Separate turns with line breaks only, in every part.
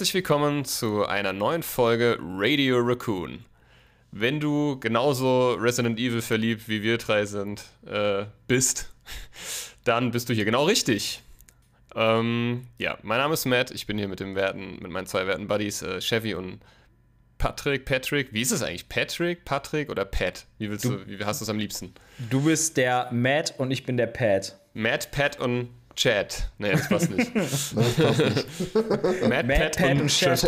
Herzlich willkommen zu einer neuen Folge Radio Raccoon. Wenn du genauso Resident Evil verliebt wie wir drei sind, äh, bist, dann bist du hier genau richtig. Ähm, ja, mein Name ist Matt, ich bin hier mit dem Werten, mit meinen zwei werten Buddies, äh, Chevy und Patrick, Patrick, wie ist es eigentlich? Patrick, Patrick oder Pat? Wie willst du, du wie hast du es am liebsten?
Du bist der Matt und ich bin der Pat.
Matt, Pat und Chat. Nee, das passt nicht. das
passt nicht. Matt, Pat, Pat und, Chef.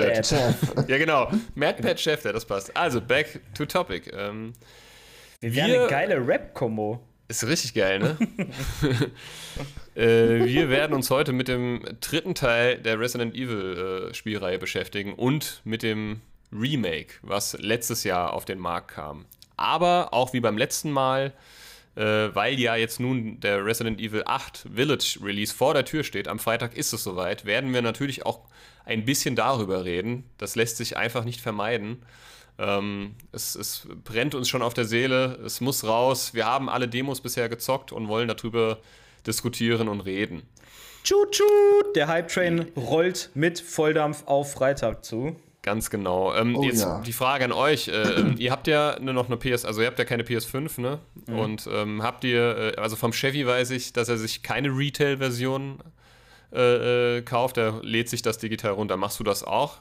Ja, genau. Matt, Pat, Chef, das passt. Also, back to topic. Ähm,
wir wären eine geile Rap-Kombo.
Ist richtig geil, ne? äh, wir werden uns heute mit dem dritten Teil der Resident Evil äh, Spielreihe beschäftigen und mit dem Remake, was letztes Jahr auf den Markt kam. Aber auch wie beim letzten Mal äh, weil ja jetzt nun der Resident Evil 8 Village Release vor der Tür steht, am Freitag ist es soweit, werden wir natürlich auch ein bisschen darüber reden. Das lässt sich einfach nicht vermeiden. Ähm, es, es, brennt uns schon auf der Seele, es muss raus. Wir haben alle Demos bisher gezockt und wollen darüber diskutieren und reden.
Tschut, tschut, der Hype Train rollt mit Volldampf auf Freitag zu.
Ganz genau. Ähm, oh, jetzt ja. die Frage an euch. Äh, ähm, ihr habt ja noch eine PS, also ihr habt ja keine PS5, ne? Mhm. Und ähm, habt ihr, äh, also vom Chevy weiß ich, dass er sich keine Retail-Version äh, äh, kauft, er lädt sich das digital runter. Machst du das auch?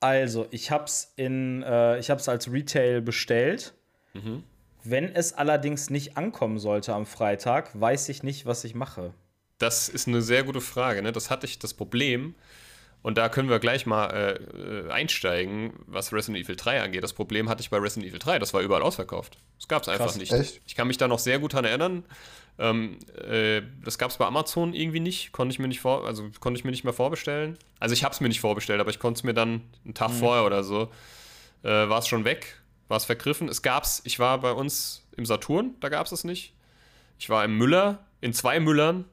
Also, ich hab's in, äh, ich hab's als Retail bestellt. Mhm. Wenn es allerdings nicht ankommen sollte am Freitag, weiß ich nicht, was ich mache.
Das ist eine sehr gute Frage, ne? Das hatte ich das Problem und da können wir gleich mal äh, äh einsteigen, was Resident Evil 3 angeht. Das Problem hatte ich bei Resident Evil 3, das war überall ausverkauft. Das gab es einfach nicht. Echt? Ich kann mich da noch sehr gut daran erinnern. Ähm, äh, das gab es bei Amazon irgendwie nicht, konnte ich mir nicht vor, also konnte ich mir nicht mehr vorbestellen. Also ich habe es mir nicht vorbestellt, aber ich konnte es mir dann einen Tag mhm. vorher oder so, äh, war es schon weg, war es vergriffen. Es gab's, ich war bei uns im Saturn, da gab es es nicht. Ich war im Müller, in zwei Müllern,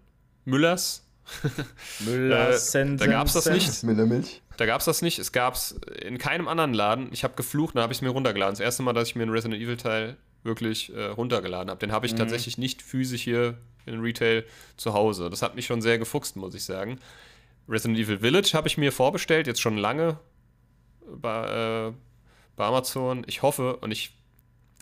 Müllers,
Müller äh,
Da gab es das nicht.
Müllermilch.
Da gab es das nicht. Es gab es in keinem anderen Laden. Ich habe geflucht, dann habe ich es mir runtergeladen. Das erste Mal, dass ich mir einen Resident Evil Teil wirklich äh, runtergeladen habe. Den habe ich mhm. tatsächlich nicht physisch hier in Retail zu Hause. Das hat mich schon sehr gefuchst, muss ich sagen. Resident Evil Village habe ich mir vorbestellt, jetzt schon lange bei, äh, bei Amazon. Ich hoffe und ich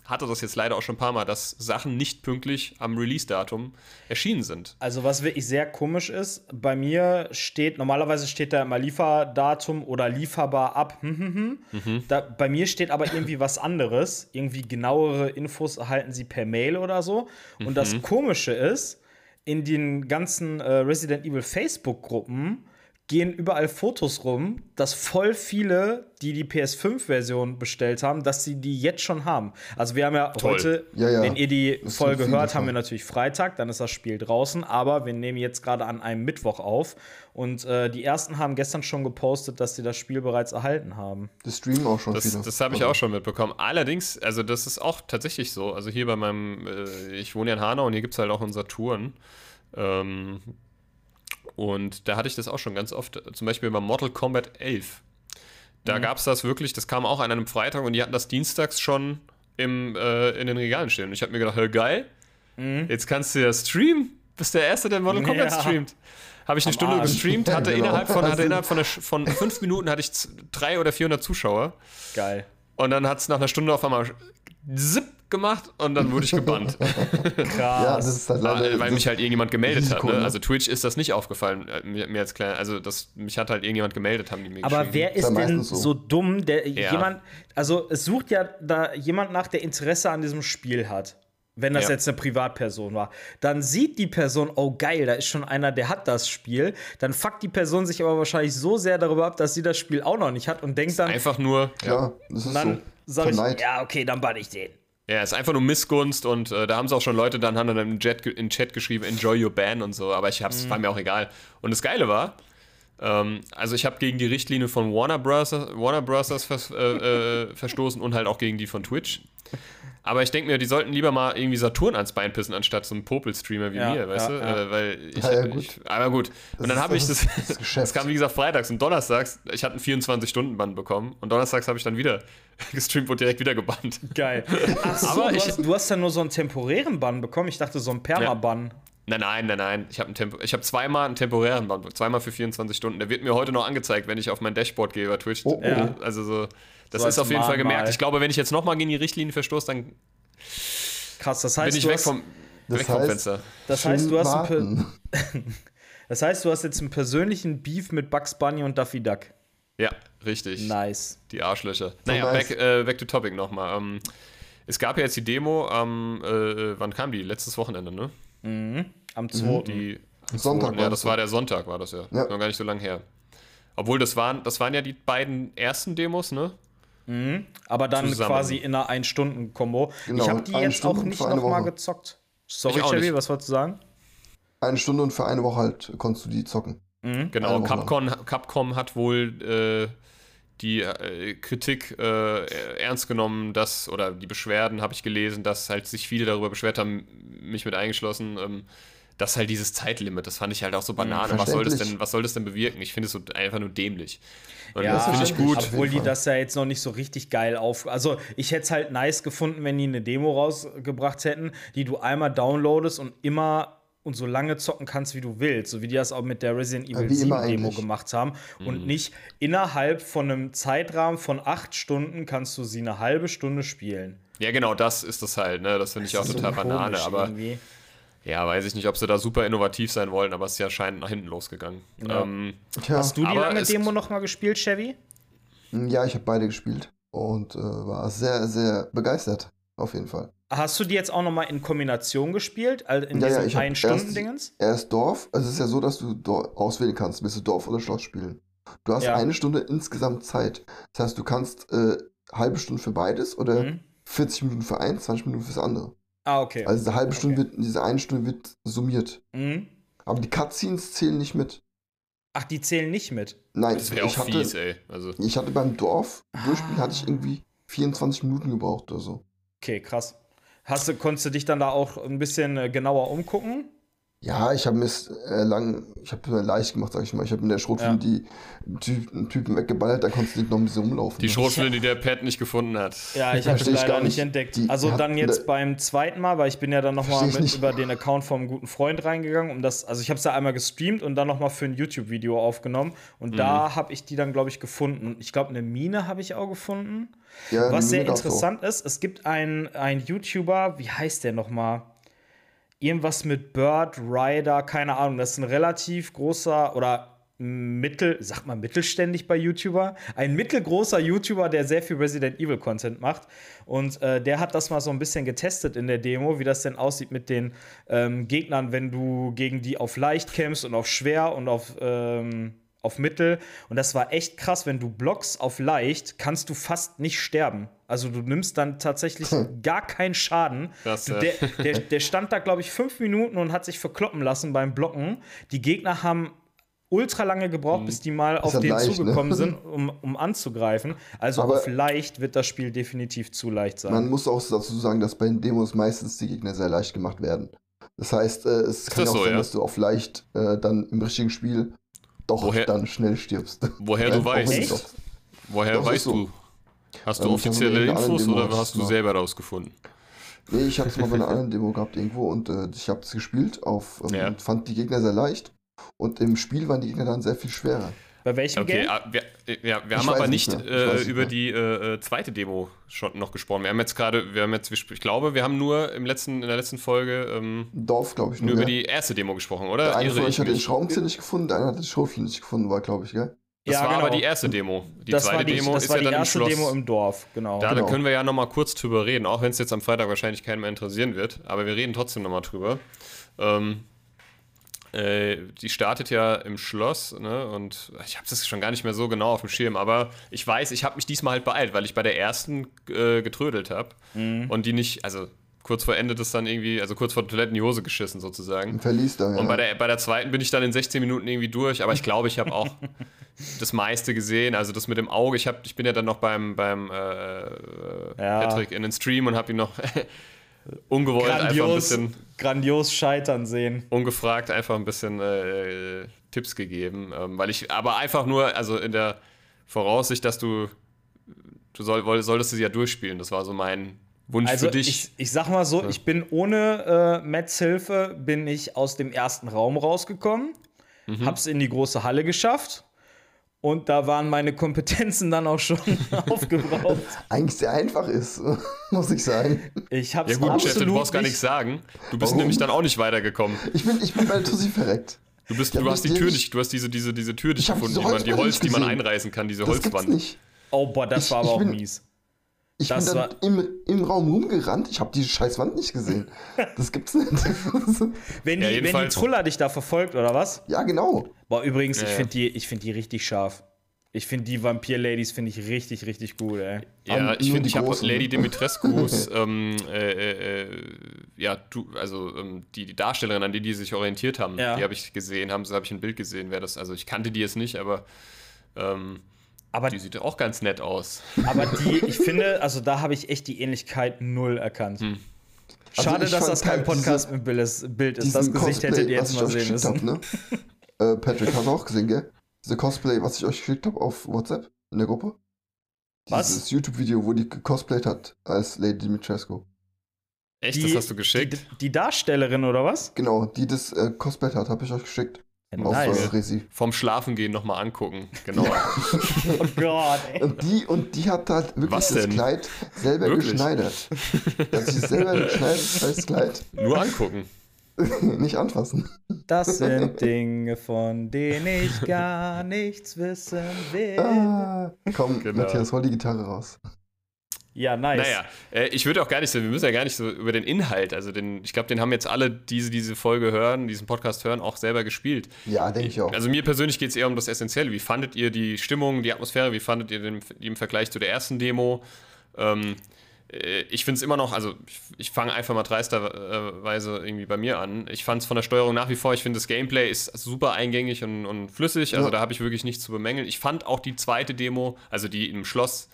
hatte das jetzt leider auch schon ein paar Mal, dass Sachen nicht pünktlich am Release-Datum erschienen sind.
Also was wirklich sehr komisch ist, bei mir steht, normalerweise steht da immer Lieferdatum oder lieferbar ab. Hm, hm, hm. Mhm. Da, bei mir steht aber irgendwie was anderes. Irgendwie genauere Infos erhalten sie per Mail oder so. Und mhm. das Komische ist, in den ganzen äh, Resident Evil Facebook-Gruppen gehen überall Fotos rum, dass voll viele, die die PS5-Version bestellt haben, dass sie die jetzt schon haben. Also wir haben ja Toll. heute, ja, ja. wenn ihr die Folge hört, haben wir natürlich Freitag, dann ist das Spiel draußen, aber wir nehmen jetzt gerade an einem Mittwoch auf und äh, die ersten haben gestern schon gepostet, dass sie das Spiel bereits erhalten haben.
Das streamen auch schon
das,
viele.
Das habe ich also. auch schon mitbekommen. Allerdings, also das ist auch tatsächlich so. Also hier bei meinem, äh, ich wohne ja in Hanau und hier gibt es halt auch unsere Touren. Ähm, und da hatte ich das auch schon ganz oft, zum Beispiel bei Mortal Kombat 11. Da mhm. gab es das wirklich, das kam auch an einem Freitag und die hatten das dienstags schon im, äh, in den Regalen stehen. Und ich habe mir gedacht, hör, geil, mhm. jetzt kannst du ja streamen. Bist der Erste, der Mortal Kombat ja. streamt. Habe ich eine Am Stunde Arsch. gestreamt, hatte genau. innerhalb von, hatte innerhalb von, eine, von fünf Minuten hatte ich drei oder 400 Zuschauer.
Geil.
Und dann hat es nach einer Stunde auf einmal zip gemacht und dann wurde ich gebannt.
Krass. Ja, das
ist halt leider, weil mich halt irgendjemand gemeldet Risiko, hat. Ne? ne? Also Twitch ist das nicht aufgefallen, äh, mir, mir als kleiner. Also das, mich hat halt irgendjemand gemeldet, haben die mir
Aber wer ist, ist denn so. so. dumm, der ja. jemand, also es sucht ja da jemand nach, der Interesse an diesem Spiel hat. Wenn das
Ja.
jetzt eine Privatperson war. Dann sieht die Person, oh geil, da ist schon einer, der hat das Spiel. Dann fuckt die Person sich aber wahrscheinlich so sehr darüber ab, dass sie das Spiel auch noch nicht hat und denkt dann,
Einfach nur, ja,
das ist
dann
so.
sag ich,
Verneid.
ja, okay, dann bann ich den.
ja, ist einfach nur Missgunst und äh, da haben sie auch schon Leute dann, haben dann im Chat, in Chat geschrieben, enjoy your ban und so, aber ich hab's, war mir auch egal. Und das Geile war, ähm, also ich habe gegen die Richtlinie von Warner Bros. Warner Bros. vers, äh, äh, verstoßen und halt auch gegen die von Twitch. Aber ich denke mir, die sollten lieber mal irgendwie Saturn ans Bein pissen, anstatt so einen Popel-Streamer wie
Ja,
mir, weißt
ja,
du?
ja.
Äh, weil ich,
Ja, ja, gut.
ich, aber gut. Und dann habe ich
das
das,
ist das
das, kam wie gesagt freitags und donnerstags, ich hatte einen 24-Stunden-Bann bekommen und donnerstags habe ich dann wieder gestreamt und direkt wieder gebannt.
Geil. Ach so,
Aber
du,
ich-
hast, du hast ja nur so einen temporären Bann bekommen. Ich dachte, so einen Permabann.
Nein, nein, nein, nein. Ich habe hab zweimal einen temporären Bann, zweimal für 24 Stunden. Der wird mir heute noch angezeigt, wenn ich auf mein Dashboard gehe bei Twitch.
Oh, oh.
Ja. Also so, das
So
ist auf jeden Fall gemerkt. Ich glaube, wenn ich jetzt nochmal gegen die Richtlinie verstoße, dann
Krass, das heißt,
bin ich
du
weg
hast,
vom,
Das
weg vom
heißt-
Fenster.
das heißt, du hast das heißt, du hast jetzt einen persönlichen Beef mit Bugs Bunny und Daffy Duck.
Ja, richtig.
Nice.
Die Arschlöcher. Naja,
nice.
back, äh, back to topic nochmal. Ähm, es gab ja jetzt die Demo am, äh, wann kam die? Letztes Wochenende, ne?
Am
Mhm.
2.
Die, am
Sonntag
zweiten-
war
Ja,
das
das war der Sonntag, war das ja.
Ja.
Noch gar nicht so lange her. Obwohl, das waren, das waren ja die beiden ersten Demos, ne?
Aber dann
Zusammen.
quasi in einer 1-Stunden-Kombo.
Genau,
ich habe die jetzt auch nicht nochmal gezockt. Sorry, Chevy, was wolltest du sagen?
Eine Stunde und für eine Woche halt konntest du die zocken.
Genau,
Eine Woche
Capcom, Capcom hat wohl äh, die äh, Kritik äh, ernst genommen, dass, oder die Beschwerden habe ich gelesen, dass halt sich viele darüber beschwert haben, mich mit eingeschlossen, ähm, dass halt dieses Zeitlimit, das fand ich halt auch so Banane. was soll das denn, was soll das denn bewirken? Ich finde es so einfach nur dämlich. Und
Ja,
das finde ich gut.
Obwohl die das ja jetzt noch nicht so richtig geil auf. Also, ich hätte es halt nice gefunden, wenn die eine Demo rausgebracht hätten, die du einmal downloadest und immer und so lange zocken kannst, wie du willst. So wie die das auch mit der Resident Evil
wie
7
immer
Demo
eigentlich.
gemacht haben.
Mhm.
Und nicht innerhalb von einem Zeitrahmen von acht Stunden kannst du sie eine halbe Stunde spielen.
Ja, genau, das ist das halt, ne? Das finde ich auch
Das ist
total
so
Banane, aber
irgendwie.
Ja, weiß ich nicht, ob sie da super innovativ sein wollen, aber es ist ja scheint nach hinten losgegangen.
Ja.
Ähm,
Tja,
Hast du die
aber
lange Demo noch mal gespielt, Chevy?
ja, ich habe beide gespielt und äh, war sehr, sehr begeistert. Auf jeden Fall.
Hast du die jetzt auch noch mal in Kombination gespielt? Also in
Ja, ja,
diesem
ich hab
einen Stunden Dingens?
Erst Dorf, also es ist ja so, dass du auswählen kannst, willst du Dorf oder Schloss spielen. Du hast
Ja.
eine Stunde insgesamt Zeit. Das heißt, du kannst äh, halbe Stunde für beides oder
Mhm.
40 Minuten für eins, 20 Minuten fürs andere.
Ah, okay.
Also diese halbe Stunde
Okay.
wird, diese eine Stunde wird summiert.
Mhm.
Aber die Cutscenes zählen nicht mit.
Ach, die zählen nicht mit.
Nein,
das wäre
ich
auch
hatte,
fies, ey. Also,
ich hatte beim Dorf durchspielen
Ah.
hatte ich irgendwie 24 Minuten gebraucht oder so.
Okay, krass. Hast du, konntest du dich dann da auch ein bisschen äh, genauer umgucken?
Ja, ich habe mir es äh, lang, ich habe mir leicht gemacht, sag ich mal. Ich habe in der Schrotflinte
Ja.
die Typen, Typen weggeballert, da konntest du nicht noch ein bisschen rumlaufen.
die
ne?
Schrotflinte, die der Pat nicht gefunden hat.
Ja, ich habe
ich
leider
gar
nicht
nicht.
entdeckt.
Die-
also dann jetzt beim zweiten Mal, weil ich bin ja dann nochmal über den Account vom guten Freund reingegangen, um das, also ich habe es da einmal gestreamt und dann nochmal für ein YouTube-Video aufgenommen und
Mhm.
da habe ich die dann, glaube ich, gefunden. Ich glaube, eine Mine habe ich auch gefunden.
Ja,
Was sehr interessant ist, es gibt einen, einen YouTuber, wie heißt der nochmal? Irgendwas mit Bird Rider, keine Ahnung. Das ist ein relativ großer oder mittel, sagt man mittelständig bei YouTuber, ein mittelgroßer YouTuber, der sehr viel Resident Evil Content macht. Und äh, der hat das mal so ein bisschen getestet in der Demo, wie das denn aussieht mit den ähm, Gegnern, wenn du gegen die auf leicht kämpfst und auf schwer und auf ähm, auf Mittel. Und das war echt krass, wenn du blockst auf leicht, kannst du fast nicht sterben. Also du nimmst dann tatsächlich gar keinen Schaden.
Krass, ja.
der, der, der stand da, glaube ich, fünf Minuten und hat sich verkloppen lassen beim Blocken. Die Gegner haben ultra lange gebraucht, bis die mal auf
ja
den
leicht, ne?
zugekommen sind, um, um anzugreifen. Also
Aber-
auf leicht wird das Spiel definitiv zu leicht sein.
Man muss auch dazu sagen, dass bei den Demos meistens die Gegner sehr leicht gemacht werden. Das heißt, äh, es kann
das
auch
so,
sein,
ja?
dass du auf leicht äh, dann im richtigen Spiel doch
Woher-
dann schnell stirbst.
Woher du weißt. Woher
Doch, ist
weißt
so.
du? Hast du
Ähm,
offizielle Infos oder hast du
mal-
selber rausgefunden?
Nee, ich habe es mal bei einer anderen Demo gehabt irgendwo und äh, ich habe es gespielt auf ähm,
Ja.
und fand die Gegner sehr leicht und im Spiel waren die Gegner dann sehr viel schwerer.
Bei welchem
Okay,
Game?
ah, wir, ja, wir
Ich
haben aber
nicht
nicht äh,
nicht
über
mehr.
die äh, äh, zweite Demo schon noch gesprochen. Wir haben jetzt gerade, wir haben jetzt, ich glaube, wir haben nur im letzten, in der letzten Folge ähm,
Dorf, glaube ich,
nur
nur.
über
ja.
die erste Demo gesprochen,
der
oder?
eine
Irre
von euch
ich
hat den? Schraubenzieher nicht gefunden, der eine hat den Schrotflinte nicht gefunden, war, glaube ich, gell?
Das
Ja,
war
genau.
aber die erste Demo. Die
das
zweite
die,
Demo ist ja dann im
erste
Schloss.
Demo im Dorf, genau.
Da
Genau.
können wir ja noch mal kurz drüber reden, auch wenn es jetzt am Freitag wahrscheinlich keinen mehr interessieren wird. Aber wir reden trotzdem noch mal drüber. Ähm, äh, die startet ja im Schloss, ne? Und ich habe das schon gar nicht mehr so genau auf dem Schirm, aber ich weiß, ich habe mich diesmal halt beeilt, weil ich bei der ersten äh, getrödelt habe
Mhm.
und die nicht, also kurz vor Ende das dann irgendwie, also kurz vor der Toilette in die Hose geschissen sozusagen.
Verlies da, ja.
Und bei der, bei der zweiten bin ich dann in 16 Minuten irgendwie durch, aber ich glaube, ich habe auch das meiste gesehen. Also das mit dem Auge, ich, hab, ich bin ja dann noch beim, beim äh,
Ja.
Patrick in den Stream und habe ihn noch ungewollt einfach ein
Grandios,
bisschen,
grandios scheitern sehen.
ungefragt einfach ein bisschen äh, Tipps gegeben. Ähm, weil ich, aber einfach nur, also in der Voraussicht, dass du, du soll, solltest sie ja durchspielen. Das war so mein Wunsch
Also
für dich.
ich, ich sag mal so, ich bin ohne äh, Mats Hilfe bin ich aus dem ersten Raum rausgekommen,
Mhm.
hab's in die große Halle geschafft und da waren meine Kompetenzen dann auch schon aufgebraucht.
Eigentlich sehr einfach ist, muss ich sagen.
Ich hab's
ja gut,
absolut
Chef, du brauchst gar
nicht-
nichts sagen. Du bist
Warum?
nämlich dann auch nicht weitergekommen.
Ich bin, ich bin bei Tussi verreckt.
Du, bist,
Ja,
du hast die Tür nicht, du hast diese, diese, diese Tür nicht gefunden,
diese
die, man, die Holz, die man einreißen kann, diese
Das gibt's
Holzwand.
nicht.
Oh, boah, das
Ich-
war aber auch
bin-
mies.
Ich
Das
bin dann
war-
im, im Raum rumgerannt. Ich habe die scheiß Wand nicht gesehen. Das gibt's nicht.
Wenn
Ja,
die, wenn die Truller dich da verfolgt, oder was?
ja, genau.
Boah, übrigens,
Ja,
ich
ja.
finde die, ich find die richtig scharf. Ich finde die Vampir-Ladies finde ich richtig, richtig gut, ey.
Ja,
Am-
ich finde,
die
ich habe. Lady Dimitrescu's, ähm, äh, äh, äh, ja, du, also ähm, die, die Darstellerin, an die die sich orientiert haben,
Ja.
die habe ich gesehen, haben, habe ich ein Bild gesehen, wer das, also ich kannte die jetzt nicht, aber ähm,
Aber,
die sieht auch ganz nett aus.
aber die, ich finde, also da habe ich echt die Ähnlichkeit null erkannt.
Hm.
Schade,
Also
dass das kein
halt
Podcast mit Bild ist. Bild ist. Das
Diesen
Gesicht
Cosplay,
hättet ihr
was
jetzt
ich
mal sehen müssen.
hab, ne? äh, Patrick, hast du auch gesehen, gell? Diese Cosplay, was ich euch geschickt habe auf WhatsApp in der Gruppe.
Was?
Dieses YouTube-Video, wo die gecosplayt hat als Lady Dimitrescu.
Echt,
Die-
das hast du geschickt?
Die, die Darstellerin, oder was?
Genau, die das äh, cosplayt hat, habe ich euch geschickt.
Nice.
Vorm Schlafengehen nochmal angucken, genau.
Oh Gott, ey.
Und die, und die hat halt wirklich
Was
das
denn?
Kleid selber
Wirklich?
geschneidert. Hat sich selber geschneidert als Kleid.
Nur angucken.
Nicht anfassen.
Das sind Dinge, von denen ich gar nichts wissen will.
Ah, komm,
Genau.
Matthias, hol die Gitarre raus.
Ja, nice.
Naja, äh, ich würde auch gar nicht so, wir müssen ja gar nicht so über den Inhalt, also den, ich glaube, den haben jetzt alle, die diese, diese Folge hören, diesen Podcast hören, auch selber gespielt.
Ja, denke ich auch.
Also mir persönlich geht es eher um das Essentielle. Wie fandet ihr die Stimmung, die Atmosphäre? Wie fandet ihr den, die im Vergleich zu der ersten Demo? Ähm, äh, ich finde es immer noch, also ich, ich fange einfach mal dreisterweise irgendwie bei mir an. Ich fand es von der Steuerung nach wie vor, ich finde das Gameplay ist super eingängig und, und flüssig, also
Ja.
da habe ich wirklich nichts zu bemängeln. Ich fand auch die zweite Demo, also die im Schloss, äh,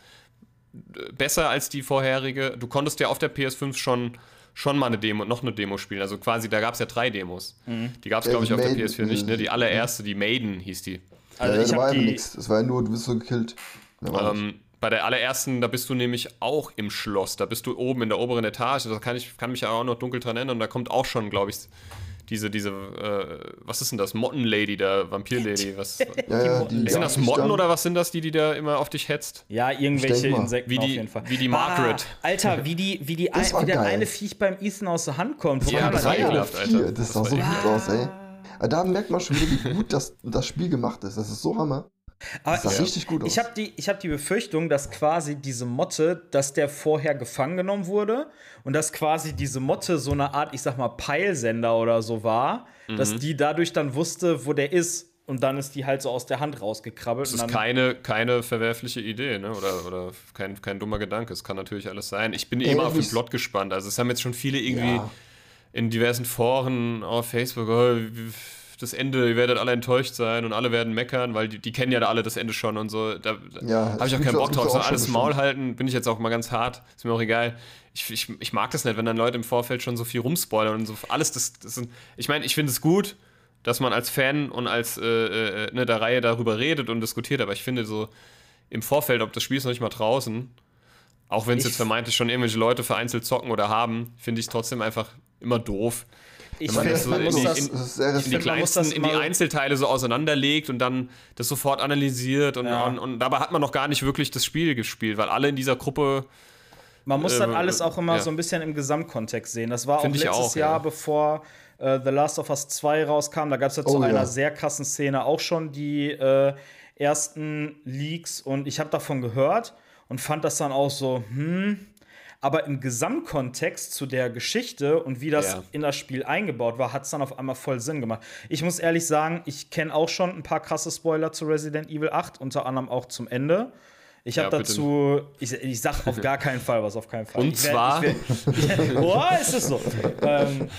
besser als die vorherige. Du konntest ja auf der PS5 schon schon mal eine Demo, noch eine Demo spielen. Also quasi, da gab es ja drei Demos. Die gab es, glaube ich, auf der
Maiden,
PS4 nicht. Ne? Die allererste, die Maiden hieß die.
Also
ja,
ich
da war
die.
nichts. Das war ja nur, du bist so gekillt.
Ähm, bei der allerersten, da bist du nämlich auch im Schloss. Da bist du oben in der oberen Etage. Da kann ich kann mich ja auch noch dunkel dran erinnern. Und da kommt auch schon, glaube ich, diese, diese, äh, was ist denn das? Mottenlady, der Vampir-Lady. Was,
ja, ja, die,
sind das
die
Motten oder was sind das, die, die da immer auf dich hetzt?
Ja, irgendwelche. Insekten
Wie
auf
die-
jeden Fall.
wie die Margaret.
Ah, Alter, wie die, wie die, ein, wie der
geil.
eine Viech beim Ethan aus der Hand kommt. Wo
Ja,
man
das war ekelhaft,
vier.
Alter.
Das sah so gut aus, ey. Aber da merkt man schon wieder, wie gut das, das Spiel gemacht ist. Das ist so Hammer.
Aber
Das sah
ich,
richtig gut aus.
ich habe die, ich hab die Befürchtung, dass quasi diese Motte, dass der vorher gefangen genommen wurde und dass quasi diese Motte so eine Art, ich sag mal, Peilsender oder so war, dass
Mhm.
die dadurch dann wusste, wo der ist. Und dann ist die halt so aus der Hand rausgekrabbelt.
Das
und
ist
dann,
keine, keine verwerfliche Idee, ne? Oder, oder kein, kein dummer Gedanke. Es kann natürlich alles sein. Ich bin immer auf den Plot gespannt. Also es haben jetzt schon viele irgendwie
Ja.
in diversen Foren auf Facebook, oh, das Ende, ihr werdet alle enttäuscht sein und alle werden meckern, weil die, die kennen ja da alle das Ende schon und so. Da, da
Ja,
habe ich auch keinen Bock drauf. So alles Maul halten, bin ich jetzt auch mal ganz hart. Ist mir auch egal. Ich, ich, ich mag das nicht, wenn dann Leute im Vorfeld schon so viel rumspoilern und so alles. Das, das sind, ich meine, ich finde es gut, dass man als Fan und als äh, äh, ne, der Reihe darüber redet und diskutiert, aber ich finde so im Vorfeld, ob das Spiel ist noch nicht mal draußen, auch wenn es jetzt vermeintlich schon irgendwelche Leute vereinzelt zocken oder haben, finde ich es trotzdem einfach immer doof.
Ich
wenn man
finde,
das so
man
in
muss
die-
das.
in-
Das
In die, kleinsten, in die Einzelteile so auseinanderlegt und dann das sofort analysiert und,
Ja.
und, und dabei hat man noch gar nicht wirklich das Spiel gespielt, weil alle in dieser Gruppe
Man muss das
Äh,
alles auch immer
ja.
so ein bisschen im Gesamtkontext sehen. Das war auch
Find ich
letztes
auch,
Jahr,
ja.
bevor äh, The Last of Us 2 rauskam. Da gab es ja zu
Oh,
einer
ja.
sehr krassen Szene auch schon die äh, ersten Leaks und ich habe davon gehört und fand das dann auch so, hm. Aber im Gesamtkontext zu der Geschichte und wie das
Ja.
in das Spiel eingebaut war, hat es dann auf einmal voll Sinn gemacht. Ich muss ehrlich sagen, ich kenne auch schon ein paar krasse Spoiler zu Resident Evil 8, unter anderem auch zum Ende. Ich habe
Ja,
dazu, ich, ich sag auf gar keinen Fall was, auf keinen Fall.
Und
ich werd-
zwar?
Ich werd, oh, ist es so. ähm,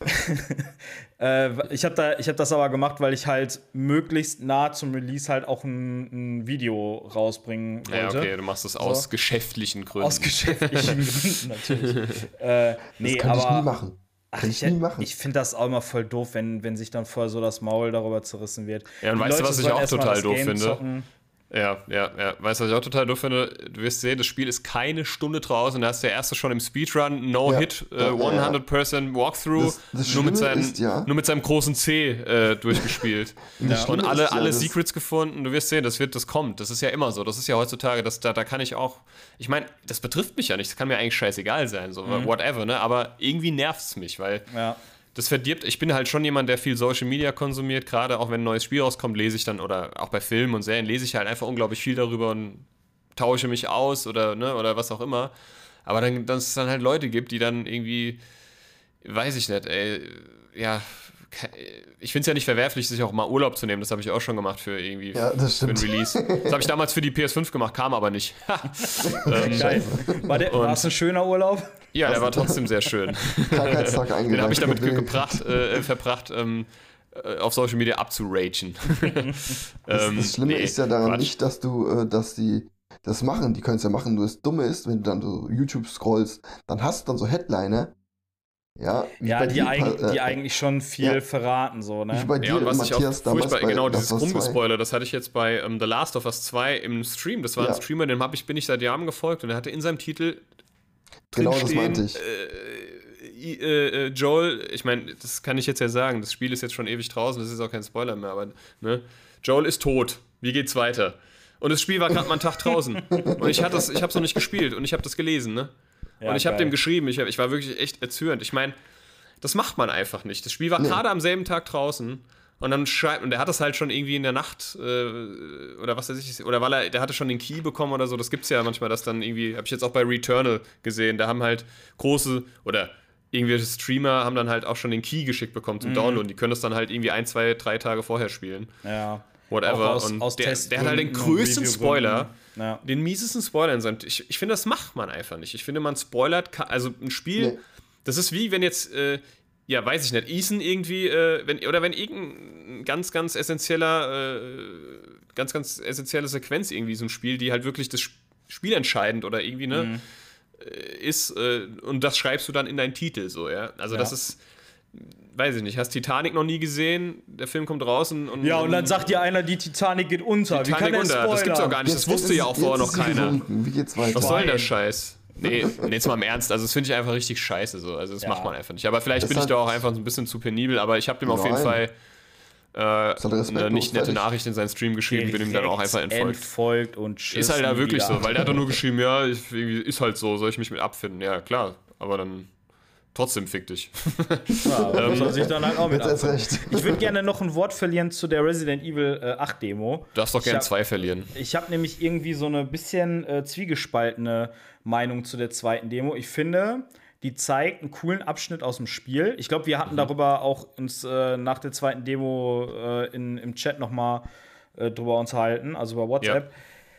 äh, ich habe da, ich hab das aber gemacht, weil ich halt möglichst nah zum Release halt auch ein, ein Video rausbringen wollte.
Ja, okay, du machst das aus geschäftlichen Gründen.
Aus geschäftlichen Gründen natürlich. Äh, nee,
das könnte
aber
ich nie machen.
Ach,
Kann
ich
ich nie machen.
ich finde das auch immer voll doof, wenn, wenn sich dann vorher so das Maul darüber zerrissen wird.
Ja, und
Die
weißt du,
Leute
was ich auch total doof
Game
finde?
zocken.
Ja, ja, ja. Weißt du, was ich auch total doof finde? Du wirst sehen, das Spiel ist keine Stunde draußen. Da hast der erste schon im Speedrun, No
Ja.
Hit, äh,
Ja, ja, ja.
100% Walkthrough,
Das- das
nur, mit
ist ja-
nur mit seinem großen C äh, durchgespielt.
Das
Und alle,
ist ja,
alle Secrets gefunden. Du wirst sehen, das wird, das kommt. Das ist ja immer so. Das ist ja heutzutage, das, da, da kann ich auch. Ich meine, das betrifft mich ja nicht. Das kann mir eigentlich scheißegal sein, so whatever, ne? Aber irgendwie nervt es mich, weil
Ja.
Das verdirbt. Ich bin halt schon jemand, der viel Social Media konsumiert. Gerade auch wenn ein neues Spiel rauskommt, lese ich dann, oder auch bei Filmen und Serien, lese ich halt einfach unglaublich viel darüber und tausche mich aus oder, ne, oder was auch immer. Aber dann, dass es dann halt Leute gibt, die dann irgendwie, weiß ich nicht, ey, ja, ich finde es ja nicht verwerflich, sich auch mal Urlaub zu nehmen. Das habe ich auch schon gemacht für irgendwie
Ja, das
für ein. Release. Das habe ich damals für die PS5 gemacht, kam aber nicht.
Geil. War es ein schöner Urlaub?
ja, der war trotzdem sehr schön. Den habe ich damit gebracht, äh, verbracht, ähm, äh, auf Social Media abzuragen.
Das,
Ähm,
das Schlimme
nee,
ist ja daran
Quatsch.
nicht, dass du, äh, dass die das machen, die können es ja machen, nur das Dumme ist, wenn du dann so YouTube scrollst, dann hast du dann so Headliner, ja, wie
Ja,
bei
die,
dir,
eig
äh,
die eigentlich schon viel
ja.
verraten, so,
wie
ne?
bei dir,
Ja, und was ich auch
Matthias,
furchtbar,
bei
genau, dieses
of Us 2.
Rumgespoiler, das hatte ich jetzt bei ähm, The Last of Us 2 im Stream. Das war ein
Ja.
Streamer, dem hab ich, bin ich seit Jahren gefolgt und er hatte in seinem Titel
Genau das meinte ich.
Äh, äh, äh, Joel, ich meine, das kann ich jetzt ja sagen, das Spiel ist jetzt schon ewig draußen, das ist auch kein Spoiler mehr, aber ne, Joel ist tot. Wie geht's weiter? Und das Spiel war gerade mal einen Tag draußen. Und ich, ich habe es noch nicht gespielt und ich habe das gelesen, ne?
Ja,
und ich habe dem geschrieben, ich, hab, ich war wirklich echt erzürnt. Ich meine, das macht man einfach nicht. Das Spiel war gerade am selben Tag draußen und dann schreibt, und der hat das halt schon irgendwie in der Nacht äh, oder was weiß ich, oder weil er, der hatte schon den Key bekommen oder so. Das gibt's ja manchmal, dass dann irgendwie, habe ich jetzt auch bei Returnal gesehen, da haben halt große oder irgendwelche Streamer haben dann halt auch schon den Key geschickt bekommen
Mhm.
zum Download. Die können das dann halt irgendwie ein, zwei, drei Tage vorher spielen.
Ja.
Whatever.
Aus-
und
aus
der, der hat halt den größten Spoiler.
Ja.
den miesesten Spoiler in seinem. Ich, ich finde, das macht man einfach nicht. Ich finde, man spoilert. Also ein Spiel,
Nee.
das ist wie wenn jetzt, äh, ja, weiß ich nicht, Ethan irgendwie, äh, wenn, oder wenn irgendein ganz, ganz essentieller, äh, ganz, ganz essentielle Sequenz irgendwie so ein Spiel, die halt wirklich das Sp- Spiel entscheidend oder irgendwie, ne,
Mhm.
äh, ist, äh, und das schreibst du dann in deinen Titel so, ja. Also
Ja.
das ist. Weiß ich nicht, hast Titanic noch nie gesehen? Der Film kommt raus und. und
Ja, und dann sagt dir einer, die Titanic geht unter. Wie kann
Titanic
der
unter. Das gibt's auch gar nicht. Das wusste
ist-
ja auch vorher noch keiner.
Wie geht's weiter?
Was soll denn der
Nein.
Scheiß? Nee, nee, jetzt mal im Ernst. Also, das finde ich einfach richtig scheiße so. Also, das
Ja.
macht man einfach nicht. Aber vielleicht
Das
bin ich da auch einfach so ein bisschen zu penibel. Aber ich habe dem auf jeden. Fall äh, eine nicht nette. Nachricht in seinen Stream geschrieben, bin ihm dann auch einfach entfolgt.
entfolgt und tschüss.
Ist halt da wirklich
wieder.
so, weil der hat doch nur geschrieben, ja, ich, ist halt so, soll ich mich mit abfinden? Ja, klar. Aber dann trotzdem fick dich.
Ja,
Ähm,
muss er sich dann halt auch mit
recht.
Ich würde gerne noch ein Wort verlieren zu der Resident Evil äh, 8 Demo.
Du darfst doch
Ich
gern
hab-
zwei verlieren.
Ich habe nämlich irgendwie so eine bisschen äh, zwiegespaltene Meinung zu der zweiten Demo. Ich finde, die zeigt einen coolen Abschnitt aus dem Spiel. Ich glaube, wir hatten darüber auch uns äh, nach der zweiten Demo äh, in, im Chat noch mal äh, drüber unterhalten, also über WhatsApp.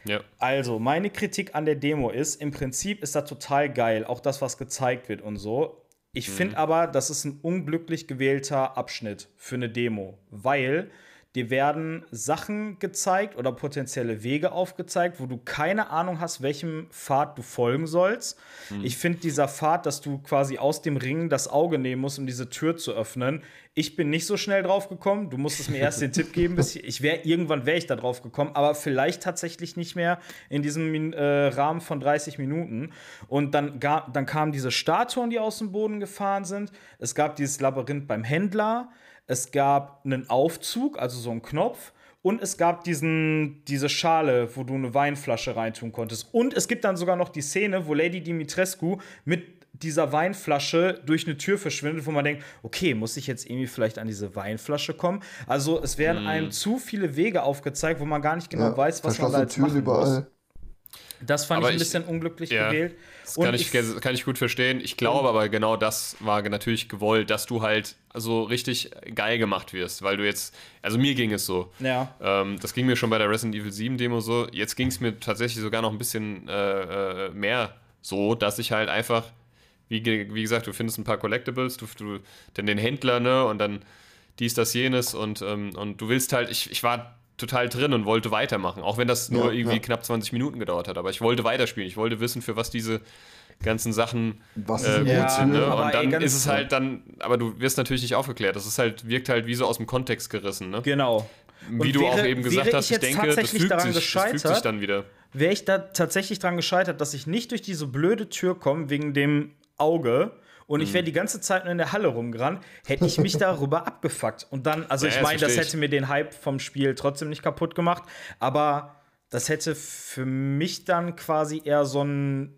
Ja.
Also, meine Kritik an der Demo ist, im Prinzip ist das total geil, auch das, was gezeigt wird und so. Ich finde aber, das ist ein unglücklich gewählter Abschnitt für eine Demo, weil dir werden Sachen gezeigt oder potenzielle Wege aufgezeigt, wo du keine Ahnung hast, welchem Pfad du folgen sollst. Ich finde dieser Pfad, dass du quasi aus dem Ring das Auge nehmen musst, um diese Tür zu öffnen. Ich bin nicht so schnell drauf gekommen. Du musstest mir erst den Tipp geben, bis ich, ich wäre irgendwann wäre ich da drauf gekommen, aber vielleicht tatsächlich nicht mehr in diesem äh, Rahmen von 30 Minuten. Und dann, ga, dann kamen diese Statuen, die aus dem Boden gefahren sind. Es gab dieses Labyrinth beim Händler. Es gab einen Aufzug, also so einen Knopf. Und es gab diesen, diese Schale, wo du eine Weinflasche reintun konntest. Und es gibt dann sogar noch die Szene, wo Lady Dimitrescu mit dieser Weinflasche durch eine Tür verschwindet, wo man denkt, okay, muss ich jetzt irgendwie vielleicht an diese Weinflasche kommen? Also es werden einem zu viele Wege aufgezeigt, wo man gar nicht genau
Ja,
weiß, was man da jetzt
Türen
machen
überall.
muss. Das fand
Aber
ich ein
ich-
bisschen unglücklich
ja,
gewählt.
Das kann ich, kann ich gut verstehen. Ich glaube aber genau das war natürlich gewollt, dass du halt so richtig geil gemacht wirst, weil du jetzt, also mir ging es so.
Ja.
Ähm, das ging mir schon bei der Resident Evil 7 Demo so. Jetzt ging es mir tatsächlich sogar noch ein bisschen äh, äh, mehr so, dass ich halt einfach, wie, wie gesagt, du findest ein paar Collectibles, du, du dann den Händler, ne, und dann dies, das, jenes und, ähm, und du willst halt, ich, ich war total drin und wollte weitermachen, auch wenn das nur
Ja,
irgendwie
ja.
knapp 20 Minuten gedauert hat, aber ich wollte weiterspielen, ich wollte wissen, für was diese ganzen Sachen
Was
äh, gut
Ja,
sind. Ne?
aber
Und dann
ey,
ist es halt dann, aber du wirst natürlich nicht aufgeklärt. Das ist halt, wirkt halt wie so aus dem Kontext gerissen. Ne?
Genau.
Wie
Und
du auch eben gesagt hast,
ich
denke, das fügt,
daran
sich, das fügt sich dann wieder.
Wäre ich da tatsächlich dran gescheitert, dass ich nicht durch diese blöde Tür komme wegen dem Auge und
Mhm.
ich wäre die ganze Zeit nur in der Halle rumgerannt, hätte ich mich darüber abgefuckt. Und dann, also
Ja,
ich meine, das hätte mir den Hype vom Spiel trotzdem nicht kaputt gemacht, aber das hätte für mich dann quasi eher so einen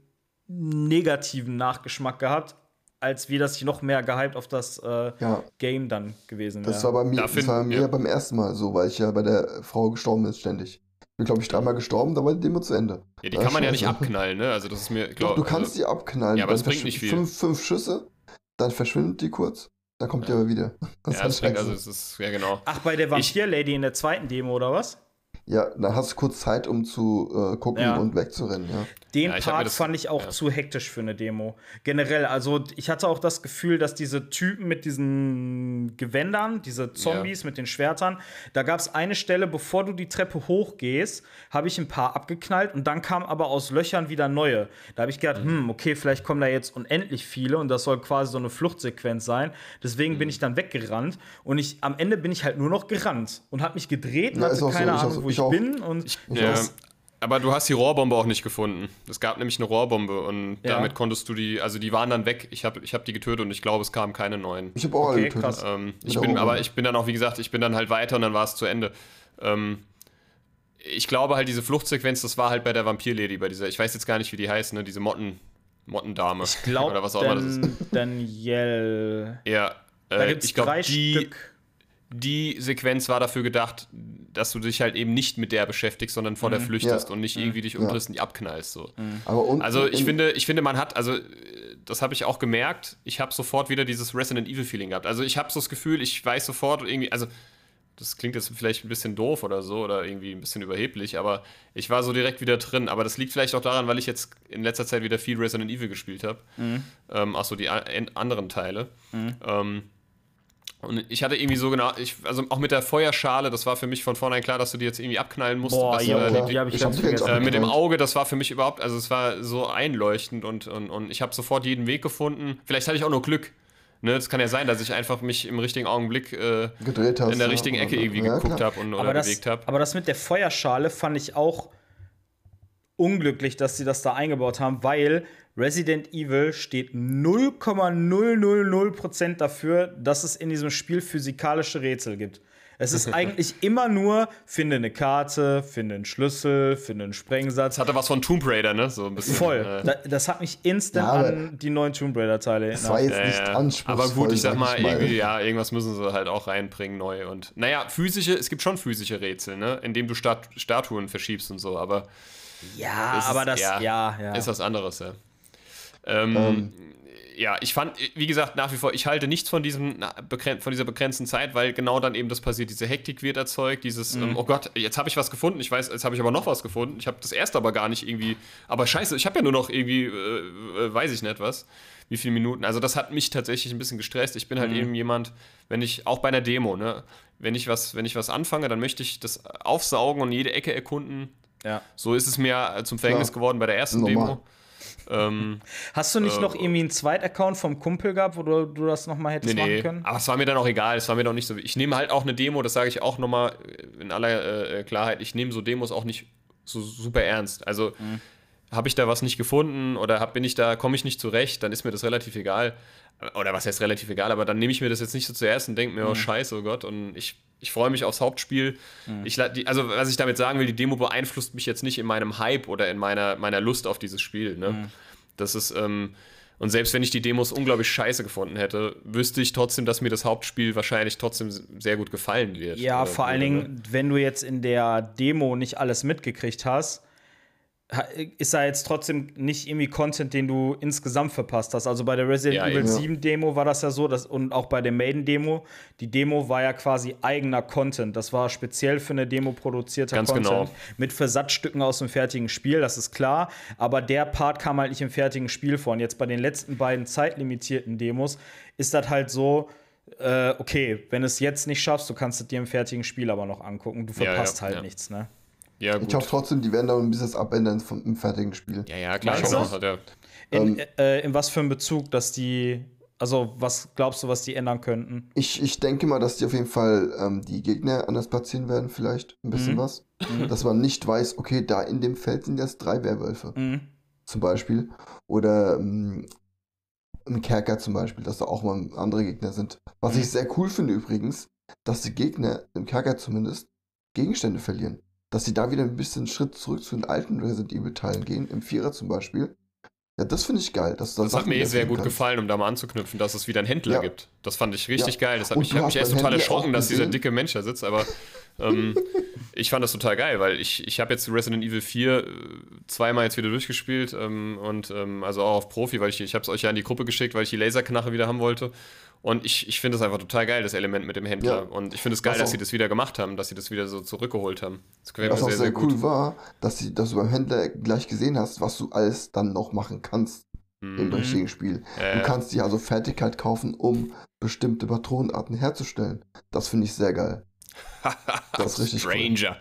negativen Nachgeschmack gehabt, als wie das ich noch mehr gehypt auf das äh,
Ja.
Game dann gewesen
Das
wäre.
war bei mir,
Da
das war bei mir
ja.
beim ersten Mal so, weil ich ja bei der Frau gestorben ist ständig. Ich bin, glaube ich, dreimal gestorben, da war die Demo zu Ende.
Ja, die
Ja,
kann man ja nicht abknallen, ne? Also das ist mir,
Doch,
glaub,
du kannst
also,
die abknallen.
Ja, aber
dann
das bringt nicht viel.
Fünf, fünf Schüsse, dann verschwindet die kurz, dann kommt die aber wieder. Das
Ja, das
ist
bringt,
scheiße.
also es ist, ja genau.
Ach, bei der Vampir-Lady in der zweiten Demo oder was?
Ja, dann hast du kurz Zeit, um zu äh, gucken
Ja.
und wegzurennen, ja.
Den
Ja,
Part
das-
fand ich auch
ja.
zu hektisch für eine Demo. Generell, also ich hatte auch das Gefühl, dass diese Typen mit diesen Gewändern, diese Zombies mit den Schwertern, da gab es eine Stelle, bevor du die Treppe hochgehst, habe ich ein paar abgeknallt und dann kamen aber aus Löchern wieder neue. Da habe ich gedacht, hm, okay, vielleicht kommen da jetzt unendlich viele und das soll quasi so eine Fluchtsequenz sein. Deswegen bin ich dann weggerannt und ich am Ende bin ich halt nur noch gerannt und habe mich gedreht und hatte
auch so,
keine
ich auch
Ahnung,
so,
wo
ich
ich,
auch.
bin und
Ja,
auch.
aber du hast die Rohrbombe auch nicht gefunden. Es gab nämlich eine Rohrbombe und
Ja.
damit konntest du die, also die waren dann weg. Ich habe ich hab die getötet und ich glaube, es kamen keine neuen.
Ich habe auch alle
Okay,
getötet.
krass.
Ähm, ich bin, aber ich bin dann auch, wie gesagt, ich bin dann halt weiter und dann war es zu Ende. Ähm, ich glaube halt, diese Fluchtsequenz, das war halt bei der Vampir-Lady, bei dieser, ich weiß jetzt gar nicht, wie die heißt, ne, diese Motten, Mottendame.
ich glaube,
Oder was auch immer das ist.
Danielle.
Ja,
Da
äh,
gibt es
ich glaube, die,
Stück.
Die Sequenz war dafür gedacht, dass du dich halt eben nicht mit der beschäftigst, sondern vor der flüchtest
Ja.
und nicht irgendwie dich umdrehst und die abknallst. So.
Aber unten
Also ich
in-
finde, ich finde, man hat, also das habe ich auch gemerkt, ich habe sofort wieder dieses Resident Evil Feeling gehabt. Also ich habe so das Gefühl, ich weiß sofort irgendwie, also das klingt jetzt vielleicht ein bisschen doof oder so oder irgendwie ein bisschen überheblich, aber ich war so direkt wieder drin. Aber das liegt vielleicht auch daran, weil ich jetzt in letzter Zeit wieder viel Resident Evil gespielt habe. Ähm, auch so die anderen Teile. Ähm, und ich hatte irgendwie so genau, ich, also auch mit der Feuerschale, das war für mich von vornherein klar, dass du die jetzt irgendwie abknallen musst.
Boah,
dass
ja,
klar.
die,
die habe ich,
Ich hab
äh, mit dem. Auge, das war für mich überhaupt, also es war so einleuchtend und, und, und ich habe sofort jeden Weg gefunden. Vielleicht hatte ich auch nur Glück. Ne, es kann ja sein, dass ich einfach mich im richtigen Augenblick äh,
gedreht hast.
in der
ja,
richtigen Ecke irgendwie
ja,
geguckt habe und oder
das,
bewegt habe.
aber das mit der Feuerschale fand ich auch unglücklich, dass sie das da eingebaut haben, weil Resident Evil steht 0,000% dafür, dass es in diesem Spiel physikalische Rätsel gibt. Es ist eigentlich immer nur, finde eine Karte, finde einen Schlüssel, finde einen Sprengsatz.
Das hatte was von Tomb Raider, ne? So ein bisschen.
Voll.
Äh,
Da, das hat mich instant
Ja,
an die neuen Tomb Raider-Teile
Das war
erinnert.
jetzt nicht
ja, ja.
anspruchsvoll.
Aber gut, ich sag mal,
mal.
irgendwie, ja, irgendwas müssen sie halt auch reinbringen neu. Und naja, physische, es gibt schon physische Rätsel, ne? Indem du Stat Statuen verschiebst und so, aber
Ja,
ist-
aber das, ja, ja.
ist was anderes, ja. Ähm,
Ähm.
ja, ich fand, wie gesagt, nach wie vor, ich halte nichts von diesem, von dieser begrenzten Zeit, weil genau dann eben das passiert, diese Hektik wird erzeugt, dieses,
Mhm.
ähm, oh Gott, jetzt habe ich was gefunden, ich weiß, jetzt habe ich aber noch was gefunden, ich habe das erste aber gar nicht irgendwie, aber scheiße, ich habe ja nur noch irgendwie, äh, äh, weiß ich nicht was, wie viele Minuten, also das hat mich tatsächlich ein bisschen gestresst, ich bin
Mhm.
halt eben jemand, wenn ich, auch bei einer Demo, ne, wenn ich was, wenn ich was anfange, dann möchte ich das aufsaugen und jede Ecke erkunden,
ja.
so ist es mir zum Verhängnis
Klar.
geworden bei der ersten
Normal.
Demo. Ähm,
Hast du nicht
Äh,
noch irgendwie einen Zweitaccount vom Kumpel gehabt, wo du, du das nochmal hättest
Nee,
machen können?
Aber es war mir dann auch egal, es war mir doch nicht so. Ich nehme halt auch eine Demo, das sage ich auch nochmal in aller äh, Klarheit, ich nehme so Demos auch nicht so super ernst. Also
Mhm.
Habe ich da was nicht gefunden oder hab, bin ich da, komme ich nicht zurecht, dann ist mir das relativ egal. Oder was heißt relativ egal, aber dann nehme ich mir das jetzt nicht so zuerst und denke mir,
Mhm.
oh scheiße, oh Gott, und ich, ich freue mich aufs Hauptspiel. Ich, la- die, also, was ich damit sagen will, die Demo beeinflusst mich jetzt nicht in meinem Hype oder in meiner, meiner Lust auf dieses Spiel. Ne?
Mhm.
Das ist, ähm, Und selbst wenn ich die Demos unglaublich scheiße gefunden hätte, wüsste ich trotzdem, dass mir das Hauptspiel wahrscheinlich trotzdem sehr gut gefallen wird.
Ja,
Äh,
vor allen? Dingen, wenn du jetzt in der Demo nicht alles mitgekriegt hast, ha- ist da jetzt trotzdem nicht irgendwie Content, den du insgesamt verpasst hast. Also bei der Resident
Ja,
Evil
eben.
7 Demo war das ja so, dass, und auch bei der Maiden Demo, die Demo war ja quasi eigener Content. Das war speziell für eine Demo produzierter
Ganz
Content.
genau.
Mit Versatzstücken aus dem fertigen Spiel, das ist klar. Aber der Part kam halt nicht im fertigen Spiel vor. Und jetzt bei den letzten beiden zeitlimitierten Demos ist das halt so, äh, okay, wenn du es jetzt nicht schaffst, du kannst es dir im fertigen Spiel aber noch angucken. Du
Ja, ja,
verpasst halt
ja.
nichts, ne?
Ja, gut.
Ich hoffe trotzdem, die werden da ein bisschen das abändern vom, im fertigen Spiel.
ja, ja, klar. Schon, hat er-
In,
Ähm,
äh, in was für einem Bezug, dass die, also was glaubst du, was die ändern könnten?
Ich, ich denke mal, dass die auf jeden Fall ähm, die Gegner anders platzieren werden, vielleicht ein bisschen
Mhm.
was. Dass man nicht weiß, okay, da in dem Feld sind jetzt drei Werwölfe,
Mhm.
zum Beispiel. Oder ähm, im Kerker zum Beispiel, dass da auch mal andere Gegner sind. Was
Mhm.
ich sehr cool finde übrigens, dass die Gegner, im Kerker zumindest, Gegenstände verlieren. Dass sie da wieder ein bisschen Schritt zurück zu den alten Resident Evil Teilen gehen, im Vierer zum Beispiel. Ja, das finde ich geil. Dass
Das hat mir eh sehr gut
kannst.
gefallen, um da mal anzuknüpfen, dass es wieder einen Händler
Ja.
gibt. Das fand ich richtig
Ja.
geil. Das hat
Und
mich,
du
ich habe
hast
mich erst total
Händler
erschrocken, dass dieser dicke Mensch da sitzt, aber ähm, ich fand das total geil, weil ich, ich habe jetzt Resident Evil 4 äh, zweimal jetzt wieder durchgespielt ähm, und ähm, also auch auf Profi, weil ich, ich habe es euch ja in die Gruppe geschickt, weil ich die Laserknache wieder haben wollte. Und ich, ich finde es einfach total geil, das Element mit dem Händler.
Ja.
Und ich finde es geil, dass sie das wieder gemacht haben, dass sie das wieder so zurückgeholt haben. Das
Was
mir
auch
sehr,
sehr,
sehr
cool
gut.
war, dass, sie, dass du beim Händler gleich gesehen hast, was du alles dann noch machen kannst im
Mhm.
richtigen Spiel.
Ja,
Du kannst dir also Fertigkeit kaufen, um bestimmte Patronenarten herzustellen. Das finde ich sehr geil. Das ist richtig cool.
Stranger.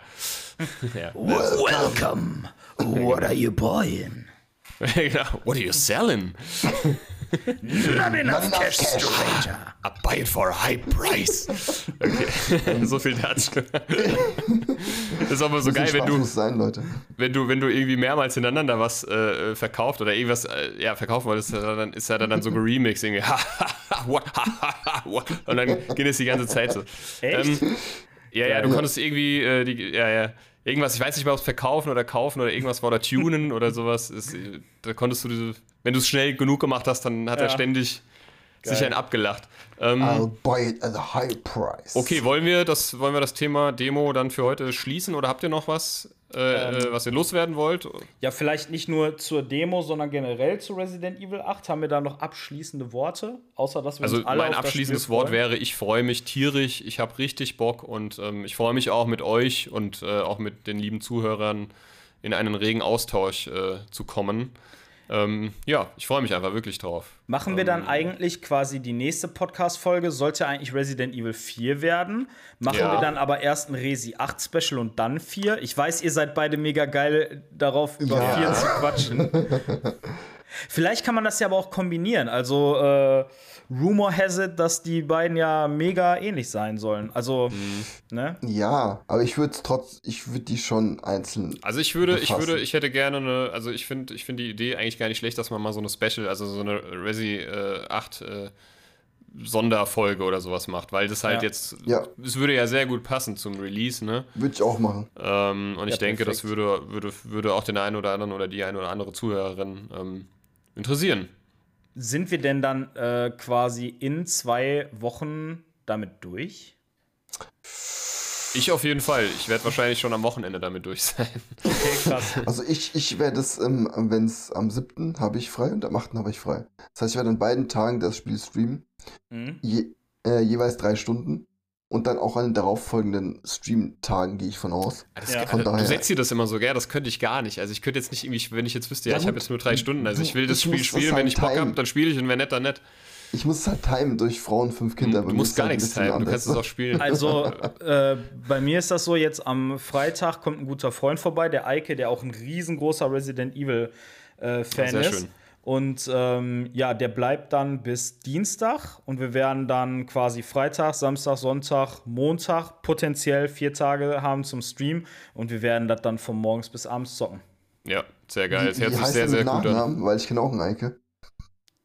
ja.
Welcome. What are you buying?
genau. What are you selling?
Not enough
enough
cash,
cash.
stranger.
I buy it for a high price. Okay, so viel dazu. Das ist aber so geil, wenn du,
muss sein, Leute.
wenn du, wenn du irgendwie mehrmals hintereinander was äh, verkauft oder irgendwas äh, ja, verkaufen wolltest, dann ist ja dann so geremixed irgendwie. Und dann geht es die ganze Zeit so.
Echt?
Ähm, ja, ja, du konntest irgendwie, äh, die, ja, ja, irgendwas, ich weiß nicht mehr, ob es verkaufen oder kaufen oder irgendwas war oder tunen oder sowas. Ist, da konntest du, diese, wenn du es schnell genug gemacht hast, dann hat er
Ja.
ständig sich
Geil.
einen abgelacht. Ähm,
I'll buy it at a high price.
Okay, wollen wir das, wollen wir das Thema Demo dann für heute schließen oder habt ihr noch was, äh, äh, was ihr loswerden wollt?
Ja, vielleicht nicht nur zur Demo, sondern generell zu Resident Evil 8. Haben wir da noch abschließende Worte? Außer, dass wir
Also
uns alle
mein abschließendes Wort wäre, ich freue mich tierisch, ich habe richtig Bock und ähm, ich freue mich auch mit euch und äh, auch mit den lieben Zuhörern in einen regen Austausch äh, zu kommen. Ähm, ja, ich freue mich einfach wirklich drauf.
Machen wir
Ähm.
dann eigentlich quasi die nächste Podcast-Folge, sollte eigentlich Resident Evil 4 werden. Machen
Ja.
wir dann aber erst ein Resi 8 Special und dann 4. Ich weiß, ihr seid beide mega geil darauf, über
Ja.
4 zu quatschen. Vielleicht kann man das ja aber auch kombinieren. Also, äh, Rumor has it, dass die beiden ja mega ähnlich sein sollen. Also,
Mhm.
ne?
Ja, aber ich würde trotz, ich würde die schon einzeln.
Also ich würde, ich
befassen.
würde, ich hätte gerne eine, also ich finde, ich finde die Idee eigentlich gar nicht schlecht, dass man mal so eine Special, also so eine Resi äh, 8 äh, Sonderfolge oder sowas macht, weil das halt
Ja.
jetzt,
Ja.
es würde ja sehr gut passen zum Release, ne?
Würde ich auch machen.
Ähm, und ich
Ja,
denke, das
perfekt.
würde, würde, würde auch den einen oder anderen oder die eine oder andere Zuhörerin ähm, interessieren.
Sind wir denn dann äh, quasi in zwei Wochen damit durch?
Ich auf jeden Fall. Ich werde wahrscheinlich schon am Wochenende damit durch sein.
Okay, krass.
Also ich, ich werde es, ähm, wenn es am 7. habe ich frei und am 8. habe ich frei. Das heißt, ich werde an beiden Tagen das Spiel streamen.
Mhm.
Je, äh, jeweils drei Stunden. Und dann auch an den darauffolgenden Stream-Tagen gehe ich von aus.
Das,
Ja.
also,
Von
du
daher-
setzt dir das immer so, gell? Das könnte ich gar nicht. Also ich könnte jetzt nicht irgendwie, wenn ich jetzt wüsste, ja,
Ja,
ich habe jetzt nur drei Stunden. Also ich will das
Ich
Spiel
das
spielen, wenn
halt
ich Bock habe,
timen.
dann spiele ich und wenn nicht, dann nicht.
Ich muss es halt timen durch Frauen, fünf Kinder. Bei
Du musst gar
halt
nichts
bisschen
teilen, du
anders.
kannst es auch spielen.
Also, äh, bei mir ist das so, jetzt am Freitag kommt ein guter Freund vorbei, der Eike, der auch ein riesengroßer Resident Evil äh, Fan
sehr
ist.
schön.
Und ähm, ja, der bleibt dann bis Dienstag und wir werden dann quasi Freitag, Samstag, Sonntag, Montag potenziell vier Tage haben zum Stream und wir werden das dann von morgens bis abends zocken.
Ja, sehr geil. Es hört sich sehr, sehr gut an.
Nachnamen? Weil ich kenne auch einen Eike.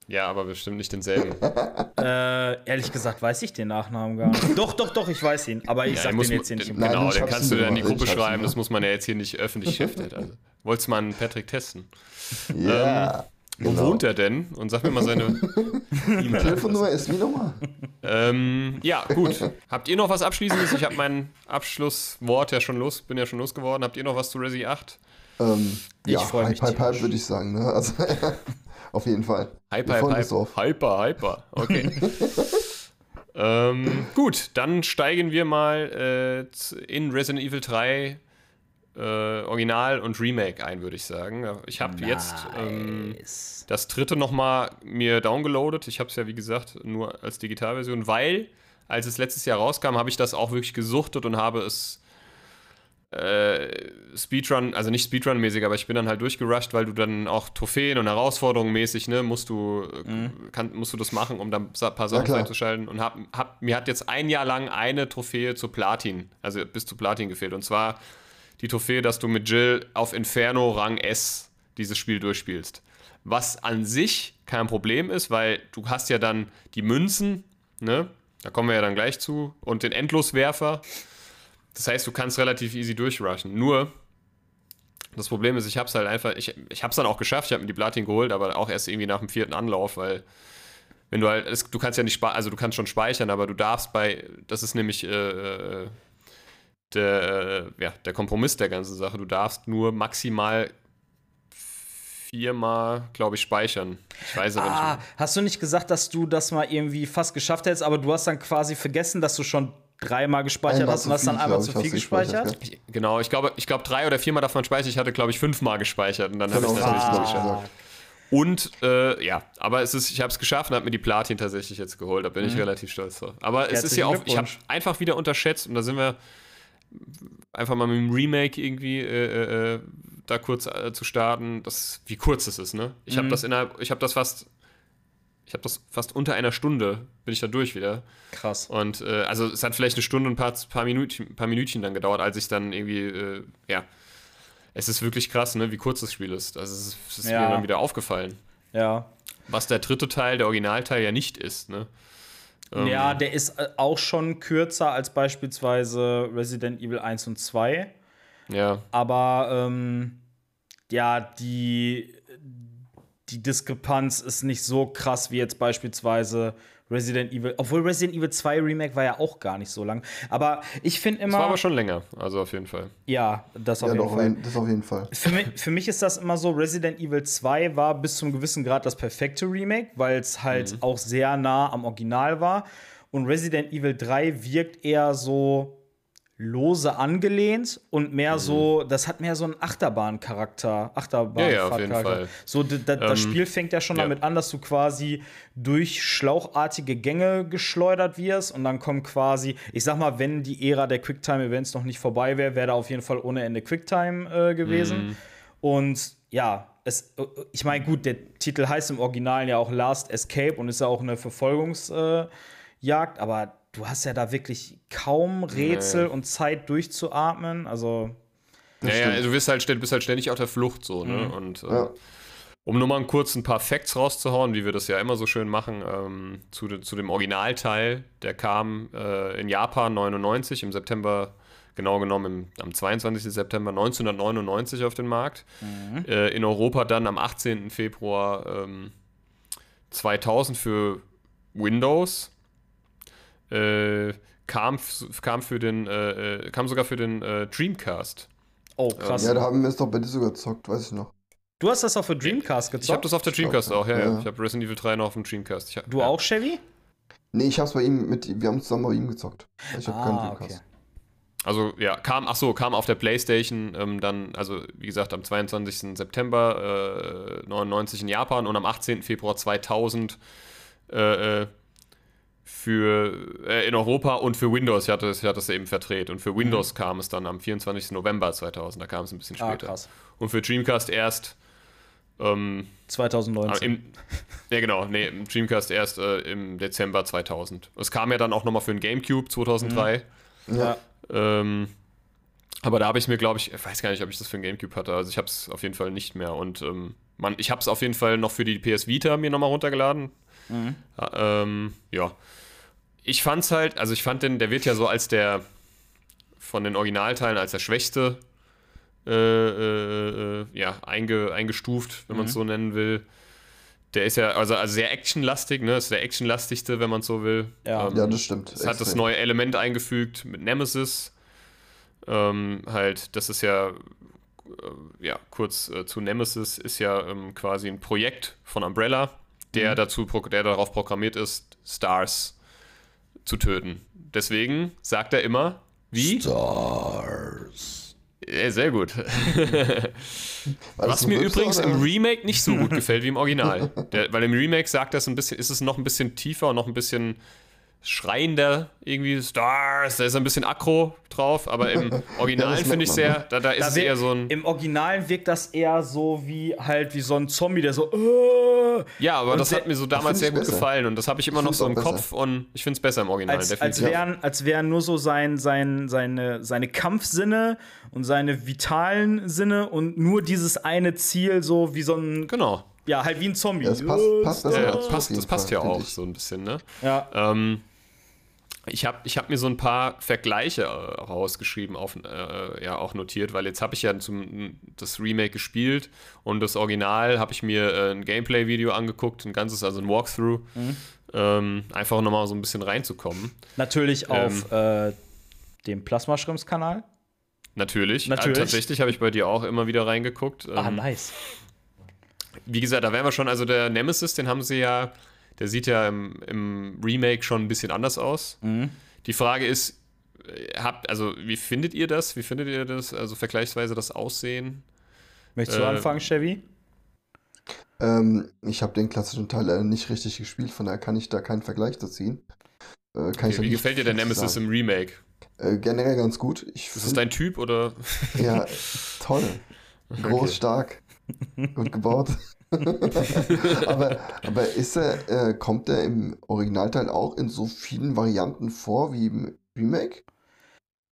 Ja, aber bestimmt nicht denselben.
Äh, ehrlich gesagt weiß ich den Nachnamen gar nicht. doch, doch, doch, ich weiß ihn, aber ich
Ja,
sag
den
den jetzt hier nicht im
Nein,
Genau,
den
den kannst
du
dann in die
den
Gruppe schreiben, das muss man ja jetzt hier nicht öffentlich schiften. Also. Wolltest du mal einen Patrick testen?
Ja.
Wo
Genau.
wohnt er denn? Und sag mir mal seine E-Mail.
Telefonnummer ist wie nochmal?
Ähm, ja, gut. Habt ihr noch was Abschließendes? Ich habe mein Abschlusswort ja schon los, bin ja schon losgeworden. Habt ihr noch was zu Resi 8?
Ähm,
Ich
ja,
freu mich
Hype, Hype, Hype
tierisch.
würde ich sagen. Ne? Also, auf jeden Fall.
Hyper, hyper, hyper, hyper. Okay. ähm, gut, dann steigen wir mal äh, in Resident Evil 3 äh, Original und Remake ein, würde ich sagen. Ich habe jetzt ähm,
Nice.
das dritte nochmal mir downgeloadet. Ich habe es ja, wie gesagt, nur als Digitalversion, weil, als es letztes Jahr rauskam, habe ich das auch wirklich gesuchtet und habe es äh, Speedrun, also nicht Speedrun-mäßig, aber ich bin dann halt durchgerusht, weil du dann auch Trophäen und Herausforderungen mäßig, ne, musst du, äh, kann, musst du das machen, um dann ein paar Sachen
klar.
freizuschalten. Und hab, hab, mir hat jetzt ein Jahr lang eine Trophäe zu Platin, also bis zu Platin gefehlt. Und zwar die Trophäe, dass du mit Jill auf Inferno Rang S dieses Spiel durchspielst. Was an sich kein Problem ist, weil du hast ja dann die Münzen, ne? Da kommen wir ja dann gleich zu, und den Endloswerfer. Das heißt, du kannst relativ easy durchrushen. Nur, das Problem ist, ich hab's halt einfach, ich, ich hab's dann auch geschafft, ich habe mir die Platin geholt, aber auch erst irgendwie nach dem vierten Anlauf, weil wenn du halt, du kannst ja nicht, also du kannst schon speichern, aber du darfst bei, das ist nämlich äh, äh, der, äh, ja, der Kompromiss der ganzen Sache, du darfst nur maximal viermal, glaube ich, speichern. Ich weiß aber
Ah,
nicht.
hast du nicht gesagt, dass du das mal irgendwie fast geschafft hättest, aber du hast dann quasi vergessen, dass du schon dreimal gespeichert
Einmal
hast und hast dann einmal zu viel gespeichert?
Ich, genau, ich glaube, ich glaube drei oder viermal davon speichern. Ich hatte, glaube ich, fünfmal gespeichert und dann habe ich
Genau,
es
das hast
nicht geschafft. Und äh, ja, aber es ist, ich habe es geschafft und habe mir die Platin tatsächlich jetzt geholt. Da bin ich relativ stolz drauf. Aber es ist
Herzlichen
ja auch, ich habe einfach wieder unterschätzt und da sind wir einfach mal mit dem Remake irgendwie äh, äh, da kurz äh, zu starten. Das, wie kurz es ist, ne? Ich habe das innerhalb, ich habe das fast, ich habe das fast unter einer Stunde bin ich da durch wieder.
Krass.
Und äh, also es hat vielleicht eine Stunde und ein paar, paar, Minütchen, paar Minütchen dann gedauert, als ich dann irgendwie, äh, ja, es ist wirklich krass, ne, wie kurz das Spiel ist. Also es ist, es ist
Ja.
mir dann wieder aufgefallen.
Ja.
Was der dritte Teil, der Originalteil ja nicht ist, ne? Ähm,
Ja, der ist äh, auch schon kürzer als beispielsweise Resident Evil 1 und 2.
Ja,
Aber ähm, ja, die, die Diskrepanz ist nicht so krass wie jetzt beispielsweise Resident Evil. Obwohl Resident Evil 2 Remake war ja auch gar nicht so lang. Aber ich finde
es
immer.
war aber schon länger, also auf jeden Fall.
ja, das auf
Ja,
jeden
doch,
Fall.
das auf jeden Fall.
Für mich, für mich ist das immer so, Resident Evil 2 war bis zum gewissen Grad das perfekte Remake, weil es halt
Mhm.
auch sehr nah am Original war. Und Resident Evil 3 wirkt eher so lose angelehnt und mehr so, das hat mehr so einen Achterbahn-Charakter. Achterbahn
Mhm. Ja, ja, auf jeden Fall.
So, das
Ähm,
Spiel fängt ja schon
ja.
damit an, dass du quasi durch schlauchartige Gänge geschleudert wirst und dann kommen quasi, ich sag mal, wenn die Ära der Quicktime-Events noch nicht vorbei wäre, wäre da auf jeden Fall ohne Ende Quicktime äh, gewesen.
Mhm.
Und ja, es, äh, ich meine, gut, der Titel heißt im Original ja auch Last Escape und ist ja auch eine Verfolgungsjagd, äh, aber du hast ja da wirklich kaum Rätsel
Nee.
und Zeit durchzuatmen. Also,
Ja, ja,
stimmt.
du bist halt, bist halt ständig auf der Flucht so,
Mhm.
ne? Und äh,
Ja.
um nur mal kurz ein paar Facts rauszuhauen, wie wir das ja immer so schön machen, ähm, zu, de, zu dem Originalteil, der kam äh, in Japan 99 im September, genau genommen im, am 22. September 1999 auf den Markt. Äh, in Europa dann am 18. Februar ähm, 2000 für Windows. Äh, kam, kam für den, äh, äh, kam sogar für den äh, Dreamcast.
oh, krass.
Ja, da haben wir es doch bei dir sogar gezockt, weiß ich noch.
Du hast das auch für Dreamcast gezockt?
Ich habe das auf der Dreamcast auch, ja, ja.
ja.
Ich habe Resident Evil 3 noch auf dem Dreamcast. Ich,
Du
ja.
auch, Chevy?
Nee, ich hab's bei ihm mit, wir haben zusammen bei ihm gezockt. Ich hab keinen
Ah,
Dreamcast.
okay.
Also ja, kam, ach so, kam auf der Playstation ähm, dann, also wie gesagt, am 22. September äh, 99 in Japan und am 18. Februar 2000 äh, äh, für äh, in Europa und für Windows, ich hatte, es- ich hatte es eben verdreht. Und für Windows kam es dann am 24. November 2000, da kam es ein bisschen
Ah,
später.
krass.
Und für Dreamcast erst ähm, Ah,
2019.
Im, ja, genau. Nee, Dreamcast erst äh, im Dezember 2000. Es kam ja dann auch nochmal für den GameCube 2003.
ja.
Ähm, aber da habe ich mir, glaube ich, ich weiß gar nicht, ob ich das für den GameCube hatte. Also ich habe es auf jeden Fall nicht mehr. Und ähm, man, ich habe es auf jeden Fall noch für die PS Vita mir nochmal runtergeladen. Ja, ähm, ja. Ich fand's halt, also ich fand den, der wird ja so als der von den Originalteilen als der schwächste äh, äh, äh, ja, einge, eingestuft, wenn man es so nennen will. Der ist ja also, also sehr actionlastig, ne? Ist der actionlastigste, wenn man so will.
Ja.
Ähm,
Ja, das stimmt.
Es hat das neue Element eingefügt mit Nemesis. Ähm, halt, das ist ja, äh, ja, kurz äh, zu Nemesis ist ja ähm, quasi ein Projekt von Umbrella, der
Mhm.
dazu, der darauf programmiert ist, Stars zu töten. Deswegen sagt er immer, wie?
Stars.
Äh, sehr gut. Was mir übrigens
oder?
im Remake nicht so gut gefällt wie im Original. Der, weil im Remake sagt das ein bisschen, ist es noch ein bisschen tiefer und noch ein bisschen schreiender, irgendwie Stars, da ist ein bisschen aggro drauf, aber im Originalen
merkt
finde ich sehr,
ne?
da, da ist
Da
es eher so ein.
Im Originalen wirkt das eher so wie halt wie so ein Zombie, der so. Äh,
Ja, aber
und
das hat mir so damals sehr gut
besser.
gefallen und das habe ich immer
Ich
noch so im
auch
Kopf und ich finde es besser im Original,
als, als,
definitiv.
wären, als wären nur so sein, sein, seine, seine Kampfsinne und seine vitalen Sinne und nur dieses eine Ziel, so wie so ein.
Genau.
Ja, halt wie ein Zombie.
Ja, das passt, passt besser
Ja,
dazu
das
auf
passt, das passt
Fall,
ja auch so ein bisschen, ne?
Ja.
Ähm, ich habe ich hab mir so ein paar Vergleiche äh, rausgeschrieben, auf, äh, ja auch notiert, weil jetzt habe ich ja zum, das Remake gespielt und das Original habe ich mir äh, ein Gameplay-Video angeguckt, ein ganzes, also ein Walkthrough, ähm, einfach nochmal so ein bisschen reinzukommen.
Natürlich
Ähm.
auf äh, dem Plasma-Schrimps-Kanal.
Natürlich.
Natürlich.
Äh, tatsächlich habe ich bei dir auch immer wieder reingeguckt.
Ah,
Ähm,
nice.
Wie gesagt, da wären wir schon, also der Nemesis, den haben sie ja, der sieht ja im, im Remake schon ein bisschen anders aus.
Mhm.
Die Frage ist, äh, habt, also wie findet ihr das? Wie findet ihr das, also vergleichsweise das Aussehen?
Möchtest du
äh,
anfangen, Chevy?
Ähm, ich habe den klassischen Teil leider nicht richtig gespielt, von daher kann ich da keinen Vergleich zu ziehen. Äh, kann ich da
wie gefällt dir der Nemesis
sagen.
im Remake?
Äh, generell ganz gut. Ich
Ist das dein Typ oder?
Ja, toll. Groß,
Okay.
stark, gut gebaut. aber, aber ist er, äh, kommt er im Originalteil auch in so vielen Varianten vor wie im Remake?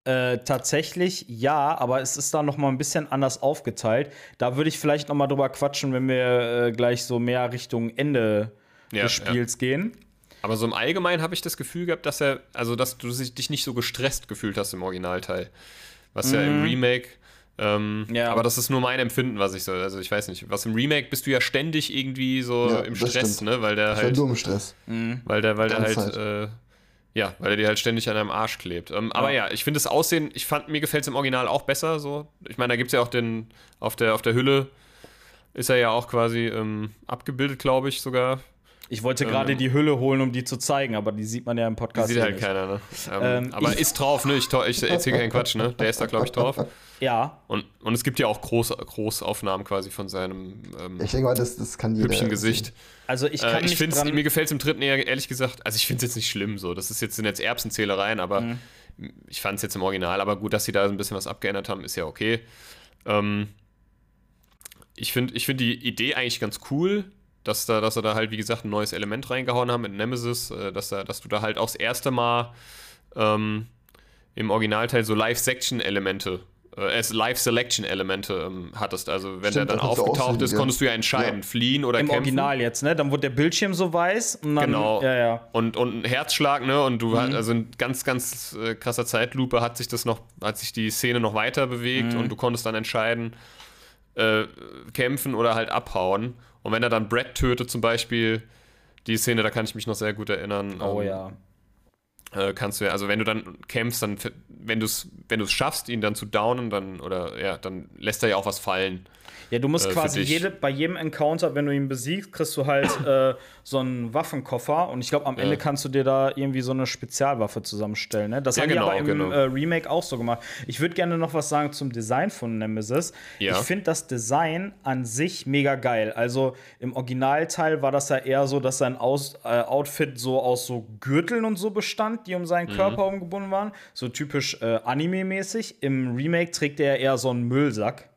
Äh, tatsächlich ja, aber es ist da noch mal ein bisschen anders aufgeteilt. Da würde ich vielleicht noch mal drüber quatschen, wenn wir äh, gleich so mehr Richtung Ende
Ja,
des Spiels gehen.
Aber so im Allgemeinen habe ich das Gefühl gehabt, dass er, also dass du sich- dich nicht so gestresst gefühlt hast im Originalteil. Was ja im
Mhm.
Remake. Ähm,
Ja.
Aber das ist nur mein Empfinden, was ich so, also ich weiß nicht. Was im Remake bist du ja ständig irgendwie so
Ja,
im Stress,
stimmt.
ne? Weil der
Ich
halt,
nur im Stress.
weil der, weil der
Ganze
halt, äh, ja, weil der dir halt ständig an deinem Arsch klebt. Ähm, Aber ja, ich finde das Aussehen, ich fand, mir gefällt es im Original auch besser so. Ich meine, da gibt es ja auch den, auf der, auf der Hülle ist er ja auch quasi ähm, abgebildet, glaube ich, sogar.
Ich wollte
Ähm,
gerade die Hülle holen, um die zu zeigen, aber die sieht man ja im
Die
Podcast.
sieht
eh
halt
nicht.
keiner, ne? Ähm,
Ähm,
aber
ich-
ist drauf, ne? Ich, ich erzähle keinen Quatsch, ne? Der ist da, glaube ich, drauf.
Ja,
Und, und es gibt ja auch Groß, Großaufnahmen quasi von seinem ähm,
Ich denke mal, das, das kann jeder.
hübschen Gesicht.
also ich
Äh,
kann
ich
nicht
mir gefällt es im dritten eher, ehrlich gesagt, also ich finde es jetzt nicht schlimm so. Das ist jetzt, sind jetzt Erbsenzählereien, aber
Mhm.
ich fand es jetzt im Original, aber gut, dass sie da ein bisschen was abgeändert haben, ist ja okay. Ähm, ich finde ich find die Idee eigentlich ganz cool, dass, da, dass sie da halt, wie gesagt, ein neues Element reingehauen haben mit Nemesis, äh, dass, da, dass du da halt auch das erste Mal ähm, im Originalteil so Live-Section-Elemente, äh, Live-Selection-Elemente ähm, hattest. Also wenn
Stimmt,
der dann aufgetaucht ist,
ja.
konntest du ja entscheiden,
Ja.
fliehen oder
im
kämpfen.
Original jetzt, ne? Dann wurde der Bildschirm so weiß und dann
Genau.
ja, ja.
Und, und ein Herzschlag, ne? Und du
Mhm.
hast also in ganz, ganz äh, krasser Zeitlupe hat sich das noch, hat sich die Szene noch weiter bewegt
Mhm.
und du konntest dann entscheiden, äh, kämpfen oder halt abhauen. Und wenn er dann Brett tötet, zum Beispiel, die Szene, da kann ich mich noch sehr gut erinnern.
Oh
ähm,
ja.
äh, kannst du ja, also wenn du dann kämpfst, dann, wenn du es wenn du's schaffst, ihn dann zu downen, dann, oder ja, dann lässt er ja auch was fallen.
Ja, du musst
äh,
quasi jede, bei jedem Encounter, wenn du ihn besiegst, kriegst du halt äh, so einen Waffenkoffer und ich glaube, am Ende kannst du dir da irgendwie so eine Spezialwaffe zusammenstellen. Ne? Das
Ja,
haben
genau,
die aber im
genau.
äh, Remake auch so gemacht. Ich würde gerne noch was sagen zum Design von Nemesis.
Ja.
Ich finde das Design an sich mega geil. Also im Originalteil war das ja eher so, dass sein aus, äh, Outfit so aus so Gürteln und so bestand, die um seinen
Mhm.
Körper umgebunden waren. So typisch äh, Anime-mäßig. Im Remake trägt er eher so einen Müllsack.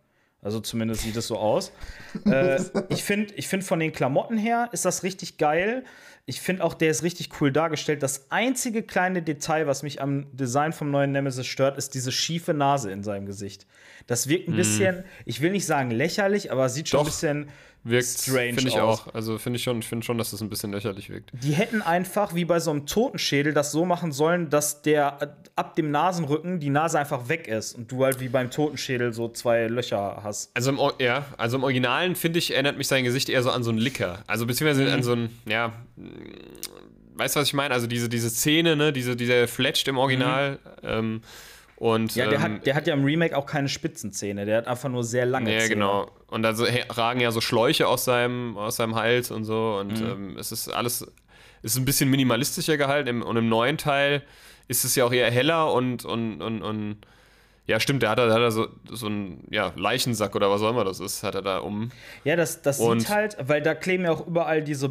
Also zumindest sieht es so aus. äh, ich finde ich find von den Klamotten her ist das richtig geil. Ich finde auch, der ist richtig cool dargestellt. Das einzige kleine Detail, was mich am Design vom neuen Nemesis stört, ist diese schiefe Nase in seinem Gesicht. Das wirkt ein bisschen, ich will nicht sagen lächerlich, aber sieht schon ein
Doch.
bisschen,
wirkt,
strange
finde ich
aus.
auch. Also finde ich schon, ich finde schon, dass das ein bisschen lächerlich wirkt.
Die hätten einfach wie bei so einem Totenschädel das so machen sollen, dass der ab dem Nasenrücken die Nase einfach weg ist und du halt wie beim Totenschädel so zwei Löcher hast.
Also im, ja, also im Originalen, finde ich, erinnert mich sein Gesicht eher so an so einen Licker. Also beziehungsweise
Mhm.
an so einen, ja, weißt du, was ich meine? Also diese, diese Szene, ne, diese, dieser fletscht im Original. Ähm, und.
Ja, der,
ähm,
hat, der hat ja im Remake auch keine Spitzenzähne, der hat einfach nur sehr lange
Ja,
Zähne.
genau. Und da ragen ja so Schläuche aus seinem, aus seinem Hals und so. Und
Mhm.
ähm, es ist alles, es ist ein bisschen minimalistischer gehalten. Und im neuen Teil ist es ja auch eher heller und, und, und, und ja, stimmt, der hat da, da hat er so, so einen ja, Leichensack oder was auch immer das ist, hat er da um.
Ja, das, das
Und-
sieht halt, weil da kleben ja auch überall diese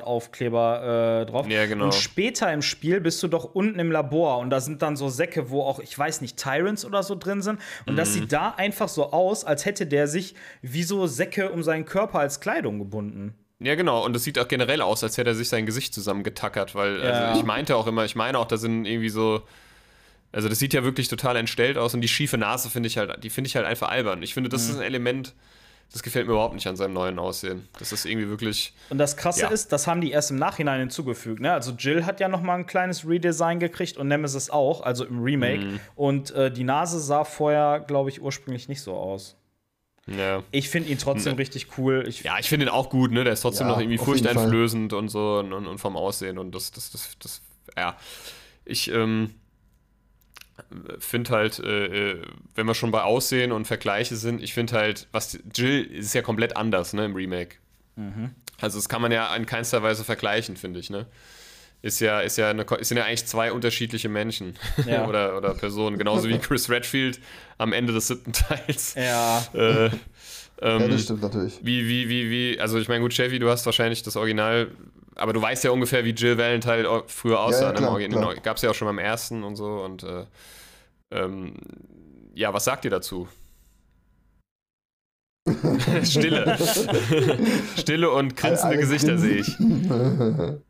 Biohazard-Aufkleber äh, drauf.
Ja, genau.
Und später im Spiel bist du doch unten im Labor und da sind dann so Säcke, wo auch, ich weiß nicht, Tyrants oder so drin sind. Und das
Mhm.
sieht da einfach so aus, als hätte der sich wie so Säcke um seinen Körper als Kleidung gebunden.
Ja, genau. Und es sieht auch generell aus, als hätte er sich sein Gesicht zusammengetackert, weil
Ja.
also ich meinte auch immer, ich meine auch, da sind irgendwie so. Also das sieht ja wirklich total entstellt aus und die schiefe Nase finde ich halt, die finde ich halt einfach albern. Ich finde, das
Mhm.
ist ein Element, das gefällt mir überhaupt nicht an seinem neuen Aussehen. Das ist irgendwie wirklich.
Und das Krasse
Ja.
ist, das haben die erst im Nachhinein hinzugefügt. Ne? Also Jill hat ja noch mal ein kleines Redesign gekriegt und Nemesis auch, also im Remake.
Mhm.
Und äh, die Nase sah vorher, glaube ich, ursprünglich nicht so aus.
Ja.
Ich finde ihn trotzdem
Ne.
richtig cool. Ich,
Ja, ich finde ihn auch gut, ne? Der ist trotzdem
Ja,
noch irgendwie furchteinflößend und so und, und, und vom Aussehen und das, das, das, das, ja. Ich, ähm, finde halt, äh, äh, wenn wir schon bei Aussehen und Vergleiche sind, ich finde halt, was Jill ist ja komplett anders, ne, im Remake. Also das kann man ja in keinster Weise vergleichen, finde ich, ne? Ist ja, ist ja eine, sind ja eigentlich zwei unterschiedliche Menschen
Ja.
oder, oder Personen, genauso wie Chris Redfield am Ende des siebten Teils.
ja,
Äh,
Ja,
ähm,
das stimmt natürlich.
wie, wie, wie, wie, also ich meine, gut, Chevy, du hast wahrscheinlich das Original, aber du weißt ja ungefähr, wie Jill Valentine früher aussah.
ja,
ne? Origi-
klar.
Gab es ja auch schon beim ersten und so und äh, ähm, ja, was sagt ihr dazu? Stille. Stille und grinsende
Alle
Gesichter
grinsen.
sehe ich.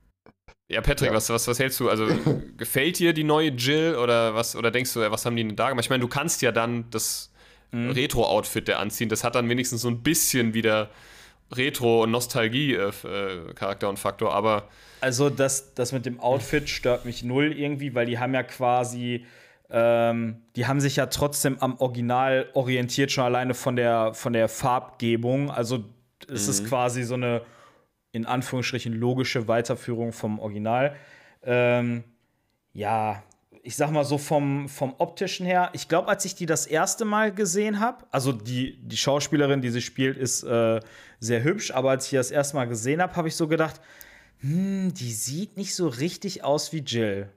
Ja, Patrick,
Ja.
Was, was, was hältst du? Also, gefällt dir die neue Jill oder was, oder denkst du, was haben die denn da gemacht? Ich meine, du kannst ja dann das
Mhm.
Retro-Outfit der anziehen. Das hat dann wenigstens so ein bisschen wieder Retro- und Nostalgie-Charakter und Faktor, aber
also das, das mit dem Outfit stört mich null irgendwie, weil die haben ja quasi, ähm, die haben sich ja trotzdem am Original orientiert, schon alleine von der, von der Farbgebung. Also es ist quasi so eine, in Anführungsstrichen, logische Weiterführung vom Original. Ähm, ja, ich sag mal so vom, vom optischen her, ich glaube, als ich die das erste Mal gesehen habe, also die, die Schauspielerin, die sie spielt, ist äh, sehr hübsch, aber als ich das erste Mal gesehen habe, habe ich so gedacht, hm, die sieht nicht so richtig aus wie Jill.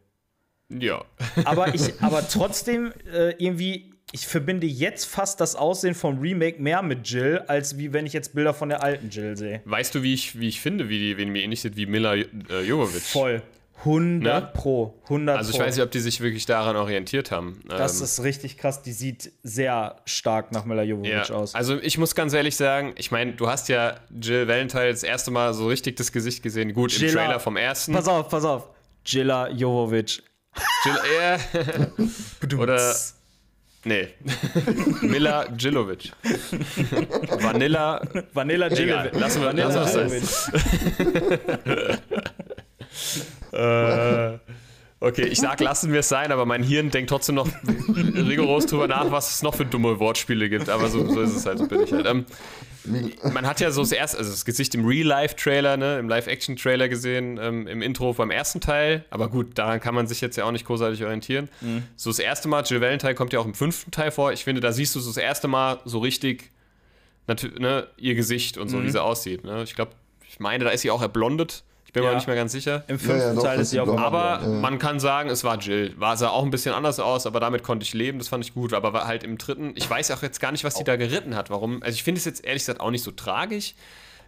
ja.
Aber ich, aber trotzdem äh, irgendwie, ich verbinde jetzt fast das Aussehen vom Remake mehr mit Jill, als wie wenn ich jetzt Bilder von der alten Jill sehe.
Weißt du, wie ich, wie ich finde, wie die, wen mir ähnlich sieht wie Mila äh, Jovovich?
Voll. 100
Ne?
pro. 100
Also ich
pro.
weiß nicht, ob die sich wirklich daran orientiert haben.
Das
Ähm,
ist richtig krass. Die sieht sehr stark nach Mila Jovovich
Ja,
aus.
also ich muss ganz ehrlich sagen, ich meine, du hast ja Jill Valentine das erste Mal so richtig das Gesicht gesehen. Gut, im
Jilla-
Trailer vom ersten.
Pass auf, pass auf. Jilla Jovovich.
Jill, äh, oder, nee, Mila Jillovic. Vanilla,
Vanilla
Egal,
Jillovic.
lassen wir-
Vanilla
lassen wir es äh, okay, ich sag, lassen wir es sein, aber mein Hirn denkt trotzdem noch rigoros drüber nach, was es noch für dumme Wortspiele gibt. Aber so, so ist es halt, so bin ich halt. Ähm, man hat ja so das erste, also das Gesicht im Real-Life-Trailer, ne, im Live-Action-Trailer gesehen, ähm, im Intro beim ersten Teil. Aber gut, daran kann man sich jetzt ja auch nicht großartig orientieren. So das erste Mal, Jill Valentine kommt ja auch im fünften Teil vor. Ich finde, da siehst du so das erste Mal so richtig ne, ihr Gesicht und so, wie sie aussieht. Ne? Ich glaube, ich meine, da ist sie auch erblondet. Ich bin mir
Ja.
auch nicht mehr ganz sicher.
Im fünften
Ja, ja, doch,
Teil ist sie auf
blond.
Aber
Ja.
man kann sagen, es war Jill. War sah auch ein bisschen anders aus, aber damit konnte ich leben. Das fand ich gut. Aber war halt im dritten, ich weiß auch jetzt gar nicht, was die da geritten hat. Warum? Also ich finde es jetzt ehrlich gesagt auch nicht so tragisch.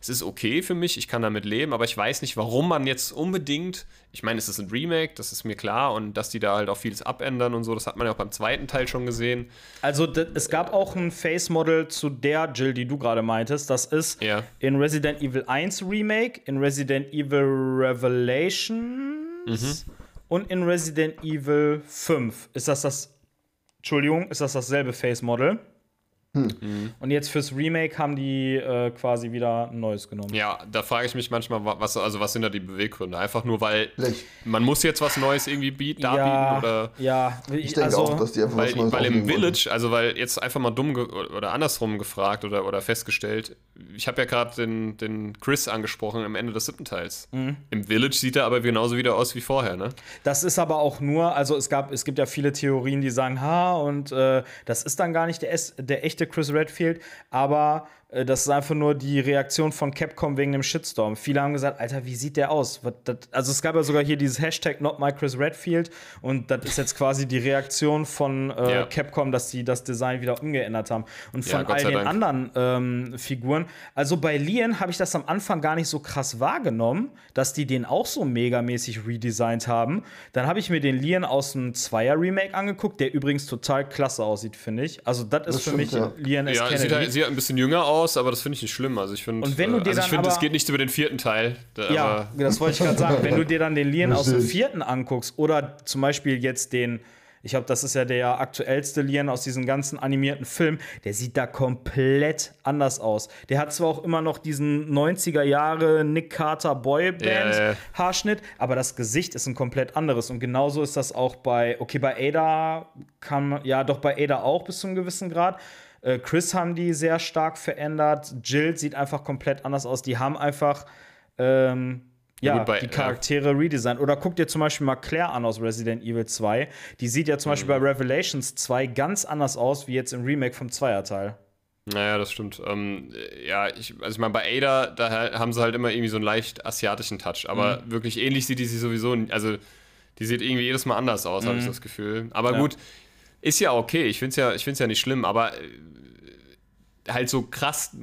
Es ist okay für mich, ich kann damit leben, aber ich weiß nicht, warum man jetzt unbedingt. Ich meine, es ist ein Remake, das ist mir klar, und dass die da halt auch vieles abändern und so, das hat man ja auch beim zweiten Teil schon gesehen.
Also es gab auch ein Face-Model zu der Jill, die du gerade meintest. Das ist
Ja.
in Resident Evil 1 Remake, in Resident Evil Revelations und in Resident Evil 5. Ist das das, Entschuldigung, ist das dasselbe Face-Model? Und jetzt fürs Remake haben die äh, quasi wieder ein neues genommen.
Ja, da frage ich mich manchmal, wa- was, also was sind da die Beweggründe? Einfach nur, weil man muss jetzt was Neues irgendwie bieten, darbieten
ja,
oder
ja,
Ich denke
also,
auch, dass die einfach
weil,
was Neues
weil im. Village, also weil jetzt einfach mal dumm ge- oder andersrum gefragt oder, oder festgestellt, ich habe ja gerade den, den Chris angesprochen am Ende des siebten Teils.
Mhm.
Im Village sieht er aber genauso wieder aus wie vorher, ne?
Das ist aber auch nur, also es gab, es gibt ja viele Theorien, die sagen, ha, und äh, das ist dann gar nicht der, es- der echte Chris Redfield, aber das ist einfach nur die Reaktion von Capcom wegen dem Shitstorm. Viele haben gesagt, Alter, wie sieht der aus? Also es gab ja sogar hier dieses Hashtag Not My Chris Redfield und das ist jetzt quasi die Reaktion von äh,
Ja.
Capcom, dass sie das Design wieder umgeändert haben. Und
Ja,
von
Gott
all den
Dank.
anderen ähm, Figuren. Also bei Lian habe ich das am Anfang gar nicht so krass wahrgenommen, dass die den auch so megamäßig redesigned haben. Dann habe ich mir den Lian aus dem Zweier-Remake angeguckt, der übrigens total klasse aussieht, finde ich. Also das ist
Das
für mich
ja.
Lian S.
Ja,
Kennedy.
sieht halt, sieht halt ein bisschen jünger aus, aber das finde ich nicht schlimm. Also ich finde,
Und wenn du
äh,
dir
also ich finde, es geht nichts über den vierten Teil. Da,
Ja,
aber
das wollte ich gerade sagen. Wenn du dir dann den Lian aus dem vierten anguckst oder zum Beispiel jetzt den, ich glaube, das ist ja der aktuellste Lian aus diesem ganzen animierten Film, der sieht da komplett anders aus. Der hat zwar auch immer noch diesen 90er Jahre Nick Carter Boyband
Ja, ja.
Haarschnitt, aber das Gesicht ist ein komplett anderes. Und genauso ist das auch bei, okay, bei Ada kann man, ja, doch bei Ada auch bis zu einem gewissen Grad. Äh, Chris haben die sehr stark verändert. Jill sieht einfach komplett anders aus. Die haben einfach ähm, ja,
gut, bei-
die
ja.
Charaktere redesigned. Oder guck dir zum Beispiel mal Claire an aus Resident Evil 2. Die sieht ja zum Beispiel bei Revelations 2 ganz anders aus wie jetzt im Remake vom Zweierteil.
Naja, das stimmt. Ähm, äh, ja, ich, also ich meine, bei Ada, da ha- haben sie halt immer irgendwie so einen leicht asiatischen Touch. Aber
Mhm.
wirklich ähnlich sieht die sie sowieso. Also, die sieht irgendwie jedes Mal anders aus, habe ich das Gefühl. Aber
Mhm. Ja.
gut, ist ja okay. Ich finde es ja, ja nicht schlimm. Aber äh, halt so krass,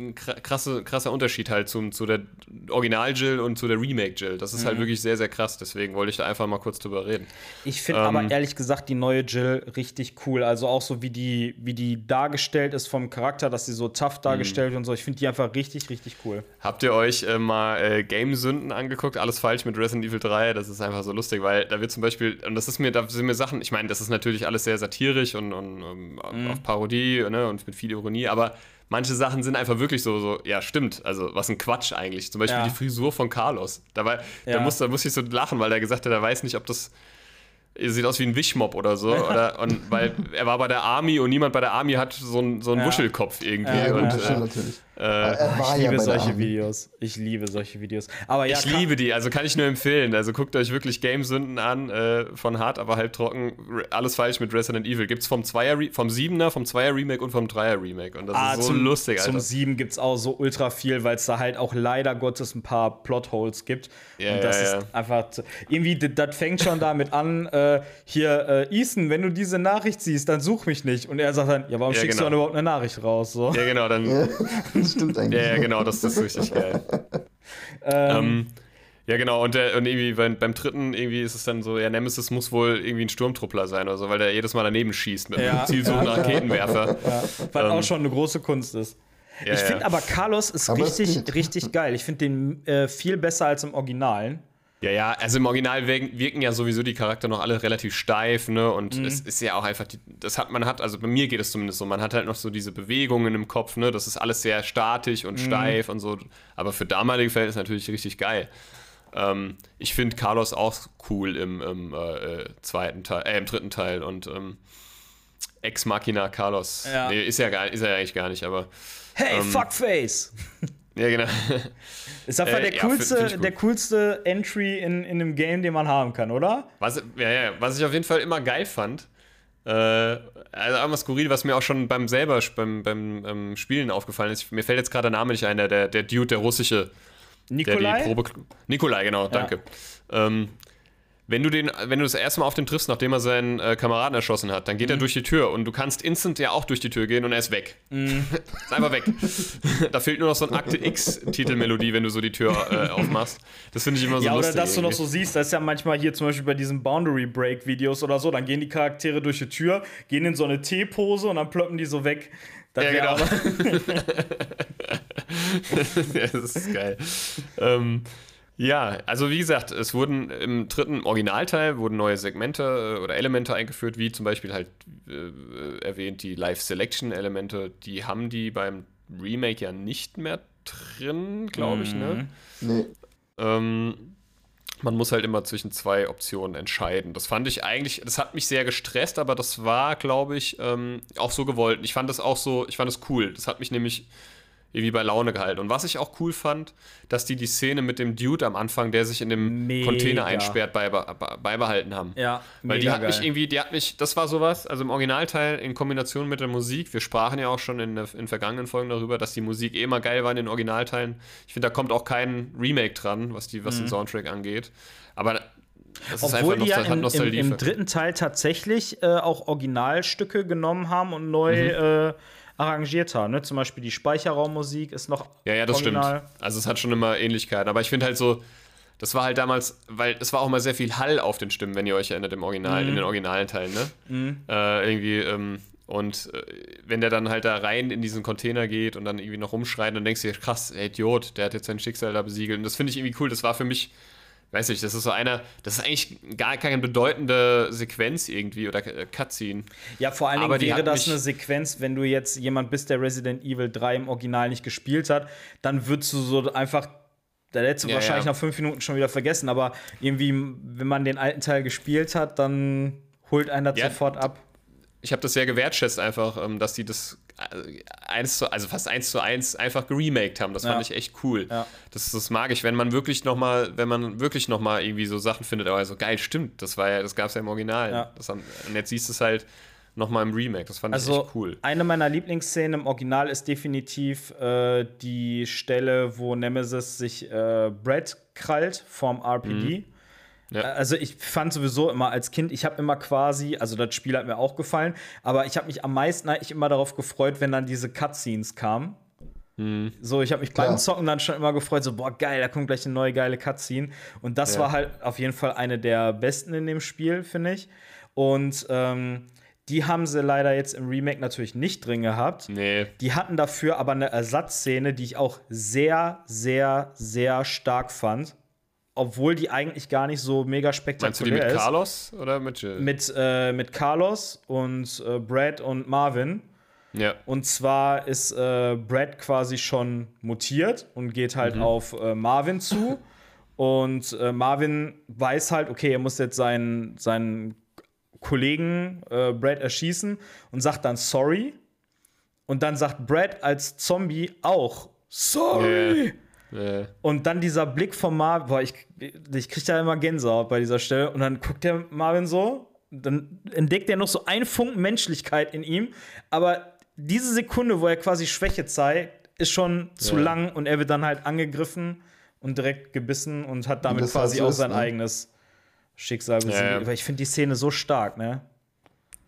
krasse, krasser Unterschied halt zum, zu der Original-Jill und zu der Remake-Jill. Das ist
Mhm.
halt wirklich sehr, sehr krass. Deswegen wollte ich da einfach mal kurz drüber reden.
Ich finde
Ähm.
aber ehrlich gesagt die neue Jill richtig cool. Also auch so wie die, wie die dargestellt ist vom Charakter, dass sie so tough dargestellt
Mhm.
und so. Ich finde die einfach richtig, richtig cool.
Habt ihr euch äh, mal äh, Game-Sünden angeguckt? Alles falsch mit Resident Evil 3? Das ist einfach so lustig, weil da wird zum Beispiel, und das ist mir, da sind mir Sachen, ich meine, das ist natürlich alles sehr satirisch und, und ähm, auf Parodie ne, und mit viel Ironie, aber manche Sachen sind einfach wirklich so, so, ja, stimmt, also was ein Quatsch eigentlich. Zum Beispiel
Ja.
die Frisur von Carlos. Da, war,
Ja.
da, muss, da muss ich so lachen, weil er gesagt hat, er weiß nicht, ob das. Sieht aus wie ein Wischmob oder so. Oder, und weil er war bei der Army und niemand bei der Army hat so einen so einen
Ja.
Wuschelkopf irgendwie.
Ja,
Ja,
und, äh,
natürlich.
Äh,
ich
ja
liebe
der
solche. Videos. Ich liebe solche Videos. Aber ja,
ich liebe die, also kann ich nur empfehlen. Also guckt euch wirklich Game-Sünden an, äh, von hart, aber halb trocken. Re- Alles falsch mit Resident Evil. Gibt's vom Zweier, vom Siebener, vom Zweier Remake und vom Dreier Remake. Und das
Ah,
ist so
zum,
lustig,
Zum
Alter.
7 gibt es auch so ultra viel, weil es da halt auch leider Gottes ein paar Plotholes gibt.
Ja,
und das
ja, ja.
ist einfach. Irgendwie, das fängt schon damit an, äh, hier, äh, Ethan, wenn du diese Nachricht siehst, dann such mich nicht. Und er sagt dann, ja, warum
Ja,
schickst
genau.
du dann überhaupt eine Nachricht raus? So.
Ja, genau, dann.
Ja, das stimmt eigentlich.
Ja, ja, genau, das ist richtig geil. ähm, ja, genau, und, der, und irgendwie beim, beim dritten irgendwie ist es dann so, ja, Nemesis muss wohl irgendwie ein Sturmtruppler sein oder so, weil der jedes Mal daneben schießt mit
Ja.
einem zielsuchenden Raketenwerfer.
Ja, was auch schon eine große Kunst ist.
Ja,
ich finde
ja.
aber Carlos ist
Aber
richtig, richtig geil. Ich finde den äh, viel besser als im Originalen.
Ja, ja, also im Original wirken, wirken ja sowieso die Charakter noch alle relativ steif, ne? Und
Mhm.
es ist ja auch einfach, die, das hat man hat, also bei mir geht es zumindest so, man hat halt noch so diese Bewegungen im Kopf, ne? Das ist alles sehr statisch
Mhm.
und steif und so. Aber für damalige Fälle ist natürlich richtig geil. Ähm, ich finde Carlos auch cool im, im äh, zweiten Teil, äh, im dritten Teil und ähm, Ex Machina Carlos.
Ja.
Nee, ist ja gar, ist er eigentlich gar nicht, aber
Hey,
Ähm.
Fuckface!
ja, genau.
Ist einfach
Äh,
der,
ja,
coolste,
find
der coolste Entry in, in einem Game, den man haben kann, oder?
Was, ja, ja, was ich auf jeden Fall immer geil fand, äh, also einmal skurril, was mir auch schon beim selber beim, beim ähm, Spielen aufgefallen ist. Mir fällt jetzt gerade der Name nicht ein, der, der, der Dude, der russische, der
Nikolai?
die Probe. Nikolai, genau, danke. Ähm, wenn du den, wenn du das erste Mal auf den triffst, nachdem er seinen äh, Kameraden erschossen hat, dann geht er
Mhm.
durch die Tür und du kannst instant ja auch durch die Tür gehen und er ist weg.
Mhm.
ist einfach weg. da fehlt nur noch so ein Akte X-Titelmelodie, wenn du so die Tür äh, aufmachst. Das finde ich immer so
ja, oder
lustig.
dass du noch so siehst, das ist ja manchmal hier zum Beispiel bei diesen Boundary Break Videos oder so, dann gehen die Charaktere durch die Tür, gehen in so eine T-Pose und dann ploppen die so weg. Das
Ja, genau. ja, das ist geil. ähm, Ja, also wie gesagt, es wurden im dritten Originalteil wurden neue Segmente äh, oder Elemente eingeführt, wie zum Beispiel halt äh, erwähnt die Live-Selection-Elemente. Die haben die beim Remake ja nicht mehr drin, glaube ich, ne?
Nee.
Ähm, man muss halt immer zwischen zwei Optionen entscheiden. Das fand ich eigentlich, das hat mich sehr gestresst, aber das war, glaube ich, ähm, auch so gewollt. Ich fand das auch so, ich fand das cool. Das hat mich nämlich irgendwie bei Laune gehalten. Und was ich auch cool fand, dass die die Szene mit dem Dude am Anfang, der sich in dem
Mega.
Container einsperrt, beibe beibehalten haben.
Ja,
Weil die hat mich
geil.
irgendwie, die hat mich, das war sowas, also im Originalteil in Kombination mit der Musik, wir sprachen ja auch schon in, in vergangenen Folgen darüber, dass die Musik eh immer geil war in den Originalteilen. Ich finde, da kommt auch kein Remake dran, was, die, was den Soundtrack angeht. Aber das ist
Mhm. Obwohl die ja im, im, im dritten Teil tatsächlich äh, auch Originalstücke genommen haben und neu äh, arrangiert haben. Ne? Zum Beispiel die Speicherraummusik ist noch
Ja, ja, das
original.
stimmt. Also es hat schon immer Ähnlichkeiten. Aber ich finde halt so, das war halt damals, weil es war auch mal sehr viel Hall auf den Stimmen, wenn ihr euch erinnert, im Original,
Mhm.
in den originalen Teilen, ne? Äh, irgendwie, ähm, und äh, wenn der dann halt da rein in diesen Container geht und dann irgendwie noch rumschreit, dann denkst du dir, krass, ey, Idiot, der hat jetzt sein Schicksal da besiegelt. Und das finde ich irgendwie cool. Das war für mich, weiß nicht, das ist so einer, das ist eigentlich gar keine bedeutende Sequenz irgendwie oder äh, Cutscene.
Ja, vor allen Dingen wäre das eine Sequenz, wenn du jetzt jemand bist, der Resident Evil 3 im Original nicht gespielt hat, dann würdest du so einfach. Da hättest du
Ja,
wahrscheinlich
ja.
nach fünf Minuten schon wieder vergessen, aber irgendwie, wenn man den alten Teil gespielt hat, dann holt einen das
Ja,
sofort ab.
Ich habe das sehr gewertschätzt einfach, ähm, dass die das äh, eins zu, also fast eins zu eins einfach geremaked haben. Das fand
Ja.
ich echt cool.
Ja.
Das, das mag ich, wenn man wirklich noch mal, wenn man wirklich noch mal irgendwie so Sachen findet, aber so geil, stimmt, das war ja, das gab es ja im Original.
Ja.
Das haben, und jetzt siehst du es halt noch mal im Remake. Das fand ich
Also,
echt cool.
eine meiner Lieblingsszenen im Original ist definitiv äh, die Stelle, wo Nemesis sich äh, Brad krallt vom RPD.
Mhm. Ja.
Also ich fand sowieso immer als Kind, ich habe immer quasi, also das Spiel hat mir auch gefallen, aber ich habe mich am meisten eigentlich immer darauf gefreut, wenn dann diese Cutscenes kamen.
Mhm.
So, ich habe mich
Klar.
beim Zocken dann schon immer gefreut, so, boah, geil, da kommt gleich eine neue geile Cutscene. Und das
Ja.
war halt auf jeden Fall eine der besten in dem Spiel, finde ich. Und ähm, die haben sie leider jetzt im Remake natürlich nicht drin gehabt.
Nee,
Die hatten dafür aber eine Ersatzszene, die ich auch sehr, sehr, sehr stark fand. Obwohl die eigentlich gar nicht so mega spektakulär
meinst du die mit
ist.
Carlos oder mit Jill?
Mit, äh, mit Carlos und äh, Brad und Marvin.
ja.
Und zwar ist äh, Brad quasi schon mutiert und geht halt
Mhm.
auf äh, Marvin zu. und äh, Marvin weiß halt, okay, er muss jetzt seinen, seinen Kollegen äh, Brad erschießen und sagt dann sorry. Und dann sagt Brad als Zombie auch sorry.
Äh,
Und dann dieser Blick von Marvin, boah, ich, ich krieg da immer Gänsehaut bei dieser Stelle. Und dann guckt der Marvin so, dann entdeckt er noch so einen Funken Menschlichkeit in ihm. Aber diese Sekunde, wo er quasi Schwäche zeigt, ist schon zu
Ja.
lang und er wird dann halt angegriffen und direkt gebissen und hat damit
halt
quasi auch sein
ne?
eigenes Schicksal besiegt.
ja.
Aber ich finde die Szene so stark, ne?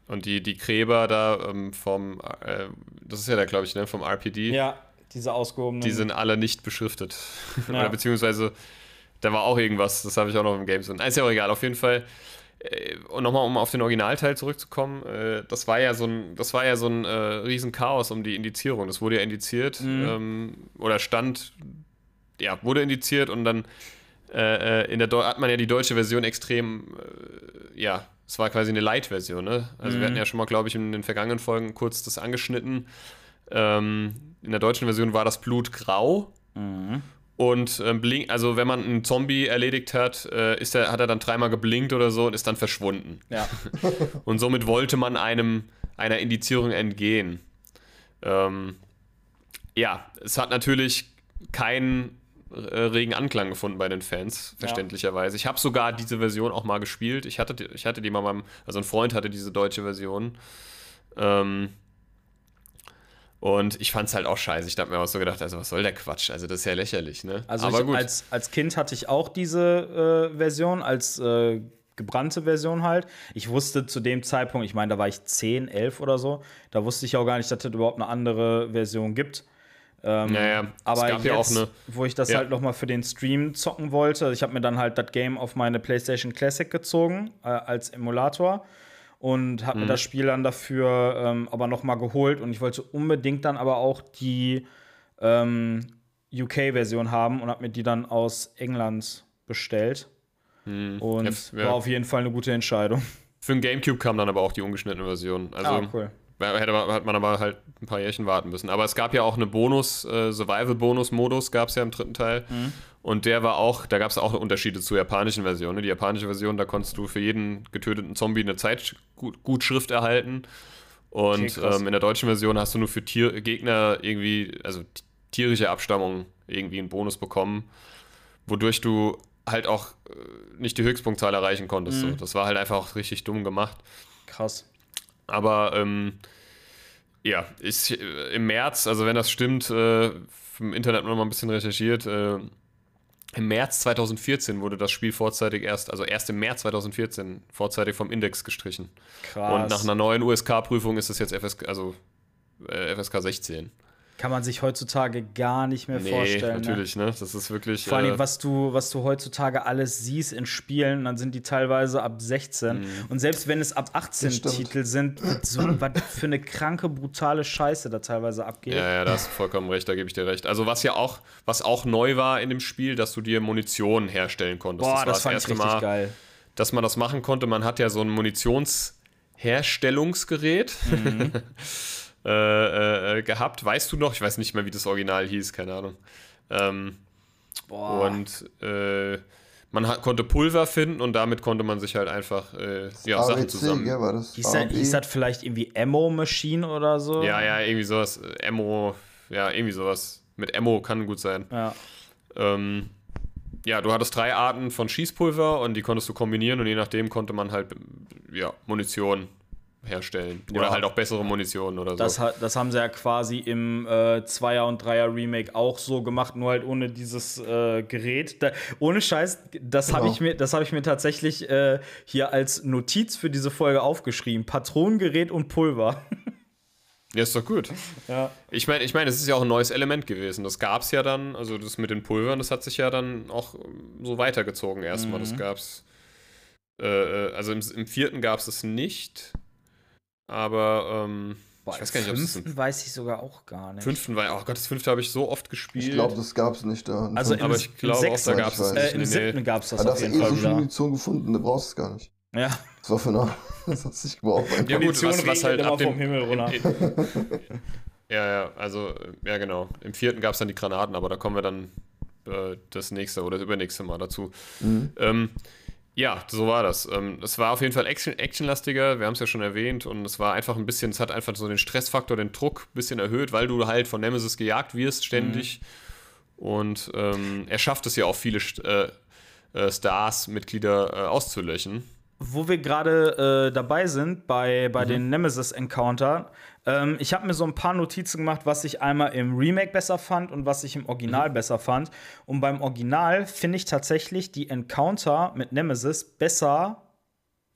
und die, die Gräber da ähm, vom, äh, das ist ja da, glaube ich, ne, vom RPD.
Ja, diese ausgehobenen.
Die sind alle nicht beschriftet.
Ja.
Oder beziehungsweise, da war auch irgendwas, das habe ich auch noch im Game drin. Ist ja auch egal, auf jeden Fall. äh, Und nochmal, um auf den Originalteil zurückzukommen, äh, das war ja so ein, das war ja so ein äh, Riesenchaos um die Indizierung. Das wurde ja indiziert ähm, oder stand, ja, wurde indiziert und dann äh, äh, in der Deu- hat man ja die deutsche Version extrem, äh, ja, es war quasi eine Light-Version, ne? Also wir hatten ja schon mal, glaube ich, in den vergangenen Folgen kurz das angeschnitten. Ähm, in der deutschen Version war das Blut grau. Und ähm, blink, also wenn man einen Zombie erledigt hat, äh, ist er, hat er dann dreimal geblinkt oder so und ist dann verschwunden.
ja.
Und somit wollte man einem einer Indizierung entgehen. Ähm, ja, es hat natürlich keinen äh, regen Anklang gefunden bei den Fans, verständlicherweise. Ich habe sogar diese Version auch mal gespielt. Ich hatte, die- ich hatte die mal beim, also ein Freund hatte diese deutsche Version. Ähm, und ich fand es halt auch scheiße. Ich habe mir auch so gedacht, also was soll der Quatsch? Also das ist ja lächerlich, ne?
Also
Aber
ich,
gut.
Als, als Kind hatte ich auch diese äh, Version, als äh, gebrannte Version halt. Ich wusste zu dem Zeitpunkt, ich meine, da war ich 10, 11 oder so, da wusste ich auch gar nicht, dass es überhaupt eine andere Version gibt. Ähm,
Naja,
aber
es gab
jetzt,
ja auch eine.
wo ich das
Ja.
halt noch mal für den Stream zocken wollte, ich habe mir dann halt das Game auf meine PlayStation Classic gezogen äh, als Emulator und habe mir
Mhm.
das Spiel dann dafür ähm, aber noch mal geholt und ich wollte unbedingt dann aber auch die ähm, UK-Version haben und habe mir die dann aus England bestellt.
Hm.
Und
ja.
war auf jeden Fall eine gute Entscheidung.
Für den Gamecube kam dann aber auch die ungeschnittene Version. Also
ah, cool.
Hätte, man- hat man aber halt ein paar Jährchen warten müssen. Aber es gab ja auch eine Bonus, äh, Survival-Bonus-Modus gab es ja im dritten Teil.
Mhm.
Und der war auch, da gab es auch Unterschiede zur japanischen Version. Ne? Die japanische Version, da konntest du für jeden getöteten Zombie eine Zeitgutschrift erhalten. Und
Okay,
ähm, in der deutschen Version hast du nur für Tier Gegner irgendwie, also tierische Abstammung irgendwie einen Bonus bekommen, wodurch du halt auch äh, nicht die Höchstpunktzahl erreichen konntest.
Mhm.
So. Das war halt einfach auch richtig dumm gemacht.
Krass.
Aber ähm, ja, ist äh, im März, also wenn das stimmt, äh, im Internet noch mal ein bisschen recherchiert, äh, im März 2014 wurde das Spiel vorzeitig erst, also erst im März 2014 vorzeitig vom Index gestrichen.
Krass.
Und nach einer neuen USK-Prüfung ist es jetzt FSK, also äh, FSK 16.
Kann man sich heutzutage gar nicht mehr
Nee,
vorstellen. Ne?
natürlich, ne? Das ist wirklich.
Vor allem,
äh,
was du, was du heutzutage alles siehst in Spielen, dann sind die teilweise ab 16.
Mhm.
Und selbst wenn es ab 18
Das stimmt.
Titel sind, so, was für eine kranke, brutale Scheiße da teilweise abgeht.
Ja, ja, da hast du vollkommen recht, da gebe ich dir recht. Also was ja auch, was auch neu war in dem Spiel, dass du dir Munition herstellen konntest.
Boah,
war
das, fand ich richtig geil.
dass man das machen konnte. Man hat ja so ein Munitionsherstellungsgerät
Mhm.
äh, äh, gehabt. Weißt du noch? Ich weiß nicht mehr, wie das Original hieß, keine Ahnung. Ähm,
Boah.
und äh, man hat, konnte Pulver finden und damit konnte man sich halt einfach äh, ja, Sachen zusammen.
gell, war das?
hieß, das, hieß das vielleicht irgendwie Ammo Machine oder so?
Ja, ja, irgendwie sowas. Äh, Ammo, ja, irgendwie sowas. Mit Ammo kann gut sein.
Ja.
Ähm, ja, du hattest drei Arten von Schießpulver und die konntest du kombinieren und je nachdem konnte man halt ja, Munition herstellen. Oder
Ja.
halt auch bessere Munition oder so.
Das, das haben sie ja quasi im äh, Zweier- und Dreier-Remake auch so gemacht, nur halt ohne dieses äh, Gerät. Da, ohne Scheiß, das habe
Genau.
ich, mir- das hab ich mir tatsächlich äh, hier als Notiz für diese Folge aufgeschrieben. Patronengerät und Pulver.
ja, ist doch gut.
ja.
Ich meine, ich mein, es ist ja auch ein neues Element gewesen. Das gab es ja dann, also das mit den Pulvern, das hat sich ja dann auch so weitergezogen erstmal.
Mhm.
Das gab's. Äh, äh, also im, im vierten gab es es nicht. Aber ähm,
Boah,
ich weiß gar nicht, ob
fünften weiß ich sogar auch gar nicht.
fünften war. Oh Gott, das fünfte habe ich so oft gespielt.
Ich glaube, das gab es nicht da.
Also im,
aber ich glaube auch,
sechsten,
da gab es
äh, im
Nee,
siebten gab es das
da
auf
hast du
jeden
eh so
Fall
viel. Munition gefunden, da brauchst du es gar nicht.
Ja.
Das war für eine, das hast du nicht gebraucht.
Ja, gut,
Munition
was, was halt ab dem,
vom Himmel runter.
ja, ja, also, ja, genau. Im vierten gab es dann die Granaten, aber da kommen wir dann äh, das nächste oder das übernächste Mal dazu.
Mhm.
Ähm, ja, so war das. Ähm, es war auf jeden Fall Action, actionlastiger, wir haben es ja schon erwähnt, und es war einfach ein bisschen, es hat einfach so den Stressfaktor, den Druck ein bisschen erhöht, weil du halt von Nemesis gejagt wirst ständig. Und ähm, er schafft es ja auch viele äh, äh, Stars, Mitglieder äh, auszulöschen.
Wo wir gerade äh, dabei sind bei,
Mhm.
bei den Nemesis-Encounter, ähm, ich habe mir so ein paar Notizen gemacht, was ich einmal im Remake besser fand und was ich im Original
Mhm.
besser fand. Und beim Original finde ich tatsächlich die Encounter mit Nemesis besser.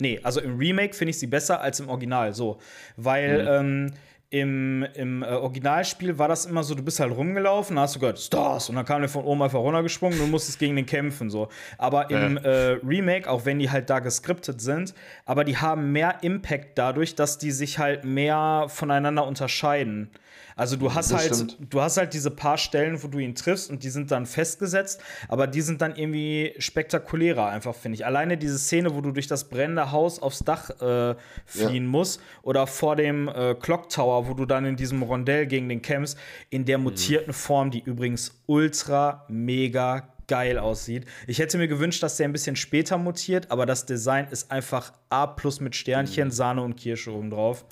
Nee, also im Remake finde ich sie besser als im Original, so. Weil ähm, im, im äh, Originalspiel war das immer so, du bist halt rumgelaufen, hast du gehört, Stars, und dann kam der von oben einfach runtergesprungen und du musstest gegen den kämpfen, so. Aber im äh, Remake, auch wenn die halt da geskriptet sind, aber die haben mehr Impact dadurch, dass die sich halt mehr voneinander unterscheiden. Also du hast
Das
halt,
stimmt.
du hast halt diese paar Stellen, wo du ihn triffst und die sind dann festgesetzt, aber die sind dann irgendwie spektakulärer einfach, finde ich. Alleine diese Szene, wo du durch das brennende Haus aufs Dach äh, fliehen musst oder vor dem äh, Clock Tower, wo du dann in diesem Rondell gegen den kämpfst, in der mutierten Form, die übrigens ultra mega geil aussieht. Ich hätte mir gewünscht, dass der ein bisschen später mutiert, aber das Design ist einfach A plus mit Sternchen, Sahne und Kirsche oben drauf.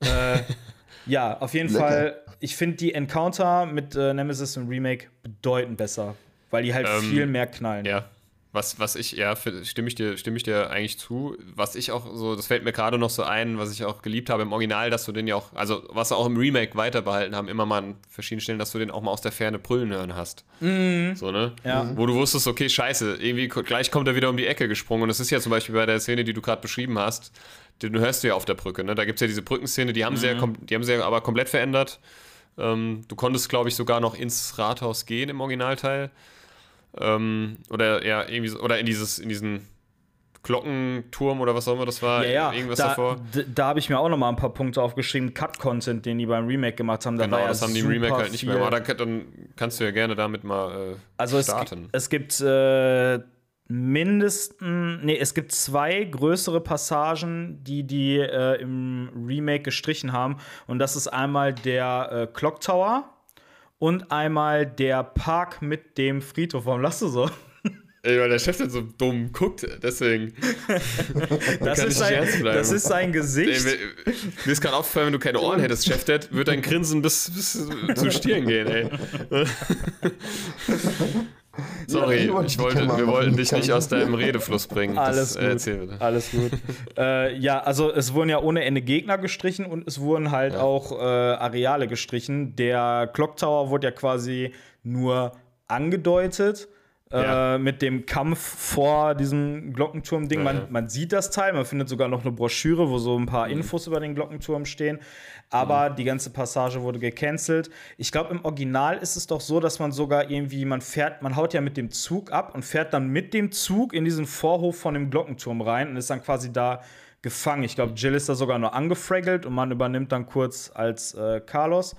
äh, ja, auf jeden
Lecker.
Fall. Ich finde die Encounter mit äh, Nemesis im Remake bedeutend besser, weil die halt
Ähm,
viel mehr knallen.
Ja. Was, was ich, ja, für, stimme ich dir, stimme ich dir eigentlich zu. Was ich auch so, das fällt mir gerade noch so ein, was ich auch geliebt habe im Original, dass du den ja auch, also was sie auch im Remake weiter behalten haben, immer mal an verschiedenen Stellen, dass du den auch mal aus der Ferne brüllen hören hast. So, ne?
Ja.
Wo du wusstest, okay, scheiße, irgendwie gleich kommt er wieder um die Ecke gesprungen. Und das ist ja zum Beispiel bei der Szene, die du gerade beschrieben hast, den hörst du ja auf der Brücke, ne? Da gibt es ja diese Brückenszene, die haben sie ja, kom- die haben sie ja aber komplett verändert. Ähm, du konntest, glaube ich, sogar noch ins Rathaus gehen im Originalteil. Ähm, oder ja, irgendwie so, oder in dieses, in diesen Glockenturm oder was auch immer das war,
Ja, ja,
irgendwas
da,
davor.
da habe ich mir auch noch mal ein paar Punkte aufgeschrieben. Cut-Content, den die beim Remake gemacht haben. Da
Genau,
war ja
das haben die
super
Remake halt nicht mehr gemacht. Dann, dann kannst du ja gerne damit mal äh,
Also es,
starten.
es gibt äh, mindestens, nee, es gibt zwei größere Passagen, die die äh, im Remake gestrichen haben. Und das ist einmal der äh, Clock Tower und einmal der Park mit dem Friedhof. Warum lachst du so?
Ey, weil der Chef dann so dumm guckt, deswegen.
Das ist, sein, das ist sein
Ey,
Gesicht.
mir, mir ist gerade aufgefallen, wenn du keine Ohren hättest, Chef, Dad, wird dein Grinsen bis, bis zu Stirn gehen, ey. Sorry,
Ja,
ich wollte, wir wollten dich nicht aus deinem Redefluss bringen.
Alles
das,
gut.
Äh, erzähl bitte.
Alles gut. äh, ja, also es wurden ja ohne Ende Gegner gestrichen und es wurden halt auch äh, Areale gestrichen. Der Clock Tower wurde ja quasi nur angedeutet.
Ja.
Äh, mit dem Kampf vor diesem Glockenturm-Ding.
Ja,
man,
ja.
man sieht das Teil, man findet sogar noch eine Broschüre, wo so ein paar Infos über den Glockenturm stehen. Aber die ganze Passage wurde gecancelt. Ich glaube, im Original ist es doch so, dass man sogar irgendwie, man fährt, man haut ja mit dem Zug ab und fährt dann mit dem Zug in diesen Vorhof von dem Glockenturm rein und ist dann quasi da gefangen. Ich glaube, Jill ist da sogar nur angefraggelt und man übernimmt dann kurz als äh, Carlos.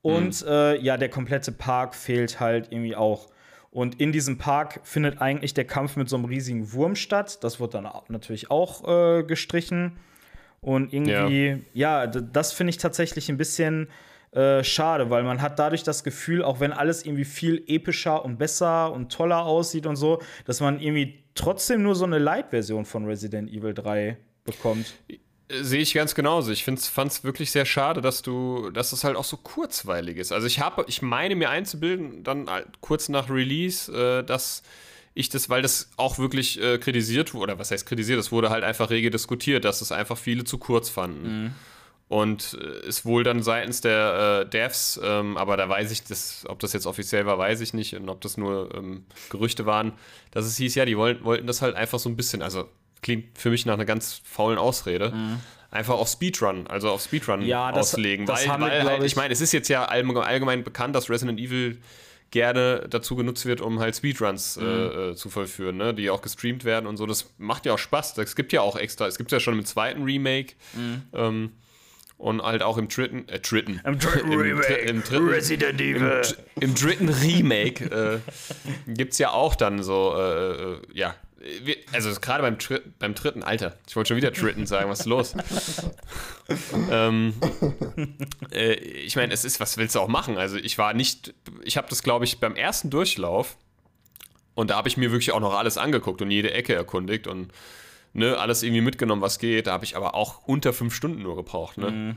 Und äh, ja, der komplette Park fehlt halt irgendwie auch. Und in diesem Park findet eigentlich der Kampf mit so einem riesigen Wurm statt. Das wird dann natürlich auch äh, gestrichen. Und irgendwie, ja, d- das finde ich tatsächlich ein bisschen äh, schade, weil man hat dadurch das Gefühl, auch wenn alles irgendwie viel epischer und besser und toller aussieht und so, dass man irgendwie trotzdem nur so eine Light-Version von Resident Evil 3 bekommt.
Äh, Sehe ich ganz genauso. Ich fand es wirklich sehr schade, dass du, dass es halt auch so kurzweilig ist. Also ich habe, ich meine mir einzubilden, dann kurz nach Release, äh, dass ich das, weil das auch wirklich äh, kritisiert wurde, oder was heißt kritisiert, es wurde halt einfach rege diskutiert, dass es einfach viele zu kurz fanden. Und äh, ist wohl dann seitens der äh, Devs, ähm, aber da weiß ich, das, ob das jetzt offiziell war, weiß ich nicht und ob das nur ähm, Gerüchte waren, dass es hieß, ja, die wollten, wollten das halt einfach so ein bisschen, also klingt für mich nach einer ganz faulen Ausrede, einfach auf Speedrun, also auf Speedrun
Mhm. Ja, das-
auslegen.
das
weil, weil halt, ich
ich-
meine, es ist jetzt ja allgemein bekannt, dass Resident Evil gerne dazu genutzt wird, um halt Speedruns
Mhm.
äh, äh, zu vollführen, ne? die auch gestreamt werden und so. Das macht ja auch Spaß. Es gibt ja auch extra, es gibt ja schon im zweiten Remake ähm, und halt auch im dritten, äh, dritten.
Im dritten
Im
Remake,
im dritten-
Resident Evil.
Im dritten Remake äh, gibt es ja auch dann so, äh, äh, ja, also gerade beim, Tri- beim dritten, Alter, ich wollte schon wieder dritten sagen, was ist los? ähm, äh, ich meine, es ist, was willst du auch machen? Also ich war nicht, ich habe das, glaube ich, beim ersten Durchlauf und da habe ich mir wirklich auch noch alles angeguckt und jede Ecke erkundigt und ne, alles irgendwie mitgenommen, was geht. Da habe ich aber auch unter fünf Stunden nur gebraucht. Ne?
Mhm.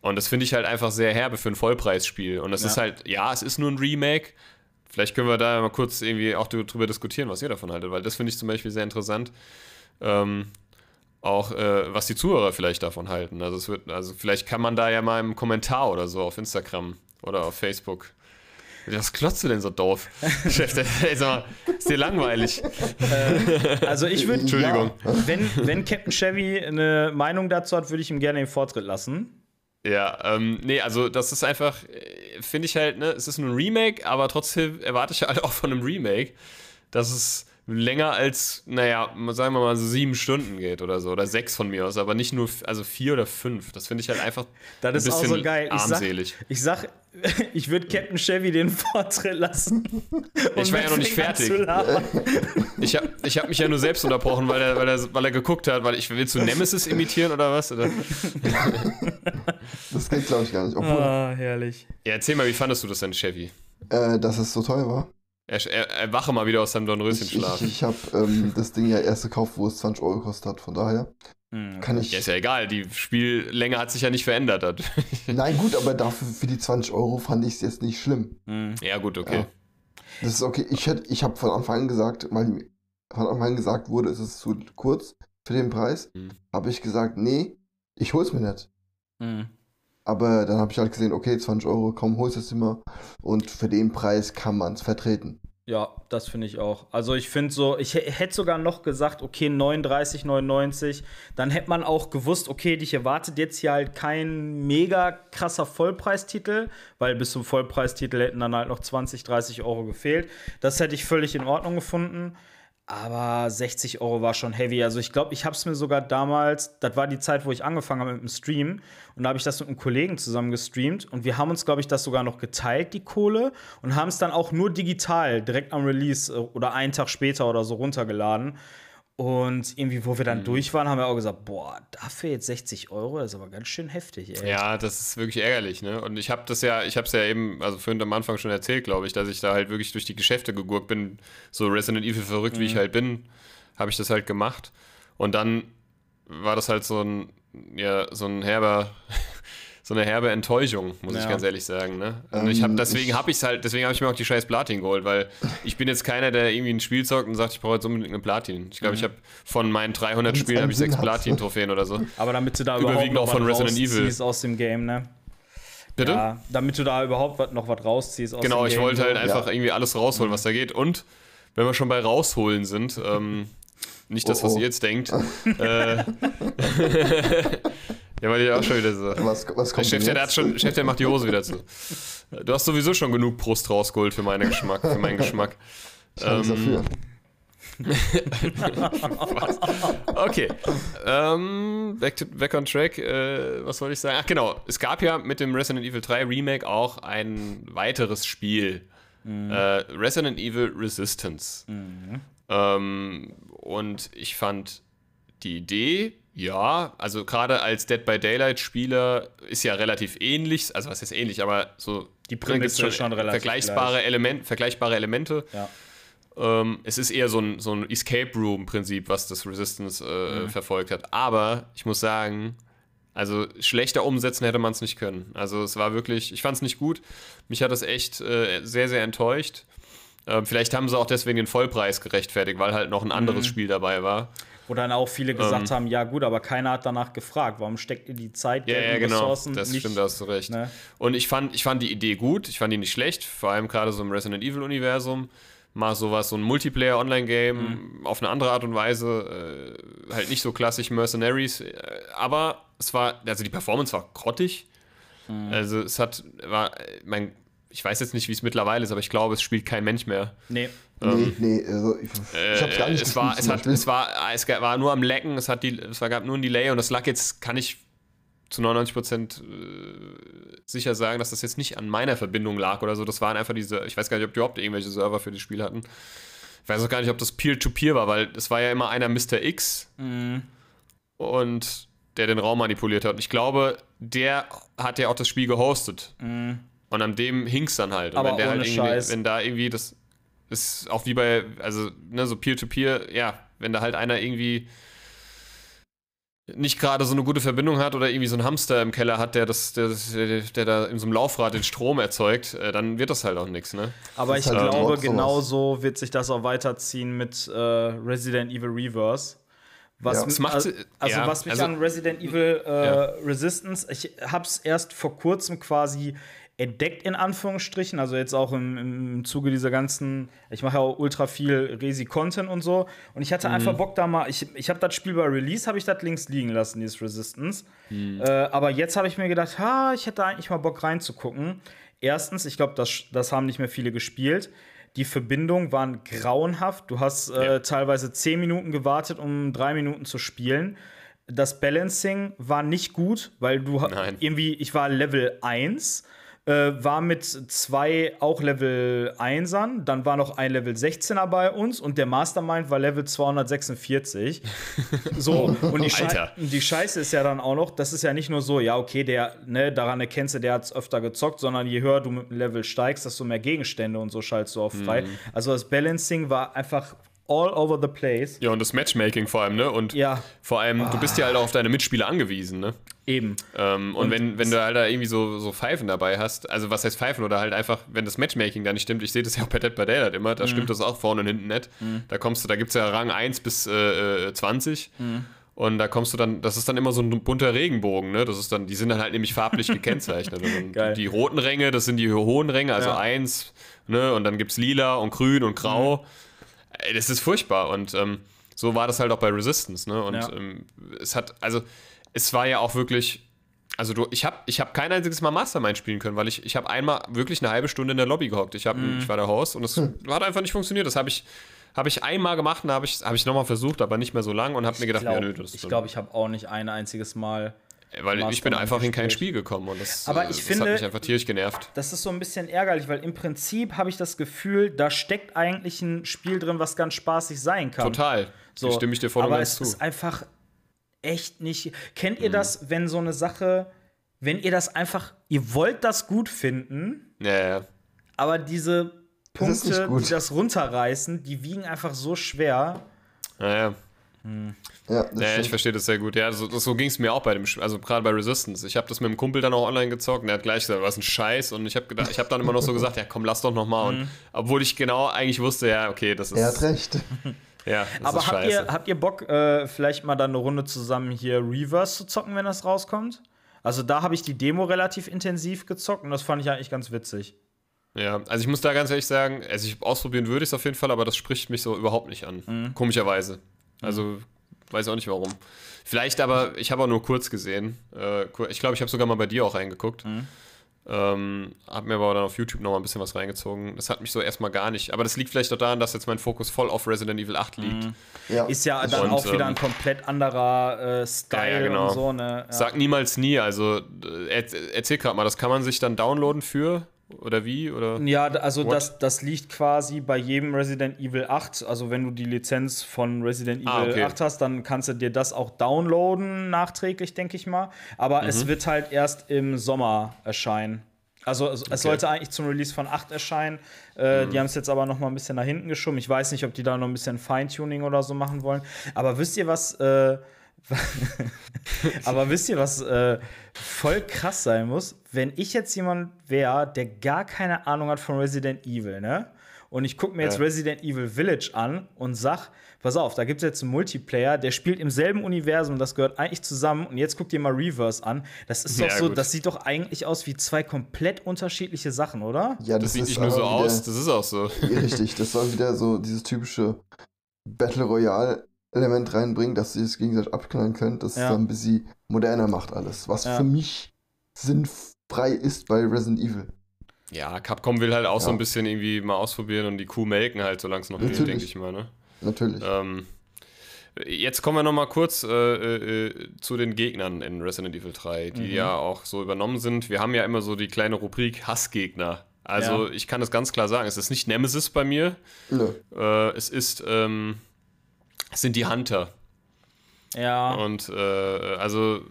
Und das finde ich halt einfach sehr herbe für ein Vollpreisspiel. Und es ist halt, ja, es ist nur ein Remake. Vielleicht können wir da mal kurz irgendwie auch drüber diskutieren, was ihr davon haltet, weil das finde ich zum Beispiel sehr interessant. Ähm, auch äh, was die Zuhörer vielleicht davon halten. Also es wird, also vielleicht kann man da ja mal im Kommentar oder so auf Instagram oder auf Facebook. Was klotzt du denn so doof? Chef, der- ey, sag mal, ist dir langweilig?
Also ich würde,
Entschuldigung.
wenn, wenn Captain Chevy eine Meinung dazu hat, würde ich ihm gerne den Vortritt lassen.
Ja, ähm, nee, also das ist einfach, äh, finde ich halt, ne, es ist ein Remake, aber trotzdem erwarte ich halt auch von einem Remake, dass es länger als, naja, sagen wir mal so sieben Stunden geht oder so, oder sechs von mir aus, aber nicht nur, also vier oder fünf. Das finde ich halt einfach
Das
ein
ist auch
bisschen
so geil. Ich sag,
armselig.
ich sag, ich würde Captain Chevy den Vortritt lassen.
Ich war ja noch nicht fertig. Ich habe ich hab mich ja nur selbst unterbrochen, weil er, weil, er, weil er geguckt hat, weil ich willst du Nemesis imitieren oder was? Oder?
Das geht, glaube ich, gar nicht. Obwohl,
Ah, herrlich.
Ja, erzähl mal, wie fandest du das denn, Chevy?
äh, dass es so teuer war.
Er, er, er wache mal wieder aus seinem
Ich, ich,
Dornröschenschlaf.
ich habe ähm, das Ding ja erst gekauft, wo es 20 Euro gekostet hat. Von daher
Hm.
kann ich.
Ja, ist ja egal, die Spiellänge hat sich ja nicht verändert. Hat.
Nein, gut, aber dafür für die 20 Euro fand ich es jetzt nicht schlimm.
Hm.
ja, gut, okay.
Ja. Das ist okay. Ich, hätt- ich habe von Anfang an gesagt, weil von Anfang an gesagt wurde, es ist zu kurz für den Preis,
Mhm.
habe ich gesagt, nee, ich hol's mir nicht.
Hm.
Aber dann habe ich halt gesehen, okay, 20 Euro, komm, hol's es immer. Und für den Preis kann man es vertreten.
Ja, das finde ich auch. Also ich finde so, ich hä- hätte sogar noch gesagt, okay, 39,99. Dann hätte man auch gewusst, okay, dich erwartet jetzt hier halt kein mega krasser Vollpreistitel, weil bis zum Vollpreistitel hätten dann halt noch 20, 30 Euro gefehlt. Das hätte ich völlig in Ordnung gefunden. Aber 60 Euro war schon heavy. Also ich glaube, ich habe es mir sogar damals, das war die Zeit, wo ich angefangen habe mit dem Stream. Und da habe ich das mit einem Kollegen zusammen gestreamt. Und wir haben uns, glaube ich, das sogar noch geteilt, die Kohle. Und haben es dann auch nur digital, direkt am Release äh, oder einen Tag später oder so runtergeladen. Und irgendwie, wo wir dann mhm. durch waren, haben wir auch gesagt, boah, dafür jetzt 60 Euro, das ist aber ganz schön heftig,
ey. Ja, das ist wirklich ärgerlich, ne? Und ich habe das ja, ich habe es ja eben, also vorhin am Anfang schon erzählt, glaube ich, dass ich da halt wirklich durch die Geschäfte gegurkt bin, so Resident Evil verrückt, mhm. wie ich mhm. halt bin, habe ich das halt gemacht. Und dann war das halt so ein, ja, so ein herber so eine herbe Enttäuschung, muss ja. ich ganz ehrlich sagen. Ne? Und ähm, ich hab, deswegen habe ich halt, deswegen habe ich mir auch die scheiß Platin geholt, weil ich bin jetzt keiner, der irgendwie ein Spiel zockt und sagt, ich brauche jetzt unbedingt eine Platin. Ich glaube, mhm. ich habe von meinen 300 Spielen habe ich sechs Platin-Trophäen oder so.
Aber damit du da überhaupt noch auch von Resident Evil aus dem Game, ne?
Bitte?
Ja, damit du da überhaupt noch was rausziehst
aus Genau, dem Game, ich wollte halt so. einfach ja. irgendwie alles rausholen, was da geht. Und wenn wir schon bei rausholen sind, ähm, nicht das, was oh, oh. ihr jetzt denkt. äh, Ja, weil ich auch schon wieder so. Was, was kommt der Chef, der, hat schon, Chef, der macht die Hose wieder zu. Du hast sowieso schon genug Brust rausgeholt für meinen Geschmack. Für meinen Geschmack.
Ähm, dafür.
okay. Ähm, back, to, back on track. Äh, was wollte ich sagen? Ach, genau. Es gab ja mit dem Resident Evil 3 Remake auch ein weiteres Spiel. Mhm. Äh, Resident Evil Resistance. Mhm. Ähm, und ich fand die Idee ja, also gerade als Dead by Daylight Spieler ist ja relativ ähnlich, also was ist ähnlich, aber so
die Prämisse schon, schon relativ
vergleichbare, Element, vergleichbare Elemente. Ja. Ähm, es ist eher so ein, so ein Escape Room Prinzip, was das Resistance äh, mhm. verfolgt hat. Aber ich muss sagen, also schlechter umsetzen hätte man es nicht können. Also es war wirklich, ich fand es nicht gut. Mich hat das echt äh, sehr, sehr enttäuscht. Äh, vielleicht haben sie auch deswegen den Vollpreis gerechtfertigt, weil halt noch ein anderes mhm. Spiel dabei war.
Wo dann auch viele gesagt ähm, haben, ja gut, aber keiner hat danach gefragt, warum steckt ihr die Zeit,
Geld ja, ja, genau. Ressourcen das nicht, stimmt, da hast du recht. Ne? Und ich fand, ich fand die Idee gut, ich fand die nicht schlecht, vor allem gerade so im Resident Evil Universum. Mal sowas, so ein Multiplayer-Online-Game mhm. auf eine andere Art und Weise, äh, halt nicht so klassisch Mercenaries, äh, aber es war, also die Performance war grottig. Mhm. Also es hat, war, mein, ich weiß jetzt nicht, wie es mittlerweile ist, aber ich glaube, es spielt kein Mensch mehr.
Nee.
Ähm, nee, nee, also ich,
ich hab's gar nicht äh, es war, es, hat, es, war, es war nur am Lecken, es, hat die, es gab nur ein Delay und das lag jetzt, kann ich zu 99% äh, sicher sagen, dass das jetzt nicht an meiner Verbindung lag oder so. Das waren einfach diese, ich weiß gar nicht, ob die überhaupt irgendwelche Server für das Spiel hatten. Ich weiß auch gar nicht, ob das Peer-to-Peer -Peer war, weil es war ja immer einer Mr. X mhm. und der den Raum manipuliert hat. Und ich glaube, der hat ja auch das Spiel gehostet. Mhm. Und an dem hing es dann halt. Und
Aber wenn der halt
irgendwie, wenn da irgendwie das ist auch wie bei, also, ne, so Peer-to-Peer, -Peer, ja, wenn da halt einer irgendwie nicht gerade so eine gute Verbindung hat oder irgendwie so ein Hamster im Keller hat, der das, der, der, der da in so einem Laufrad den Strom erzeugt, äh, dann wird das halt auch nichts, ne?
Aber ich halt glaube, genauso wird sich das auch weiterziehen mit äh, Resident Evil Reverse. Was, ja. macht, also, also ja, was mich also, an Resident Evil äh, ja. Resistance, ich hab's erst vor kurzem quasi entdeckt, in Anführungsstrichen. Also jetzt auch im, im Zuge dieser ganzen, ich mache ja auch ultra viel Resi-Content und so. Und ich hatte mhm. einfach Bock da mal, ich, ich habe das Spiel bei Release, habe ich das links liegen lassen, dieses Resistance. Mhm. Äh, aber jetzt habe ich mir gedacht, ha, ich hätte eigentlich mal Bock reinzugucken. Erstens, ich glaube, das, das haben nicht mehr viele gespielt. Die Verbindungen waren grauenhaft. Du hast äh, ja. teilweise zehn Minuten gewartet, um drei Minuten zu spielen. Das Balancing war nicht gut, weil du Nein. irgendwie, ich war Level 1 äh, war mit zwei auch Level 1ern, dann war noch ein Level 16er bei uns und der Mastermind war Level 246. so, und die, Schei die, Scheiße ist ja dann auch noch, das ist ja nicht nur so, ja, okay, der, ne, daran erkennst du, der hat es öfter gezockt, sondern je höher du mit dem Level steigst, desto mehr Gegenstände und so schaltest du auch frei. Mhm. Also das Balancing war einfach all over the place.
Ja, und das Matchmaking vor allem, ne? Und
ja.
vor allem, ah. du bist ja halt auch auf deine Mitspieler angewiesen, ne?
Eben.
Ähm, und, und, wenn, wenn du halt da irgendwie so, so Pfeifen dabei hast, also was heißt Pfeifen oder halt einfach, wenn das Matchmaking da nicht stimmt, ich sehe das ja auch bei Dead by Daylight immer, da mhm. stimmt das auch vorne und hinten nicht. Mhm. Da kommst du, da gibt es ja Rang 1 bis äh, 20. Äh, mhm. Und da kommst du dann, das ist dann immer so ein bunter Regenbogen, ne? Das ist dann, die sind dann halt nämlich farblich gekennzeichnet. die, die, roten Ränge, das sind die hohen Ränge, also ja. 1, ne? Und dann gibt es lila und grün und grau. Mhm. Ey, das ist furchtbar. Und ähm, so war das halt auch bei Resistance, ne? Und ja. ähm, es hat, also, es war ja auch wirklich. Also du, ich habe ich hab kein einziges Mal Mastermind spielen können, weil ich, ich habe einmal wirklich eine halbe Stunde in der Lobby gehockt. Ich, hab, mm. ich war der Host und es hm. hat einfach nicht funktioniert. Das habe ich, Habe ich einmal gemacht und habe ich, hab ich nochmal versucht, aber nicht mehr so lang und habe mir gedacht,
glaub,
ja, nö, das
ich glaube, ich habe auch nicht ein einziges Mal.
Weil ich bin einfach in kein. Spiel gekommen und das,
Aber
äh,
ich
das
finde-
hat mich einfach tierisch genervt.
Das ist so ein bisschen ärgerlich, weil im Prinzip habe ich das Gefühl, da steckt eigentlich ein Spiel drin, was ganz spaßig sein kann.
Total.
So,
So, stimme ich dir voll und
aber
ganz
es
zu.
ist einfach echt nicht. Kennt
Mhm.
ihr das, wenn so eine Sache, wenn ihr das einfach, ihr wollt das gut finden,
Ja, ja.
aber diese
Das
Punkte,
gut.
die das runterreißen, die wiegen einfach so schwer.
ja, ja.
Ja, das
Ja, ich
stimmt.
verstehe das sehr gut. Ja, so, das, so ging es mir auch bei dem Spiel, also gerade bei Resistance. Ich habe das mit dem Kumpel dann auch online gezockt und er hat gleich gesagt, was ein Scheiß. Und ich habe gedacht, ich habe dann immer noch so gesagt, ja komm, lass doch noch mal.
Mhm.
Und obwohl ich genau eigentlich wusste, ja, okay, das ist.
Er hat recht.
Ja, das
aber
ist
habt
scheiße.
ihr, habt ihr Bock, äh, vielleicht mal dann eine Runde zusammen hier Reverse zu zocken, wenn das rauskommt? Also da habe ich die Demo relativ intensiv gezockt und das fand ich eigentlich ganz witzig.
Ja, also ich muss da ganz ehrlich sagen, also ich ausprobieren würde ich es auf jeden Fall, aber das spricht mich so überhaupt nicht an.
Mhm.
Komischerweise. Also weiß auch nicht warum. Vielleicht aber, ich habe auch nur kurz gesehen. Äh, ich glaube, ich habe sogar mal bei dir auch reingeguckt.
Mhm.
Ähm, hab mir aber dann auf YouTube noch mal ein bisschen was reingezogen. Das hat mich so erstmal gar nicht. Aber das liegt vielleicht auch daran, dass jetzt mein Fokus voll auf Resident Evil 8 liegt.
Mhm.
Ja.
Ist ja dann
Und,
auch wieder
ähm,
ein komplett anderer äh, Style
Ja, ja, genau.
und so, ne? Ja.
Sag niemals nie. Also äh, er, erzähl gerade mal, das kann man sich dann downloaden für oder wie? Oder?
Ja, also
What?
das, das liegt quasi bei jedem Resident Evil 8. Also wenn du die Lizenz von Resident Evil
Ah, okay.
8 hast, dann kannst du dir das auch downloaden, nachträglich, denke ich mal. Aber
Mhm.
es wird halt erst im Sommer erscheinen. Also es, es sollte eigentlich zum Release von 8 erscheinen. Äh,
Mhm.
Die haben es jetzt aber noch mal ein bisschen nach hinten geschoben. Ich weiß nicht, ob die da noch ein bisschen Feintuning oder so machen wollen. Aber wisst ihr, was äh, aber wisst ihr, was äh, voll krass sein muss? Wenn ich jetzt jemand wäre, der gar keine Ahnung hat von Resident Evil, ne? Und ich gucke mir jetzt
Ja.
Resident Evil Village an und sag, pass auf, da gibt es jetzt einen Multiplayer, der spielt im selben Universum, das gehört eigentlich zusammen. Und jetzt guck dir mal Reverse an. Das ist doch
Ja,
so,
gut.
das sieht doch eigentlich aus wie zwei komplett unterschiedliche Sachen, oder?
ja,
Das sieht
ist
nicht nur so aus, das ist auch so.
Richtig, das soll wieder so dieses typische Battle Royale-Element reinbringen, dass sie es gegenseitig abknallen könnt, dass
Ja.
es dann ein bisschen moderner macht alles. Was
Ja.
für mich sinnfrei ist bei Resident Evil.
Ja, Capcom will halt auch so
Ja.
ein bisschen irgendwie mal ausprobieren und die Kuh melken halt, solange es noch geht, denke ich mal. Ne?
Natürlich.
Ähm, jetzt kommen wir noch mal kurz äh, äh, zu den Gegnern in Resident Evil 3, die
Mhm.
ja auch so übernommen sind. Wir haben ja immer so die kleine Rubrik Hassgegner. Also
Ja.
ich kann das ganz klar sagen, es ist nicht Nemesis bei mir,
Nö.
äh, es ist, ähm, sind die Hunter.
Ja.
Und äh, also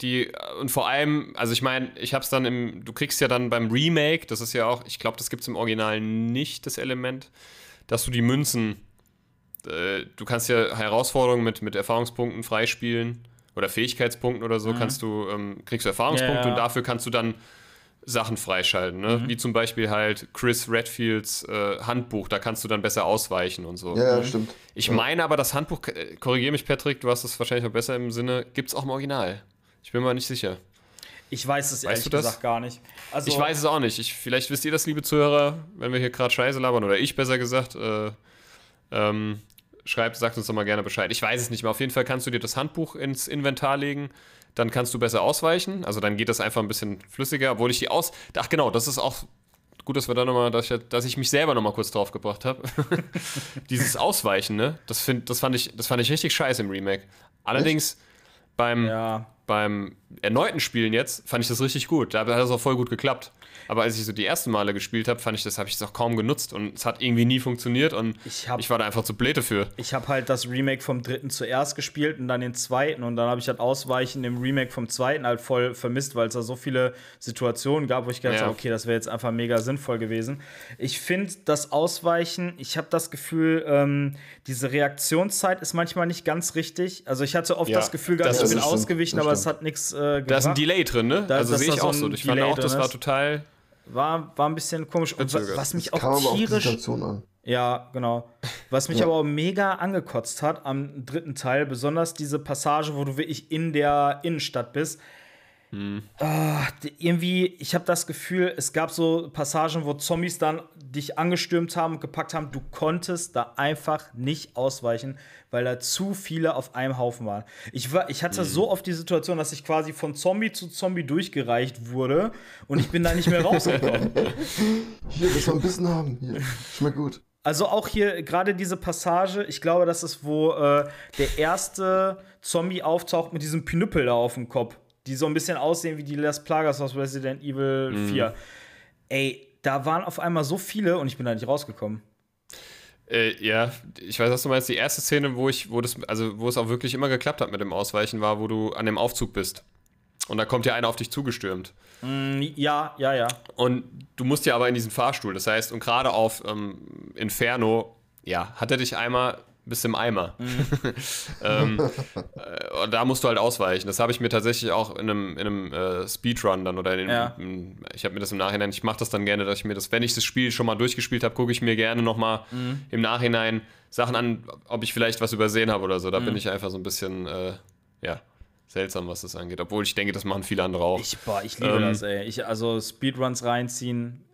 die und vor allem, also ich meine, ich hab's dann im, du kriegst ja dann beim Remake, das ist ja auch, ich glaube, das gibt's im Original nicht, das Element, dass du die Münzen, äh, du kannst ja Herausforderungen mit, mit Erfahrungspunkten freispielen oder Fähigkeitspunkten oder so, kannst du, ähm, kriegst du Erfahrungspunkte
Ja, ja.
und dafür kannst du dann Sachen freischalten, ne? wie zum Beispiel halt Chris Redfields äh, Handbuch, da kannst du dann besser ausweichen und so.
Ja, ja, stimmt.
Ich meine aber, das Handbuch, äh, korrigiere mich, Patrick, du hast es wahrscheinlich noch besser im Sinne, gibt es auch im Original. Ich bin mir nicht sicher.
Ich weiß es ehrlich
du das?
gesagt gar nicht. Also,
Ich weiß es auch nicht. Ich, vielleicht wisst ihr das, liebe Zuhörer, wenn wir hier gerade Scheiße labern, oder ich besser gesagt. Äh, ähm, schreibt, sagt uns doch mal gerne Bescheid. Ich weiß es nicht mehr. Auf jeden Fall kannst du dir das Handbuch ins Inventar legen. Dann kannst du besser ausweichen. Also dann geht das einfach ein bisschen flüssiger, obwohl ich die aus. Ach genau, das ist auch gut, dass wir da nochmal, dass ich, dass ich mich selber nochmal kurz drauf gebracht habe. Dieses Ausweichen, ne? Das, find, das, fand ich, das fand ich richtig scheiße im Remake. Allerdings beim,
Ja.
beim erneuten Spielen jetzt fand ich das richtig gut. Da hat das auch voll gut geklappt. Aber als ich so die ersten Male gespielt habe, fand ich das, habe ich das auch kaum genutzt und es hat irgendwie nie funktioniert und
Ich
ich,
hab-
war da einfach zu blöd dafür.
Ich habe halt das Remake vom dritten zuerst gespielt und dann den zweiten und dann habe ich halt Ausweichen im Remake vom zweiten halt voll vermisst, weil es da so viele Situationen gab, wo ich gedacht
Ja.
habe, okay, das wäre jetzt einfach mega sinnvoll gewesen. Ich finde das Ausweichen, ich habe das Gefühl, ähm, diese Reaktionszeit ist manchmal nicht ganz richtig. Also ich hatte oft
Ja,
das Gefühl
das
ich bin ausgewichen, aber es hat nichts äh, gebracht.
Da ist ein Delay drin, ne?
Da-
also sehe ich
so
auch so. Ich fand
Delay
auch, das war total.
War, war ein bisschen komisch. Und
Verzögert.
was mich
Kam
auch
aber auf die
tierisch ja, genau. Was mich
Ja.
aber auch mega angekotzt hat am dritten Teil, besonders diese Passage, wo du wirklich in der Innenstadt bist. Ah, die- irgendwie, ich habe das Gefühl, es gab so Passagen, wo Zombies dann dich angestürmt haben und gepackt haben. Du konntest da einfach nicht ausweichen, weil da zu viele auf einem Haufen waren. Ich, war, ich hatte so oft die Situation, dass ich quasi von Zombie zu Zombie durchgereicht wurde und ich bin da nicht mehr rausgekommen.
Hier, das wir ein bisschen haben. Hier, schmeckt gut.
Also auch hier gerade diese Passage, ich glaube, das ist, wo äh, der erste Zombie auftaucht mit diesem Pinüppel da auf dem Kopf, die so ein bisschen aussehen wie die Las Plagas aus Resident Evil 4. Ey, da waren auf einmal so viele und ich bin da nicht rausgekommen.
Äh, ja, ich weiß, was du meinst. Die erste Szene, wo ich, wo das, also wo es auch wirklich immer geklappt hat mit dem Ausweichen, war, wo du an dem Aufzug bist. Und da kommt ja einer auf dich zugestürmt.
Mm, Ja, ja, ja.
Und du musst ja aber in diesen Fahrstuhl. Das heißt, und gerade auf ähm, Inferno, ja, hat er dich einmal bis im Eimer. ähm, äh, und da musst du halt ausweichen. Das habe ich mir tatsächlich auch in einem, in einem äh, Speedrun dann oder in,
Ja.
in, ich habe mir das im Nachhinein, ich mache das dann gerne, dass ich mir das, wenn ich das Spiel schon mal durchgespielt habe, gucke ich mir gerne nochmal im Nachhinein Sachen an, ob ich vielleicht was übersehen habe oder so. Da bin ich einfach so ein bisschen, äh, ja, seltsam, was das angeht. Obwohl ich denke, das machen viele andere auch.
Ich, boah, ich liebe
Ähm,
das, ey. Ich, also Speedruns reinziehen,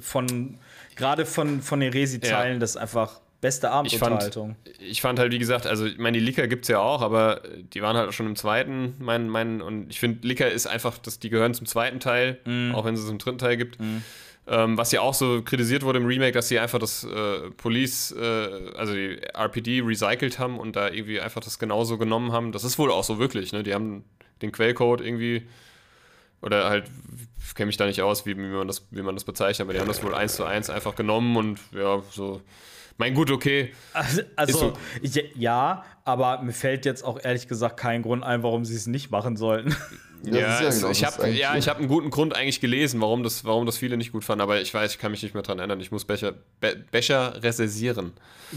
von gerade von, von den Resi-Teilen,
Ja.
das ist einfach beste
ich fand,
Abendunterhaltung.
ich fand halt, wie gesagt, also ich meine, die Licker gibt es ja auch, aber die waren halt auch schon im zweiten, mein, mein, und ich finde, Licker ist einfach, dass die gehören zum zweiten Teil,
Mhm.
auch wenn es es im dritten Teil gibt. Ähm, was ja auch so kritisiert wurde im Remake, dass sie einfach das äh, Police, äh, also die RPD recycelt haben und da irgendwie einfach das genauso genommen haben. Das ist wohl auch so wirklich, ne? Die haben den Quellcode irgendwie oder halt, ich kenne mich da nicht aus, wie, wie, man das, wie man das bezeichnet, aber die haben das wohl eins zu eins einfach genommen und ja, so. Mein gut, okay.
Also, also
so.
ich, ja, aber mir fällt jetzt auch ehrlich gesagt kein Grund ein, warum sie es nicht machen sollten.
Ja,
ist
es- ich habe ja,
so.
ich habe einen guten Grund eigentlich gelesen, warum das, warum das viele nicht gut fanden, aber ich weiß, ich kann mich nicht mehr dran erinnern. Ich muss Becher, Be Becher rezensieren.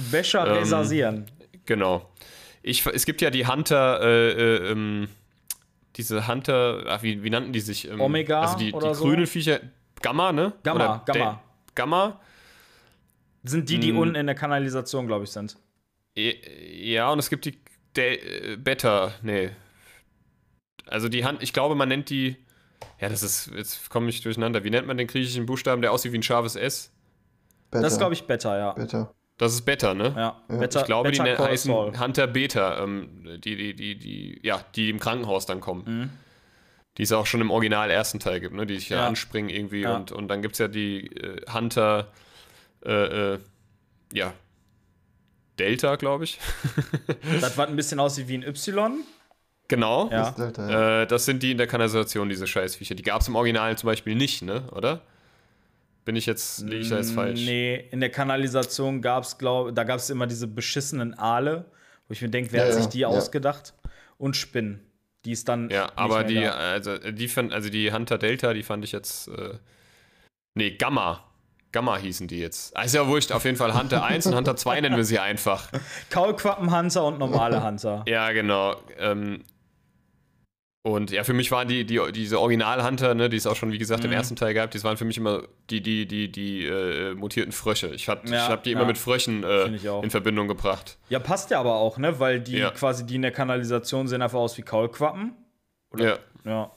Becher
Ähm,
resasieren.
Genau. Ich, es gibt ja die Hunter, äh, äh, ähm, diese Hunter, ach, wie, wie nannten die sich? Ähm,
Omega
Also die, die
so?
grünen Viecher. Gamma, ne?
Gamma,
Oder
Gamma.
De- Gamma?
Sind die,
hm.
die unten in der Kanalisation, glaube ich, sind.
Ja, und es gibt die De äh, Beta, nee. Also die Hand, ich glaube, man nennt die. Ja, das ist, jetzt komme ich durcheinander. Wie nennt man den griechischen Buchstaben, der aussieht wie ein scharfes S?
Better,
Das ist, glaube ich, Better, ja.
Better.
Das ist Beta, ne?
Ja,
Ja.
Better,
Ich glaube,
Better
die heißen. Hunter Beta, ähm, die, die, die, die, ja, die im Krankenhaus dann kommen.
Mhm.
Die es auch schon im Original ersten Teil gibt, ne? Die sich ja,
Ja.
anspringen irgendwie
Ja.
und, und dann gibt es ja die äh, Hunter, äh, äh, ja, Delta, glaube ich.
Das, was ein bisschen aussieht wie ein Y.
genau.
Ja.
Delta, ja.
Äh, das sind die in der Kanalisation, diese Scheißviecher. Die gab es im Original zum Beispiel nicht, ne? Oder? Bin ich jetzt, liege ich da jetzt falsch?
Nee, in der Kanalisation gab es, glaube da gab es immer diese beschissenen Aale, wo ich mir denke, wer
Ja,
hat sich die
ja.
ausgedacht? Und Spinnen. Die ist dann.
Ja,
nicht
aber
mehr
die,
da.
also die fand, also die Hunter Delta, die fand ich jetzt. Äh, nee, Gamma. Gamma hießen die jetzt. Ah, Ist ja wurscht, auf jeden Fall Hunter 1 und Hunter 2 nennen wir sie einfach.
Kaulquappenhunter und normale Hunter.
Ja, genau. Ähm, und ja, für mich waren die, die diese Original-Hunter, ne, die es auch schon, wie gesagt, im
Mhm.
ersten Teil gab, die waren für mich immer die, die, die, die äh, mutierten Frösche. Ich,
Ja,
ich habe die immer
ja.
mit Fröschen äh, in Verbindung gebracht.
Ja, passt ja aber auch, ne? Weil die
Ja.
quasi, die in der Kanalisation sehen einfach aus wie Kaulquappen.
Ja.
Ja.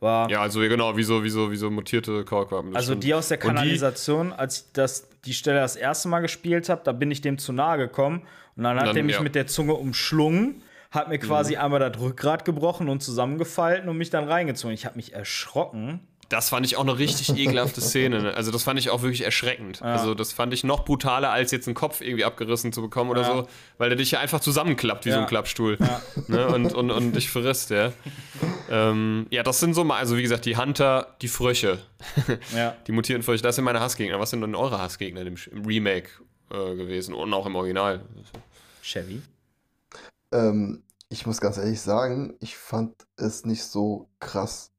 War.
ja, also genau, wie so, wie so, wie so mutierte Kaulquappen.
Also
stimmt.
die aus der Kanalisation, als ich das, die Stelle das erste Mal gespielt habe, da bin ich dem zu nahe gekommen und dann hat
Dann,
er mich
ja.
mit der Zunge umschlungen, hat mir quasi einmal das Rückgrat gebrochen und zusammengefalten und mich dann reingezogen. Ich habe mich erschrocken.
Das fand ich auch eine richtig ekelhafte Szene. Ne? Also das fand ich auch wirklich erschreckend. Also das fand ich noch brutaler, als jetzt einen Kopf irgendwie abgerissen zu bekommen oder
Ja.
so, weil der dich ja einfach zusammenklappt wie so
Ja.
ein Klappstuhl ne? und, und, und dich frisst, ja. ähm, ja, das sind so mal, also wie gesagt, die Hunter, die Frösche,
Ja.
die mutierten Frösche, das sind meine Hassgegner. Was sind denn eure Hassgegner im, im Remake äh, gewesen und auch im Original?
Chevy.
Ähm, ich muss ganz ehrlich sagen, ich fand es nicht so krass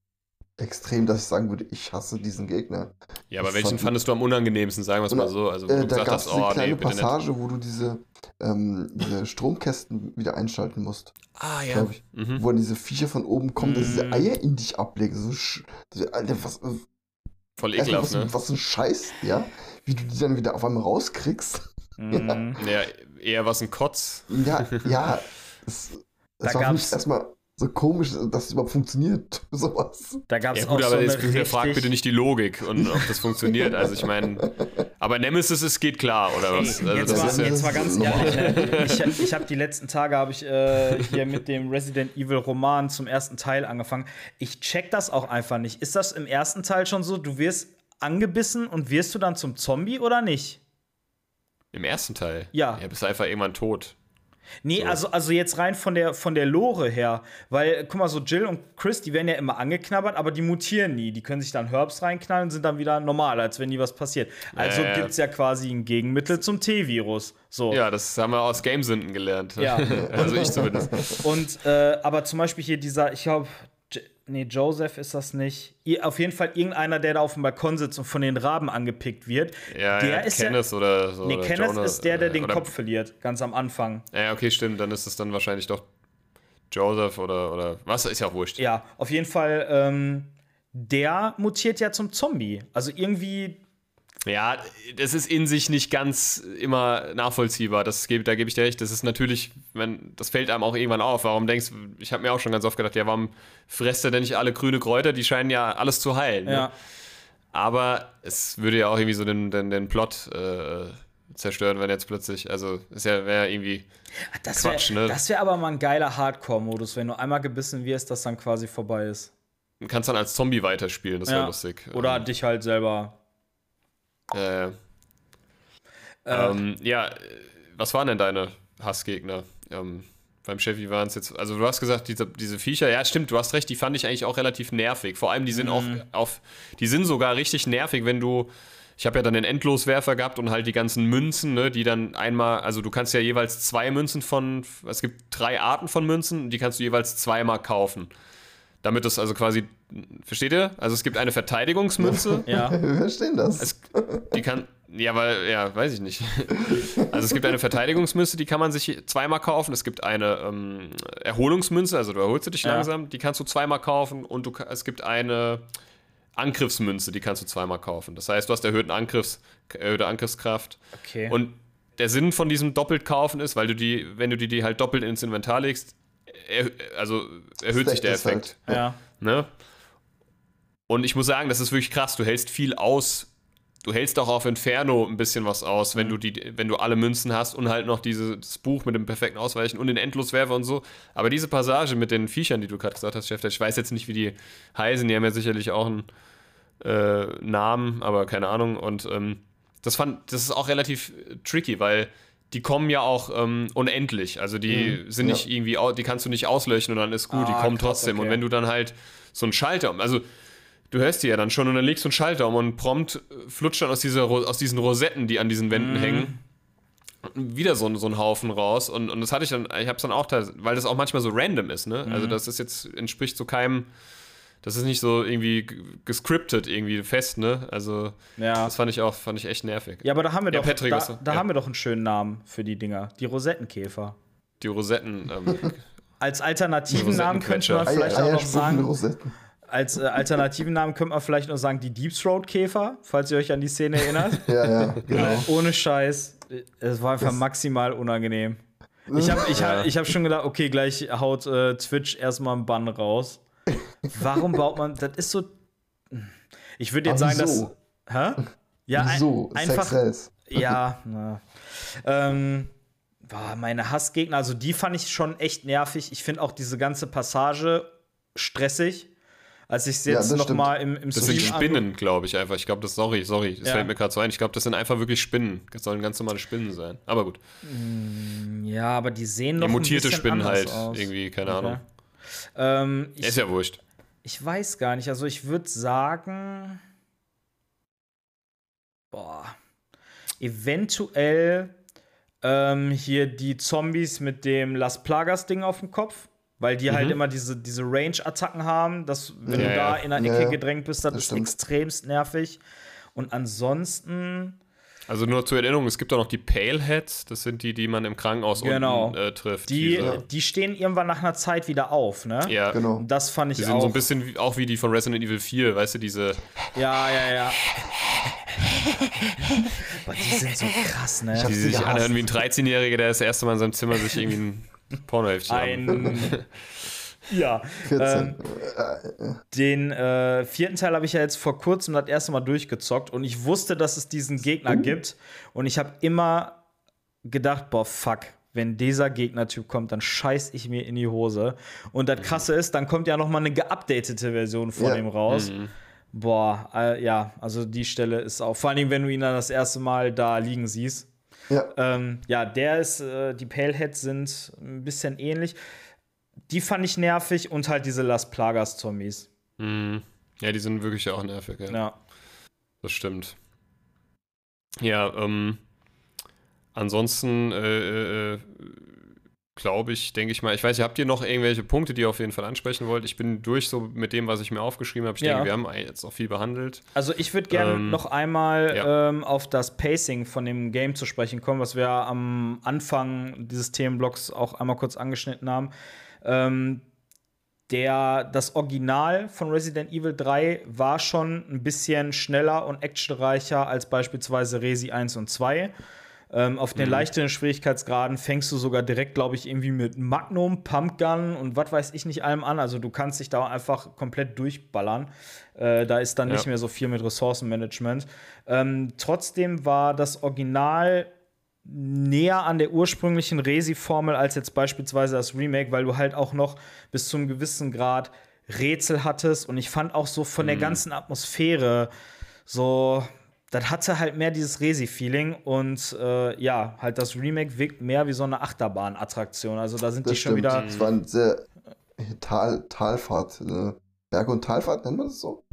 extrem, dass ich sagen würde, ich hasse diesen Gegner.
Ja, aber
Ich
welchen
fand-
fandest du am unangenehmsten, sagen wir es mal so? Also,
Äh, da gab es eine
oh, nee,
kleine
nicht.
Passage, wo du diese, ähm, diese Stromkästen wieder einschalten musst,
Ah, ja.
glaube ich.
Mhm.
Wo dann diese Viecher von oben kommen, dass diese
Mm.
Eier in dich ablegen. So, Alter, was, äh,
Voll ekelhaft,
was,
ne?
was ein Scheiß, ja? Wie du die dann wieder auf einmal rauskriegst.
Mhm.
Ja, eher was ein Kotz.
Ja, ja. Es,
Da
es war für mich
gab's-
erstmal so komisch, dass es überhaupt funktioniert. Sowas.
Da gab es
Ja
auch
gut,
so
aber
eine
jetzt
richtig,
frag bitte nicht die Logik und ob das funktioniert. Also ich meine, aber Nemesis, es geht klar, oder was? Also
jetzt,
das
mal,
ist
jetzt mal ganz
normal.
ehrlich, ne? ich, ich habe die letzten Tage habe ich äh, hier mit dem Resident Evil Roman zum ersten Teil angefangen. Ich check das auch einfach nicht. Ist das im ersten Teil schon so, du wirst angebissen und wirst du dann zum Zombie oder nicht?
Im ersten Teil?
Ja.
Ja, bist du einfach irgendwann tot.
Nee,
So.
also, also jetzt rein von der, von der Lore her. Weil, guck mal, so Jill und Chris, die werden ja immer angeknabbert, aber die mutieren nie. Die können sich dann Herbs reinknallen und sind dann wieder normal, als wenn nie was passiert. Also
Ja, ja.
gibt's ja quasi ein Gegenmittel zum T-Virus. So.
Ja, das haben wir aus Gamesünden gelernt.
Ja.
also ich zumindest.
Und, äh, aber zum Beispiel hier dieser, ich glaube, nee, Joseph ist das nicht. Auf jeden Fall irgendeiner, der da auf dem Balkon sitzt und von den Raben angepickt wird.
Ja,
der
ja,
ist
Kenneth oder so.
ja. Nee,
oder
Kenneth
Jonah,
ist der, der
äh,
den Kopf verliert, ganz am Anfang.
Ja, okay, stimmt. Dann ist es dann wahrscheinlich doch Joseph oder, oder was, ist ja auch wurscht.
Ja, auf jeden Fall, ähm, der mutiert ja zum Zombie. Also irgendwie,
Ja, das ist in sich nicht ganz immer nachvollziehbar. Das gebe, da gebe ich dir recht. Das ist natürlich, wenn, das fällt einem auch irgendwann auf. Warum denkst du, ich habe mir auch schon ganz oft gedacht, ja, warum fresst er denn nicht alle grüne Kräuter? Die scheinen ja alles zu heilen. Ne?
ja.
Aber es würde ja auch irgendwie so den, den, den Plot äh, zerstören, wenn jetzt plötzlich, also ist ja, wäre ja irgendwie,
Das
Quatsch,
wäre
ne?
das wär aber mal ein geiler Hardcore-Modus, wenn du einmal gebissen wirst, dass dann quasi vorbei ist.
du kannst dann als Zombie weiterspielen, das wäre
Ja.
lustig.
Oder
Ähm,
dich halt selber.
Äh, ähm, ja, äh, was waren denn deine Hassgegner? Ähm, beim Chevy waren es jetzt, also du hast gesagt, diese, diese Viecher, ja stimmt, du hast recht, die fand ich eigentlich auch relativ nervig. Vor allem, die sind auch auf, die sind sogar richtig nervig, wenn du, ich habe ja dann den Endloswerfer gehabt und halt die ganzen Münzen, ne, die dann einmal, also du kannst ja jeweils zwei Münzen von, es gibt drei Arten von Münzen, die kannst du jeweils zweimal kaufen. Damit das also quasi, versteht ihr? Also es gibt eine Verteidigungsmünze.
Ja.
Wir verstehen das.
Es, die kann. Ja, weil, ja, weiß ich nicht. Also es gibt eine Verteidigungsmünze, die kann man sich zweimal kaufen. Es gibt eine ähm, Erholungsmünze, also du erholst du dich
Ja.
langsam, die kannst du zweimal kaufen. Und du, es gibt eine Angriffsmünze, die kannst du zweimal kaufen. Das heißt, du hast erhöhten Angriffs, erhöhte Angriffskraft.
Okay.
Und der Sinn von diesem doppelt kaufen ist, weil du die, wenn du die, die halt doppelt ins Inventar legst, er, also erhöht sich der
es
Effekt.
halt.
ja.
Ne? Und ich muss sagen, das ist wirklich krass. Du hältst viel aus. Du hältst auch auf Inferno ein bisschen was aus, wenn du die, wenn du alle Münzen hast und halt noch dieses Buch mit dem perfekten Ausweichen und den Endloswerfer und so. Aber diese Passage mit den Viechern, die du gerade gesagt hast, Chef, ich weiß jetzt nicht, wie die heißen, die haben ja sicherlich auch einen äh, Namen, aber keine Ahnung. Und ähm, das fand, das ist auch relativ tricky, weil die kommen ja auch ähm, unendlich. Also die
Mhm,
sind
ja.
nicht irgendwie, die kannst du nicht auslöschen und dann ist gut, die
Ah,
kommen
krass,
trotzdem. Und
okay.
wenn du dann halt so einen Schalter um, also du hörst die ja dann schon und dann legst du einen Schalter um und prompt äh, flutscht dann aus, dieser, aus diesen Rosetten, die an diesen
Mhm.
Wänden hängen, wieder so, ein- so ein Haufen raus. Und, und das hatte ich dann, ich habe es dann auch, weil das auch manchmal so random ist, ne?
Mhm.
Also das ist jetzt, entspricht so keinem, das ist nicht so irgendwie gescriptet, irgendwie fest, ne? Also
Ja.
das fand ich auch, fand ich echt nervig.
Ja, aber da haben wir
Ja,
doch,
Patrick,
da,
du-
da
ja.
haben wir doch einen schönen Namen für die Dinger. Die Rosettenkäfer.
Die Rosetten, ähm,
Als alternativen Namen könnte man vielleicht auch noch sagen,
Rosetten.
als äh, alternativen Namen könnte man vielleicht noch sagen, die Deep Throat Käfer, falls ihr euch an die Szene erinnert.
Ja, ja, genau.
Ohne Scheiß. Es war einfach maximal unangenehm. Ich habe ich hab, ich hab schon gedacht, okay, gleich haut äh, Twitch erstmal einen Bann raus. Warum baut man, das ist so. Ich würde jetzt sagen, dass.
wieso?
Hä? Ja, ein-
so,
einfach.
Sells.
Ja, na. Ähm, boah, meine Hassgegner, also die fand ich schon echt nervig. Ich finde auch diese ganze Passage stressig. Als ich es
Ja,
jetzt
das
noch
stimmt.
mal im, im
das sind
Stream
Spinnen, glaube ich einfach. Ich glaube, das, sorry, sorry, das
Ja.
fällt mir gerade so ein. Ich glaube, das sind einfach wirklich Spinnen. Das sollen ganz normale Spinnen sein. Aber gut.
ange- Ja, aber die sehen
Ja,
noch
mutierte
ein bisschen
Spinnen halt.
aus.
Irgendwie, keine
Okay.
Ahnung.
Ähm, ich,
Ist ja wurscht.
ich weiß gar nicht. Also ich würde sagen, boah, eventuell ähm, hier die Zombies mit dem Las Plagas Ding auf dem Kopf. Weil die halt immer diese, diese Range-Attacken haben, dass, wenn
Ja,
du da in der
Ja,
Ecke
ja.
gedrängt bist, das,
Das
ist
stimmt.
extremst nervig. Und ansonsten,
Also nur zur Erinnerung, es gibt auch noch die Paleheads. Das sind die, die man im Krankenhaus
Genau.
unten äh, trifft.
die,
Diese-
die stehen irgendwann nach einer Zeit wieder auf, ne?
ja,
Genau.
Das fand ich
Die sind
auch.
so ein bisschen wie, auch wie die von Resident Evil 4, weißt du, diese.
Ja, ja, ja. Boah, die sind so krass, ne?
Die
sie
sich anhören wie ein 13-Jähriger, der das erste Mal in seinem Zimmer sich irgendwie ein Pornoheftchen
Ein. ja.
14.
Ähm, den äh, vierten Teil habe ich ja jetzt vor kurzem das erste Mal durchgezockt und ich wusste, dass es diesen Gegner gibt. Und ich habe immer gedacht, boah, fuck. Wenn dieser Gegnertyp kommt, dann scheiß ich mir in die Hose. Und das Krasse ist, dann kommt ja noch mal eine geupdatete Version von
Ja.
ihm raus. Boah, äh, ja, also die Stelle ist auch, vor allen Dingen, wenn du ihn dann das erste Mal da liegen siehst.
Ja.
Ähm, ja, der ist, äh, die Paleheads sind ein bisschen ähnlich. Die fand ich nervig und halt diese Las Plagas-Zombies.
Mhm. Ja, die sind wirklich auch nervig, ja.
Ja.
Das stimmt. Ja, ähm, ansonsten äh, äh, glaube ich, denke ich mal, ich weiß nicht, habt ihr noch irgendwelche Punkte, die ihr auf jeden Fall ansprechen wollt? Ich bin durch so mit dem, was ich mir aufgeschrieben habe. Ich
Ja.
denke, wir haben jetzt auch viel behandelt.
Also ich würde gerne
Ähm,
noch einmal
ja.
ähm, auf das Pacing von dem Game zu sprechen kommen, was wir am Anfang dieses Themenblocks auch einmal kurz angeschnitten haben. Ähm, der, das Original von Resident Evil 3 war schon ein bisschen schneller und actionreicher als beispielsweise Resi 1 und 2. Ähm, auf den leichteren Schwierigkeitsgraden fängst du sogar direkt, glaube ich, irgendwie mit Magnum, Pumpgun und was weiß ich nicht allem an. Also du kannst dich da einfach komplett durchballern. Äh, da ist dann nicht
Ja.
mehr so viel mit Ressourcenmanagement. Ähm, trotzdem war das Original näher an der ursprünglichen Resi-Formel als jetzt beispielsweise das Remake, weil du halt auch noch bis zu einem gewissen Grad Rätsel hattest. Und ich fand auch so von der ganzen Atmosphäre so, das hatte halt mehr dieses Resi-Feeling. Und äh, ja, halt das Remake wirkt mehr wie so eine Achterbahn-Attraktion. Also da sind
Das
die schon
stimmt.
wieder.
Es war ein sehr Tal, Talfahrt. Äh, Berg- und Talfahrt nennt man das so?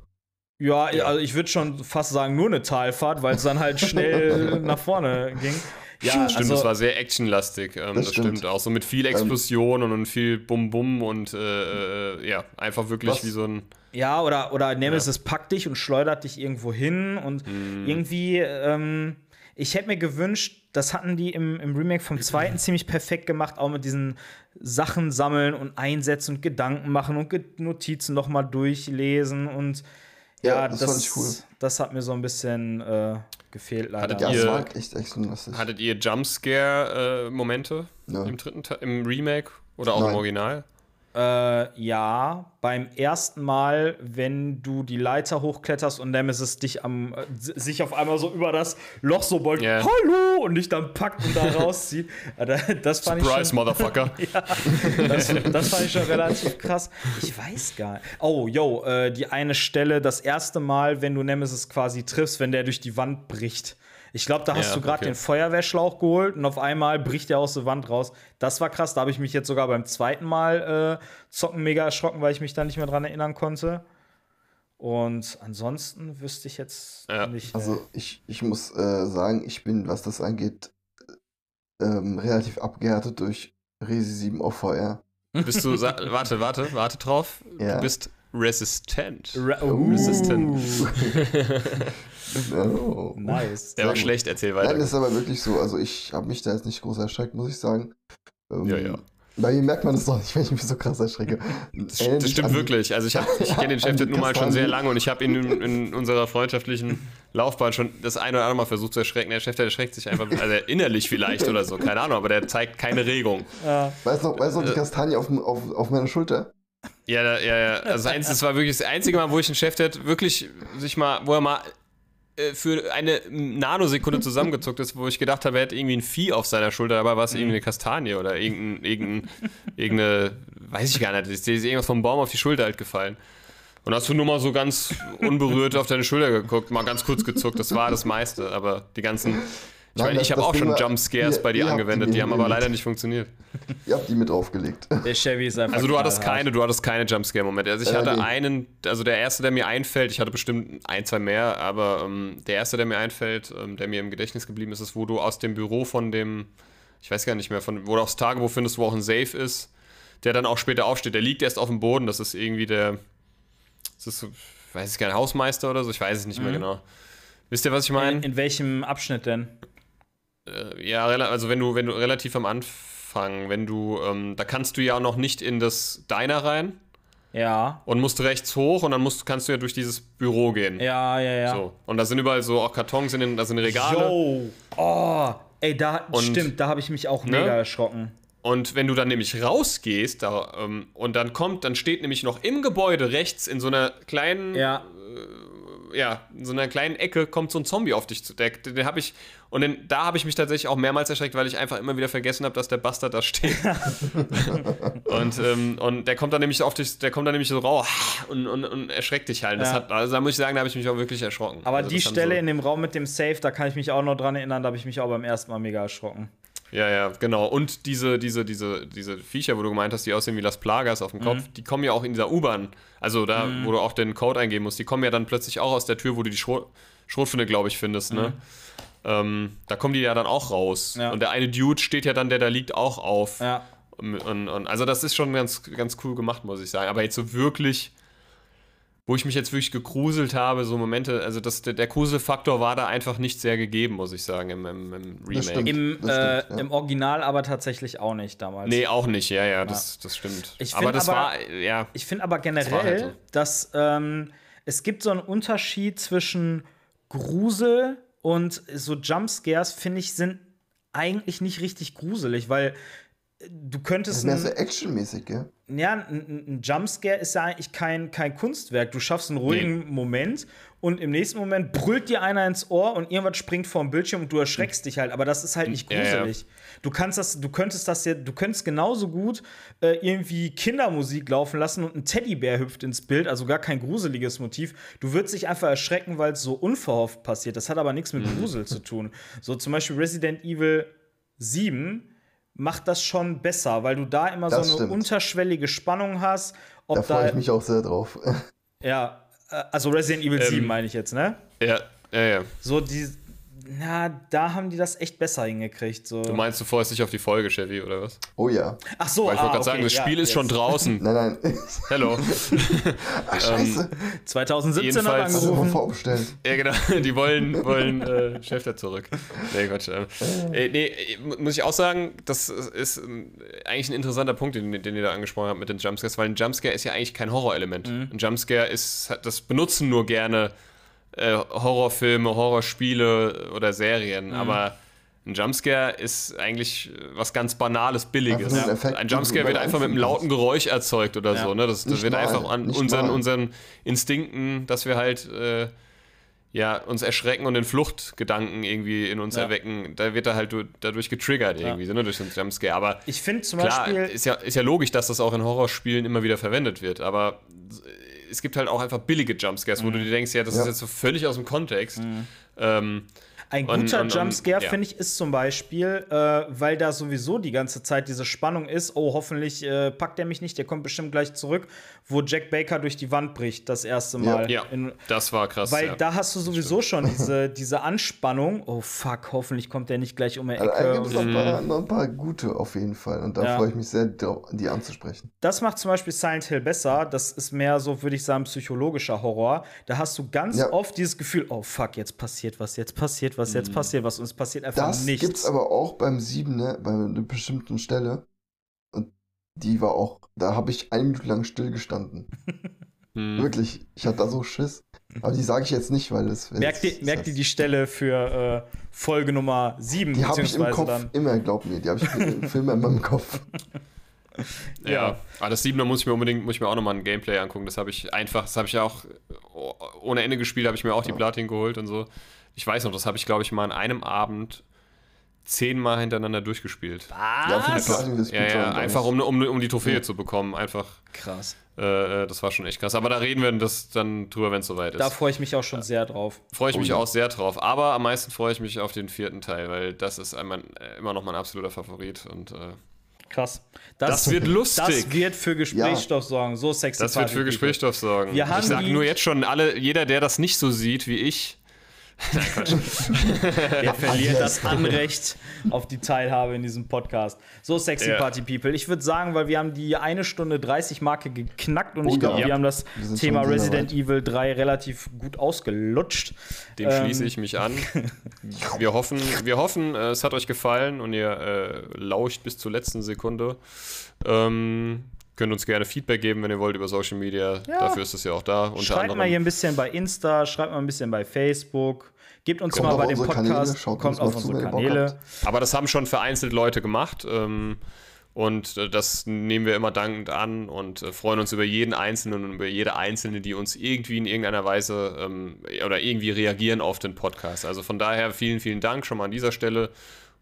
Ja, also ich würde schon fast sagen, nur eine Talfahrt, weil es dann halt schnell nach vorne ging. Ja,
stimmt,
also,
das war sehr actionlastig. Ähm, das,
Das
stimmt.
stimmt.
Auch so mit viel Explosionen und viel Bum-Bum und äh, äh, ja, einfach wirklich
Was-
wie so ein.
Ja, oder, oder Nemesis packt dich und schleudert dich irgendwo hin und irgendwie, ähm, ich hätte mir gewünscht, das hatten die im, im Remake vom zweiten ziemlich perfekt gemacht, auch mit diesen Sachen sammeln und einsetzen und Gedanken machen und Notizen nochmal durchlesen und ja,
Ja, das fand ich cool.
Das hat mir so ein bisschen äh, gefehlt leider.
Hattet
Ja,
Ihr-
echt echt.
Hattet ihr Jumpscare-Momente
Ja.
im dritten Teil, im Remake oder auch im
Nein.
Original?
Äh, ja, beim ersten Mal, wenn du die Leiter hochkletterst und Nemesis dich am äh, sich auf einmal so über das Loch so beugt,
Ja.
hallo und dich dann packt und da rauszieht. Äh, da- das fand ich
Surprise,
schon,
Motherfucker.
das, das fand ich schon relativ krass. Ich weiß gar nicht. Oh, yo, äh, die eine Stelle, das erste Mal, wenn du Nemesis quasi triffst, wenn der durch die Wand bricht. Ich glaube, da hast
Ja,
du gerade
okay.
den Feuerwehrschlauch geholt und auf einmal bricht er aus der Wand raus. Das war krass. Da habe ich mich jetzt sogar beim zweiten Mal äh, zocken mega erschrocken, weil ich mich da nicht mehr dran erinnern konnte. Und ansonsten wüsste ich jetzt
Ja.
nicht.
Also ich, ich muss äh, sagen, ich bin, was das angeht, ähm, relativ abgehärtet durch Resi 7 auf VR.
Bist du, warte, warte, warte drauf.
Ja.
Du bist resistent.
Ra
Uh.
Resistant.
Oh.
Nice.
Der war schlecht, erzähl
Nein,
weiter.
das ist aber wirklich so. Also ich habe mich da jetzt nicht groß erschreckt, muss ich sagen. Ähm,
Ja, ja.
Bei mir merkt man es doch nicht, wenn ich mich so krass erschrecke.
Das, das stimmt wirklich. Also ich, hab- ich kenne den Chef nun mal schon sehr lange und ich habe ihn in, in unserer freundschaftlichen Laufbahn schon das eine oder andere Mal versucht zu erschrecken. Der Chef, der erschreckt sich einfach, also innerlich vielleicht oder so, keine Ahnung, aber der zeigt keine Regung.
Weißt du noch, weißt
Äh.
noch die Kastanie auf, auf, auf meiner Schulter?
Ja, da- ja, ja. Also das, Einzige, das war wirklich das einzige Mal, wo ich einen Chef, der wirklich sich mal, wo er mal äh, für eine Nanosekunde zusammengezuckt ist, wo ich gedacht habe, er hätte irgendwie ein Vieh auf seiner Schulter, dabei war es irgendwie eine Kastanie oder irgendein, irgendein, irgendeine, weiß ich gar nicht, ist irgendwas vom Baum auf die Schulter halt gefallen. Und hast du nur mal so ganz unberührt auf deine Schulter geguckt, mal ganz kurz gezuckt, das war das meiste, aber die ganzen. Ich
Nein,
meine, ich habe auch
Ding
schon Jumpscares bei dir
die
angewendet,
mir
die haben aber leider nicht funktioniert.
Ihr habt die mit draufgelegt.
Der Chevy ist einfach.
Also du hattest keine, du hattest keine Jumpscare-Momente. Also ich
Äh,
hatte
nee.
einen, also der erste, der mir einfällt, ich hatte bestimmt ein, zwei mehr, aber ähm, der erste, der mir einfällt, ähm, der mir im Gedächtnis geblieben ist, ist, wo du aus dem Büro von dem, ich weiß gar nicht mehr, von, wo du aufs Tagebuch findest, wo auch ein Safe ist, der dann auch später aufsteht. Der liegt erst auf dem Boden, das ist irgendwie der, das ist weiß ich gar nicht, Hausmeister oder so, ich weiß es nicht mehr genau. Wisst ihr, was ich meine?
In, in welchem Abschnitt denn?
Äh, ja, also wenn du, wenn du relativ am Anfang, wenn du, ähm, da kannst du ja auch noch nicht in das Diner rein.
Ja.
und musst rechts hoch und dann musst, kannst du ja durch dieses Büro gehen.
Ja, ja, ja.
So. Und da sind überall so auch Kartons, in den, da sind Regale.
Yo. Oh. Ey, da
Und-
stimmt, da habe ich mich auch
Ne?
mega erschrocken.
Und wenn du dann nämlich rausgehst da, ähm, und dann kommt, dann steht nämlich noch im Gebäude rechts in so einer kleinen
Ja.
Ja, in so einer kleinen Ecke kommt so ein Zombie auf dich zu. Der, den habe ich, und den, da habe ich mich tatsächlich auch mehrmals erschreckt, weil ich einfach immer wieder vergessen habe, dass der Bastard da steht. und, ähm, und der kommt dann nämlich auf dich, der kommt dann nämlich so raus und, und, und erschreckt dich halt. Das
Ja.
hat, also da muss ich sagen, da habe ich mich auch wirklich erschrocken.
Aber
also
die Stelle
so,
in dem Raum mit dem Safe, da kann ich mich auch noch dran erinnern, da habe ich mich auch beim ersten Mal mega erschrocken.
Ja, ja, genau. Und diese, diese, diese, diese Viecher, wo du gemeint hast, die aussehen wie Las Plagas auf dem Kopf, die kommen ja auch in dieser U-Bahn. Also da, wo du auch den Code eingeben musst, die kommen ja dann plötzlich auch aus der Tür, wo du die Schrot, Schrotflinte, glaube ich, findest, ne? Ähm, da kommen die ja dann auch raus.
Ja.
Und der eine Dude steht ja dann, der da liegt, auch auf.
Ja.
Und, und, und, also das ist schon ganz, ganz cool gemacht, muss ich sagen. Aber jetzt so wirklich, wo ich mich jetzt wirklich gegruselt habe, so Momente, also das, der, der Gruselfaktor war da einfach nicht sehr gegeben, muss ich sagen, im, im, im Remake.
stimmt.
Im,
Das
äh,
stimmt, ja.
Im Original aber tatsächlich auch nicht damals.
Nee, auch nicht, ja, ja, das, das stimmt.
Ich
aber
find
das
aber-
war, ja,
Ich finde aber generell,
war halt so.
dass ähm, es gibt so einen Unterschied zwischen Grusel und so Jumpscares, finde ich, sind eigentlich nicht richtig gruselig, weil du
Das
könntest
ist mehr so actionmäßig, gell?
Ja, ein, ein- ein Jumpscare ist ja eigentlich kein, kein Kunstwerk. Du schaffst einen ruhigen Moment und im nächsten Moment brüllt dir einer ins Ohr und irgendwas springt vor dem Bildschirm und du erschreckst dich halt. Aber das ist halt nicht
Ja, ja.
gruselig. Du kannst das, du könntest das ja, du könntest genauso gut äh, irgendwie Kindermusik laufen lassen und ein Teddybär hüpft ins Bild, also gar kein gruseliges Motiv. Du würdest dich einfach erschrecken, weil es so unverhofft passiert. Das hat aber nichts
Mhm.
mit Grusel zu tun. So zum Beispiel Resident Evil 7 macht das schon besser, weil du da immer
Das
so eine
stimmt.
unterschwellige Spannung hast. Ob
Da
da,
freue ich mich auch sehr drauf.
ja, äh, also Resident Evil
Ähm,
7 meine ich jetzt, ne?
ja, ja, ja.
So die, na, da haben die das echt besser hingekriegt. So.
Du meinst, du freust dich auf die Folge, Chevy, oder was?
Oh ja.
Ach so,
Weil ich wollte
ah,
gerade sagen,
okay,
das
ja,
Spiel ist
jetzt.
schon draußen.
Nein, nein.
Hello.
Ach, scheiße.
2017 hat
Jedenfalls-
Also mal
angerufen.
vorbestellt.
Ja, genau, die wollen, wollen äh, Schäfter zurück. Nee, Quatsch. Ähm, äh, nee, äh, mu- muss ich auch sagen, das ist ähm, eigentlich ein interessanter Punkt, den, den ihr da angesprochen habt mit den Jumpscares, weil ein Jumpscare ist ja eigentlich kein Horrorelement. Ein Jumpscare ist, hat- das benutzen nur gerne äh, Horrorfilme, Horrorspiele oder Serien, aber ein Jumpscare ist eigentlich was ganz Banales, Billiges.
Ein Effekt,
ein
den
Jumpscare wird einfach mit einem lauten Geräusch erzeugt oder
Ja.
so. Ne? Das, das wird
mal,
einfach an unseren,
mal.
unseren Instinkten, dass wir halt äh, ja, uns erschrecken und den Fluchtgedanken irgendwie in uns
Ja.
erwecken, da wird er halt du- dadurch getriggert irgendwie, so, ne, durch so einen Jumpscare. Aber
Ich finde zum
klar,
Beispiel.
ist ja, ist ja logisch, dass das auch in Horrorspielen immer wieder verwendet wird, aber es gibt halt auch einfach billige Jumpscares, wo
Mhm.
du dir denkst, ja, das
Ja.
ist jetzt so völlig aus dem Kontext. Ähm,
Ein guter
und- und-
Jumpscare,
ja.
finde ich, ist zum Beispiel, äh, weil da sowieso die ganze Zeit diese Spannung ist, oh, hoffentlich äh, packt er mich nicht, der kommt bestimmt gleich zurück, wo Jack Baker durch die Wand bricht, das erste Mal.
ja,
In,
das war krass.
weil
ja.
da hast du sowieso schon diese, diese Anspannung, oh fuck, hoffentlich kommt der nicht gleich um die
Also,
Ecke.
da gibt es noch,
Und
ein paar- noch ein paar gute auf jeden Fall. Und da
Ja.
freue ich mich sehr, die anzusprechen.
das macht zum Beispiel Silent Hill besser. Das ist mehr so, würde ich sagen, psychologischer Horror. Da hast du ganz
Ja.
oft dieses Gefühl, oh fuck, jetzt passiert was, jetzt passiert was, jetzt passiert was und es passiert einfach
Das
nichts.
gibt's aber auch beim 7, ne, bei einer bestimmten Stelle. Und die war auch, da habe ich eine Minute lang stillgestanden.
Hm.
Wirklich, ich hatte da so Schiss. Aber die sage ich jetzt nicht, weil das.
Merkt ihr, merkt ihr die Stelle für äh, Folge Nummer 7,
Die habe ich im Kopf
dann.
immer, glaub mir. Die habe ich im Film immer im Kopf.
Ja.
Ja.
Aber das 7er muss ich mir unbedingt, muss ich mir auch nochmal ein Gameplay angucken. Das habe ich einfach, das habe ich ja auch oh, ohne Ende gespielt, habe ich mir auch die Platin geholt und so. Ich weiß noch, das habe ich, glaube ich, mal an einem Abend zehnmal hintereinander durchgespielt.
Ja,
Was?
Ja, ja,
Speedrun,
einfach um, um, um die Trophäe
Ja.
zu bekommen. Einfach,
Krass.
äh, äh, das war schon echt krass. Aber da reden wir das dann drüber, wenn es soweit ist.
Da freue ich mich auch schon sehr drauf.
freue ich
Oh
mich
ja.
auch sehr drauf. Aber am meisten freue ich mich auf den vierten Teil, weil das ist einmal, äh, immer noch mein absoluter Favorit. Und äh,
Krass.
das, wird lustig.
Das wird für Gesprächsstoff sorgen. So sexy.
Das wird für. Gesprächsstoff sorgen.
Wir haben
ich sage nur jetzt schon, alle, jeder, der das nicht so sieht wie ich,
Der verliert
Yes.
das Anrecht auf die Teilhabe in diesem Podcast. So sexy
Ja.
Party People. Ich würde sagen, weil wir haben die eine Stunde 30 Marke geknackt und
Oh
ich glaube,
ja.
wir haben das
Wir
Thema Resident. Evil 3 relativ gut ausgelutscht.
dem
Ähm,
schließe ich mich an. Wir hoffen, wir hoffen, äh, es hat euch gefallen und ihr äh, lauscht bis zur letzten Sekunde. Ähm, könnt uns gerne Feedback geben, wenn ihr wollt, über Social Media.
Ja.
Dafür ist es ja auch da.
Schreibt
anderem.
mal hier ein bisschen bei Insta, schreibt mal ein bisschen bei Facebook. Gebt uns
Kommt
mal bei dem Podcast,
Kanäle,
kommt auf unsere Kanäle.
Aber das haben schon vereinzelt Leute gemacht. Ähm, Und äh, das nehmen wir immer dankend an und äh, freuen uns über jeden Einzelnen und über jede Einzelne, die uns irgendwie in irgendeiner Weise ähm, oder irgendwie reagieren auf den Podcast. Also von daher vielen, vielen Dank schon mal an dieser Stelle.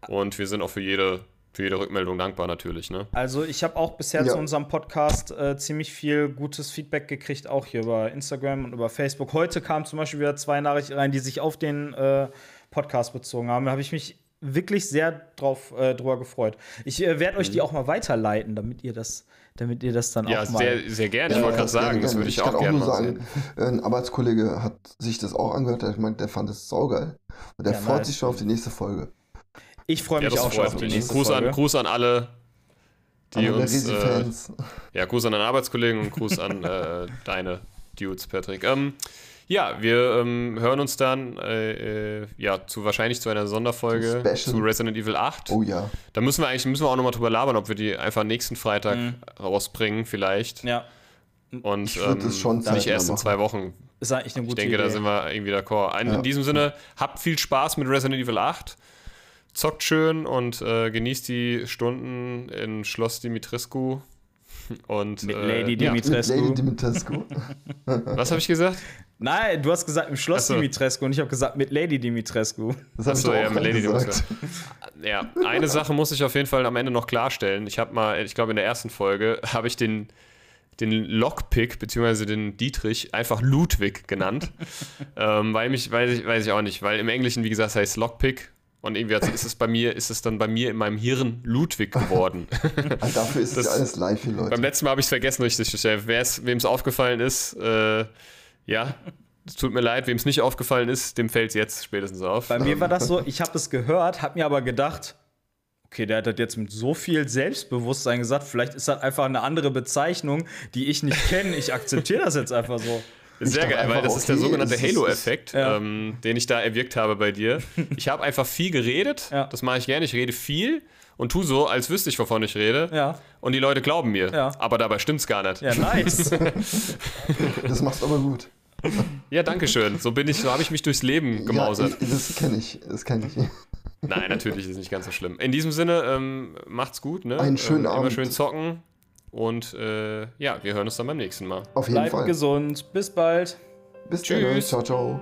Und wir sind auch für jede, für jede Rückmeldung dankbar natürlich. Ne?
Also ich habe auch bisher
Ja.
zu unserem Podcast äh, ziemlich viel gutes Feedback gekriegt, auch hier über Instagram und über Facebook. Heute kamen zum Beispiel wieder zwei Nachrichten rein, die sich auf den äh, Podcast bezogen haben. Da habe ich mich wirklich sehr drauf äh, drüber gefreut. Ich äh, werde euch die auch mal weiterleiten, damit ihr das, damit ihr das dann
Ja,
auch mal.
sehr, sehr gerne. Ich wollte gerade sagen,
gerne,
das würde ich,
kann
auch gerne
nur
mal
sagen,
sehen.
ein Arbeitskollege hat sich das auch angehört, der meint, der fand es saugeil. Und der
Ja,
freut
nice.
sich schon auf die nächste Folge.
Ich freue
Ja,
mich
das
auch schon auf die
mich.
nächste
Gruß
Folge.
an, Gruß an alle, die
Alle
uns. Äh, ja, Gruß an deinen Arbeitskollegen und Gruß an äh, deine Dudes, Patrick. Ähm, ja, wir ähm, hören uns dann äh, äh, ja, zu, wahrscheinlich zu einer Sonderfolge zu Resident Evil 8.
oh ja.
Da müssen wir eigentlich müssen wir auch nochmal drüber labern, ob wir die einfach nächsten Freitag rausbringen, vielleicht.
Mhm. Ja,
Und
Ich
ähm,
es schon
nicht erst in zwei Wochen.
ist eigentlich eine
Ich
gute
denke,
Idee.
da sind wir irgendwie d'accord.
Ja.
in diesem Sinne, habt viel Spaß mit Resident Evil 8. Zockt schön und äh, genießt die Stunden in Schloss Dimitrescu. Und,
Mit
äh,
Lady
ja.
Mit
Dimitrescu.
Lady Dimitrescu.
Was habe ich gesagt?
Nein, du hast gesagt im Schloss
so.
Dimitrescu und ich habe gesagt mit Lady Dimitrescu.
Das
Achso,
doch
ja, mit Lady
gesagt.
Dimitrescu. Ja, eine Sache muss ich auf jeden Fall am Ende noch klarstellen. Ich habe mal, ich glaube in der ersten Folge, habe ich den, den Lockpick, beziehungsweise den Dietrich, einfach Ludwig genannt. ähm, weil mich, weiß ich, weiß ich auch nicht, weil im Englischen, wie gesagt, heißt Lockpick. Und irgendwie hat- ist es bei mir, ist es dann bei mir in meinem Hirn Ludwig geworden.
Ah, Dafür ist es
Das-
ja alles live Leute.
Beim letzten Mal habe ich es vergessen, richtig. Wem es aufgefallen ist, äh, ja, es tut mir leid. Wem es nicht aufgefallen ist, dem fällt es jetzt spätestens auf.
Bei mir war das so, ich habe es gehört, habe mir aber gedacht, okay, der hat das jetzt mit so viel Selbstbewusstsein gesagt, vielleicht ist das einfach eine andere Bezeichnung, die ich nicht kenne. Ich akzeptiere das jetzt einfach so.
Ist sehr geil, weil das ist der
okay,
sogenannte Halo-Effekt,
Ja.
ähm, den ich da erwirkt habe bei dir. Ich habe einfach viel geredet,
Ja.
das mache ich gerne. Ich rede viel und tu so, als wüsste ich, wovon ich rede.
Ja.
Und die Leute glauben mir.
Ja.
Aber dabei stimmt's gar nicht.
Ja, nice.
Das machst du aber gut.
Ja, danke schön. So bin ich, so habe ich mich durchs Leben gemausert.
Ja, das kenne ich. Das kenne ich.
Nein, natürlich ist es nicht ganz so schlimm. In diesem Sinne, ähm, macht's gut, ne?
Einen schönen
ähm, Immer
Abend.
schön zocken. Und äh, ja, wir hören uns dann beim nächsten Mal.
Auf jeden
Bleibt
Fall.
gesund. Bis bald.
Bis dann.
Tschüss.
Ciao, ciao.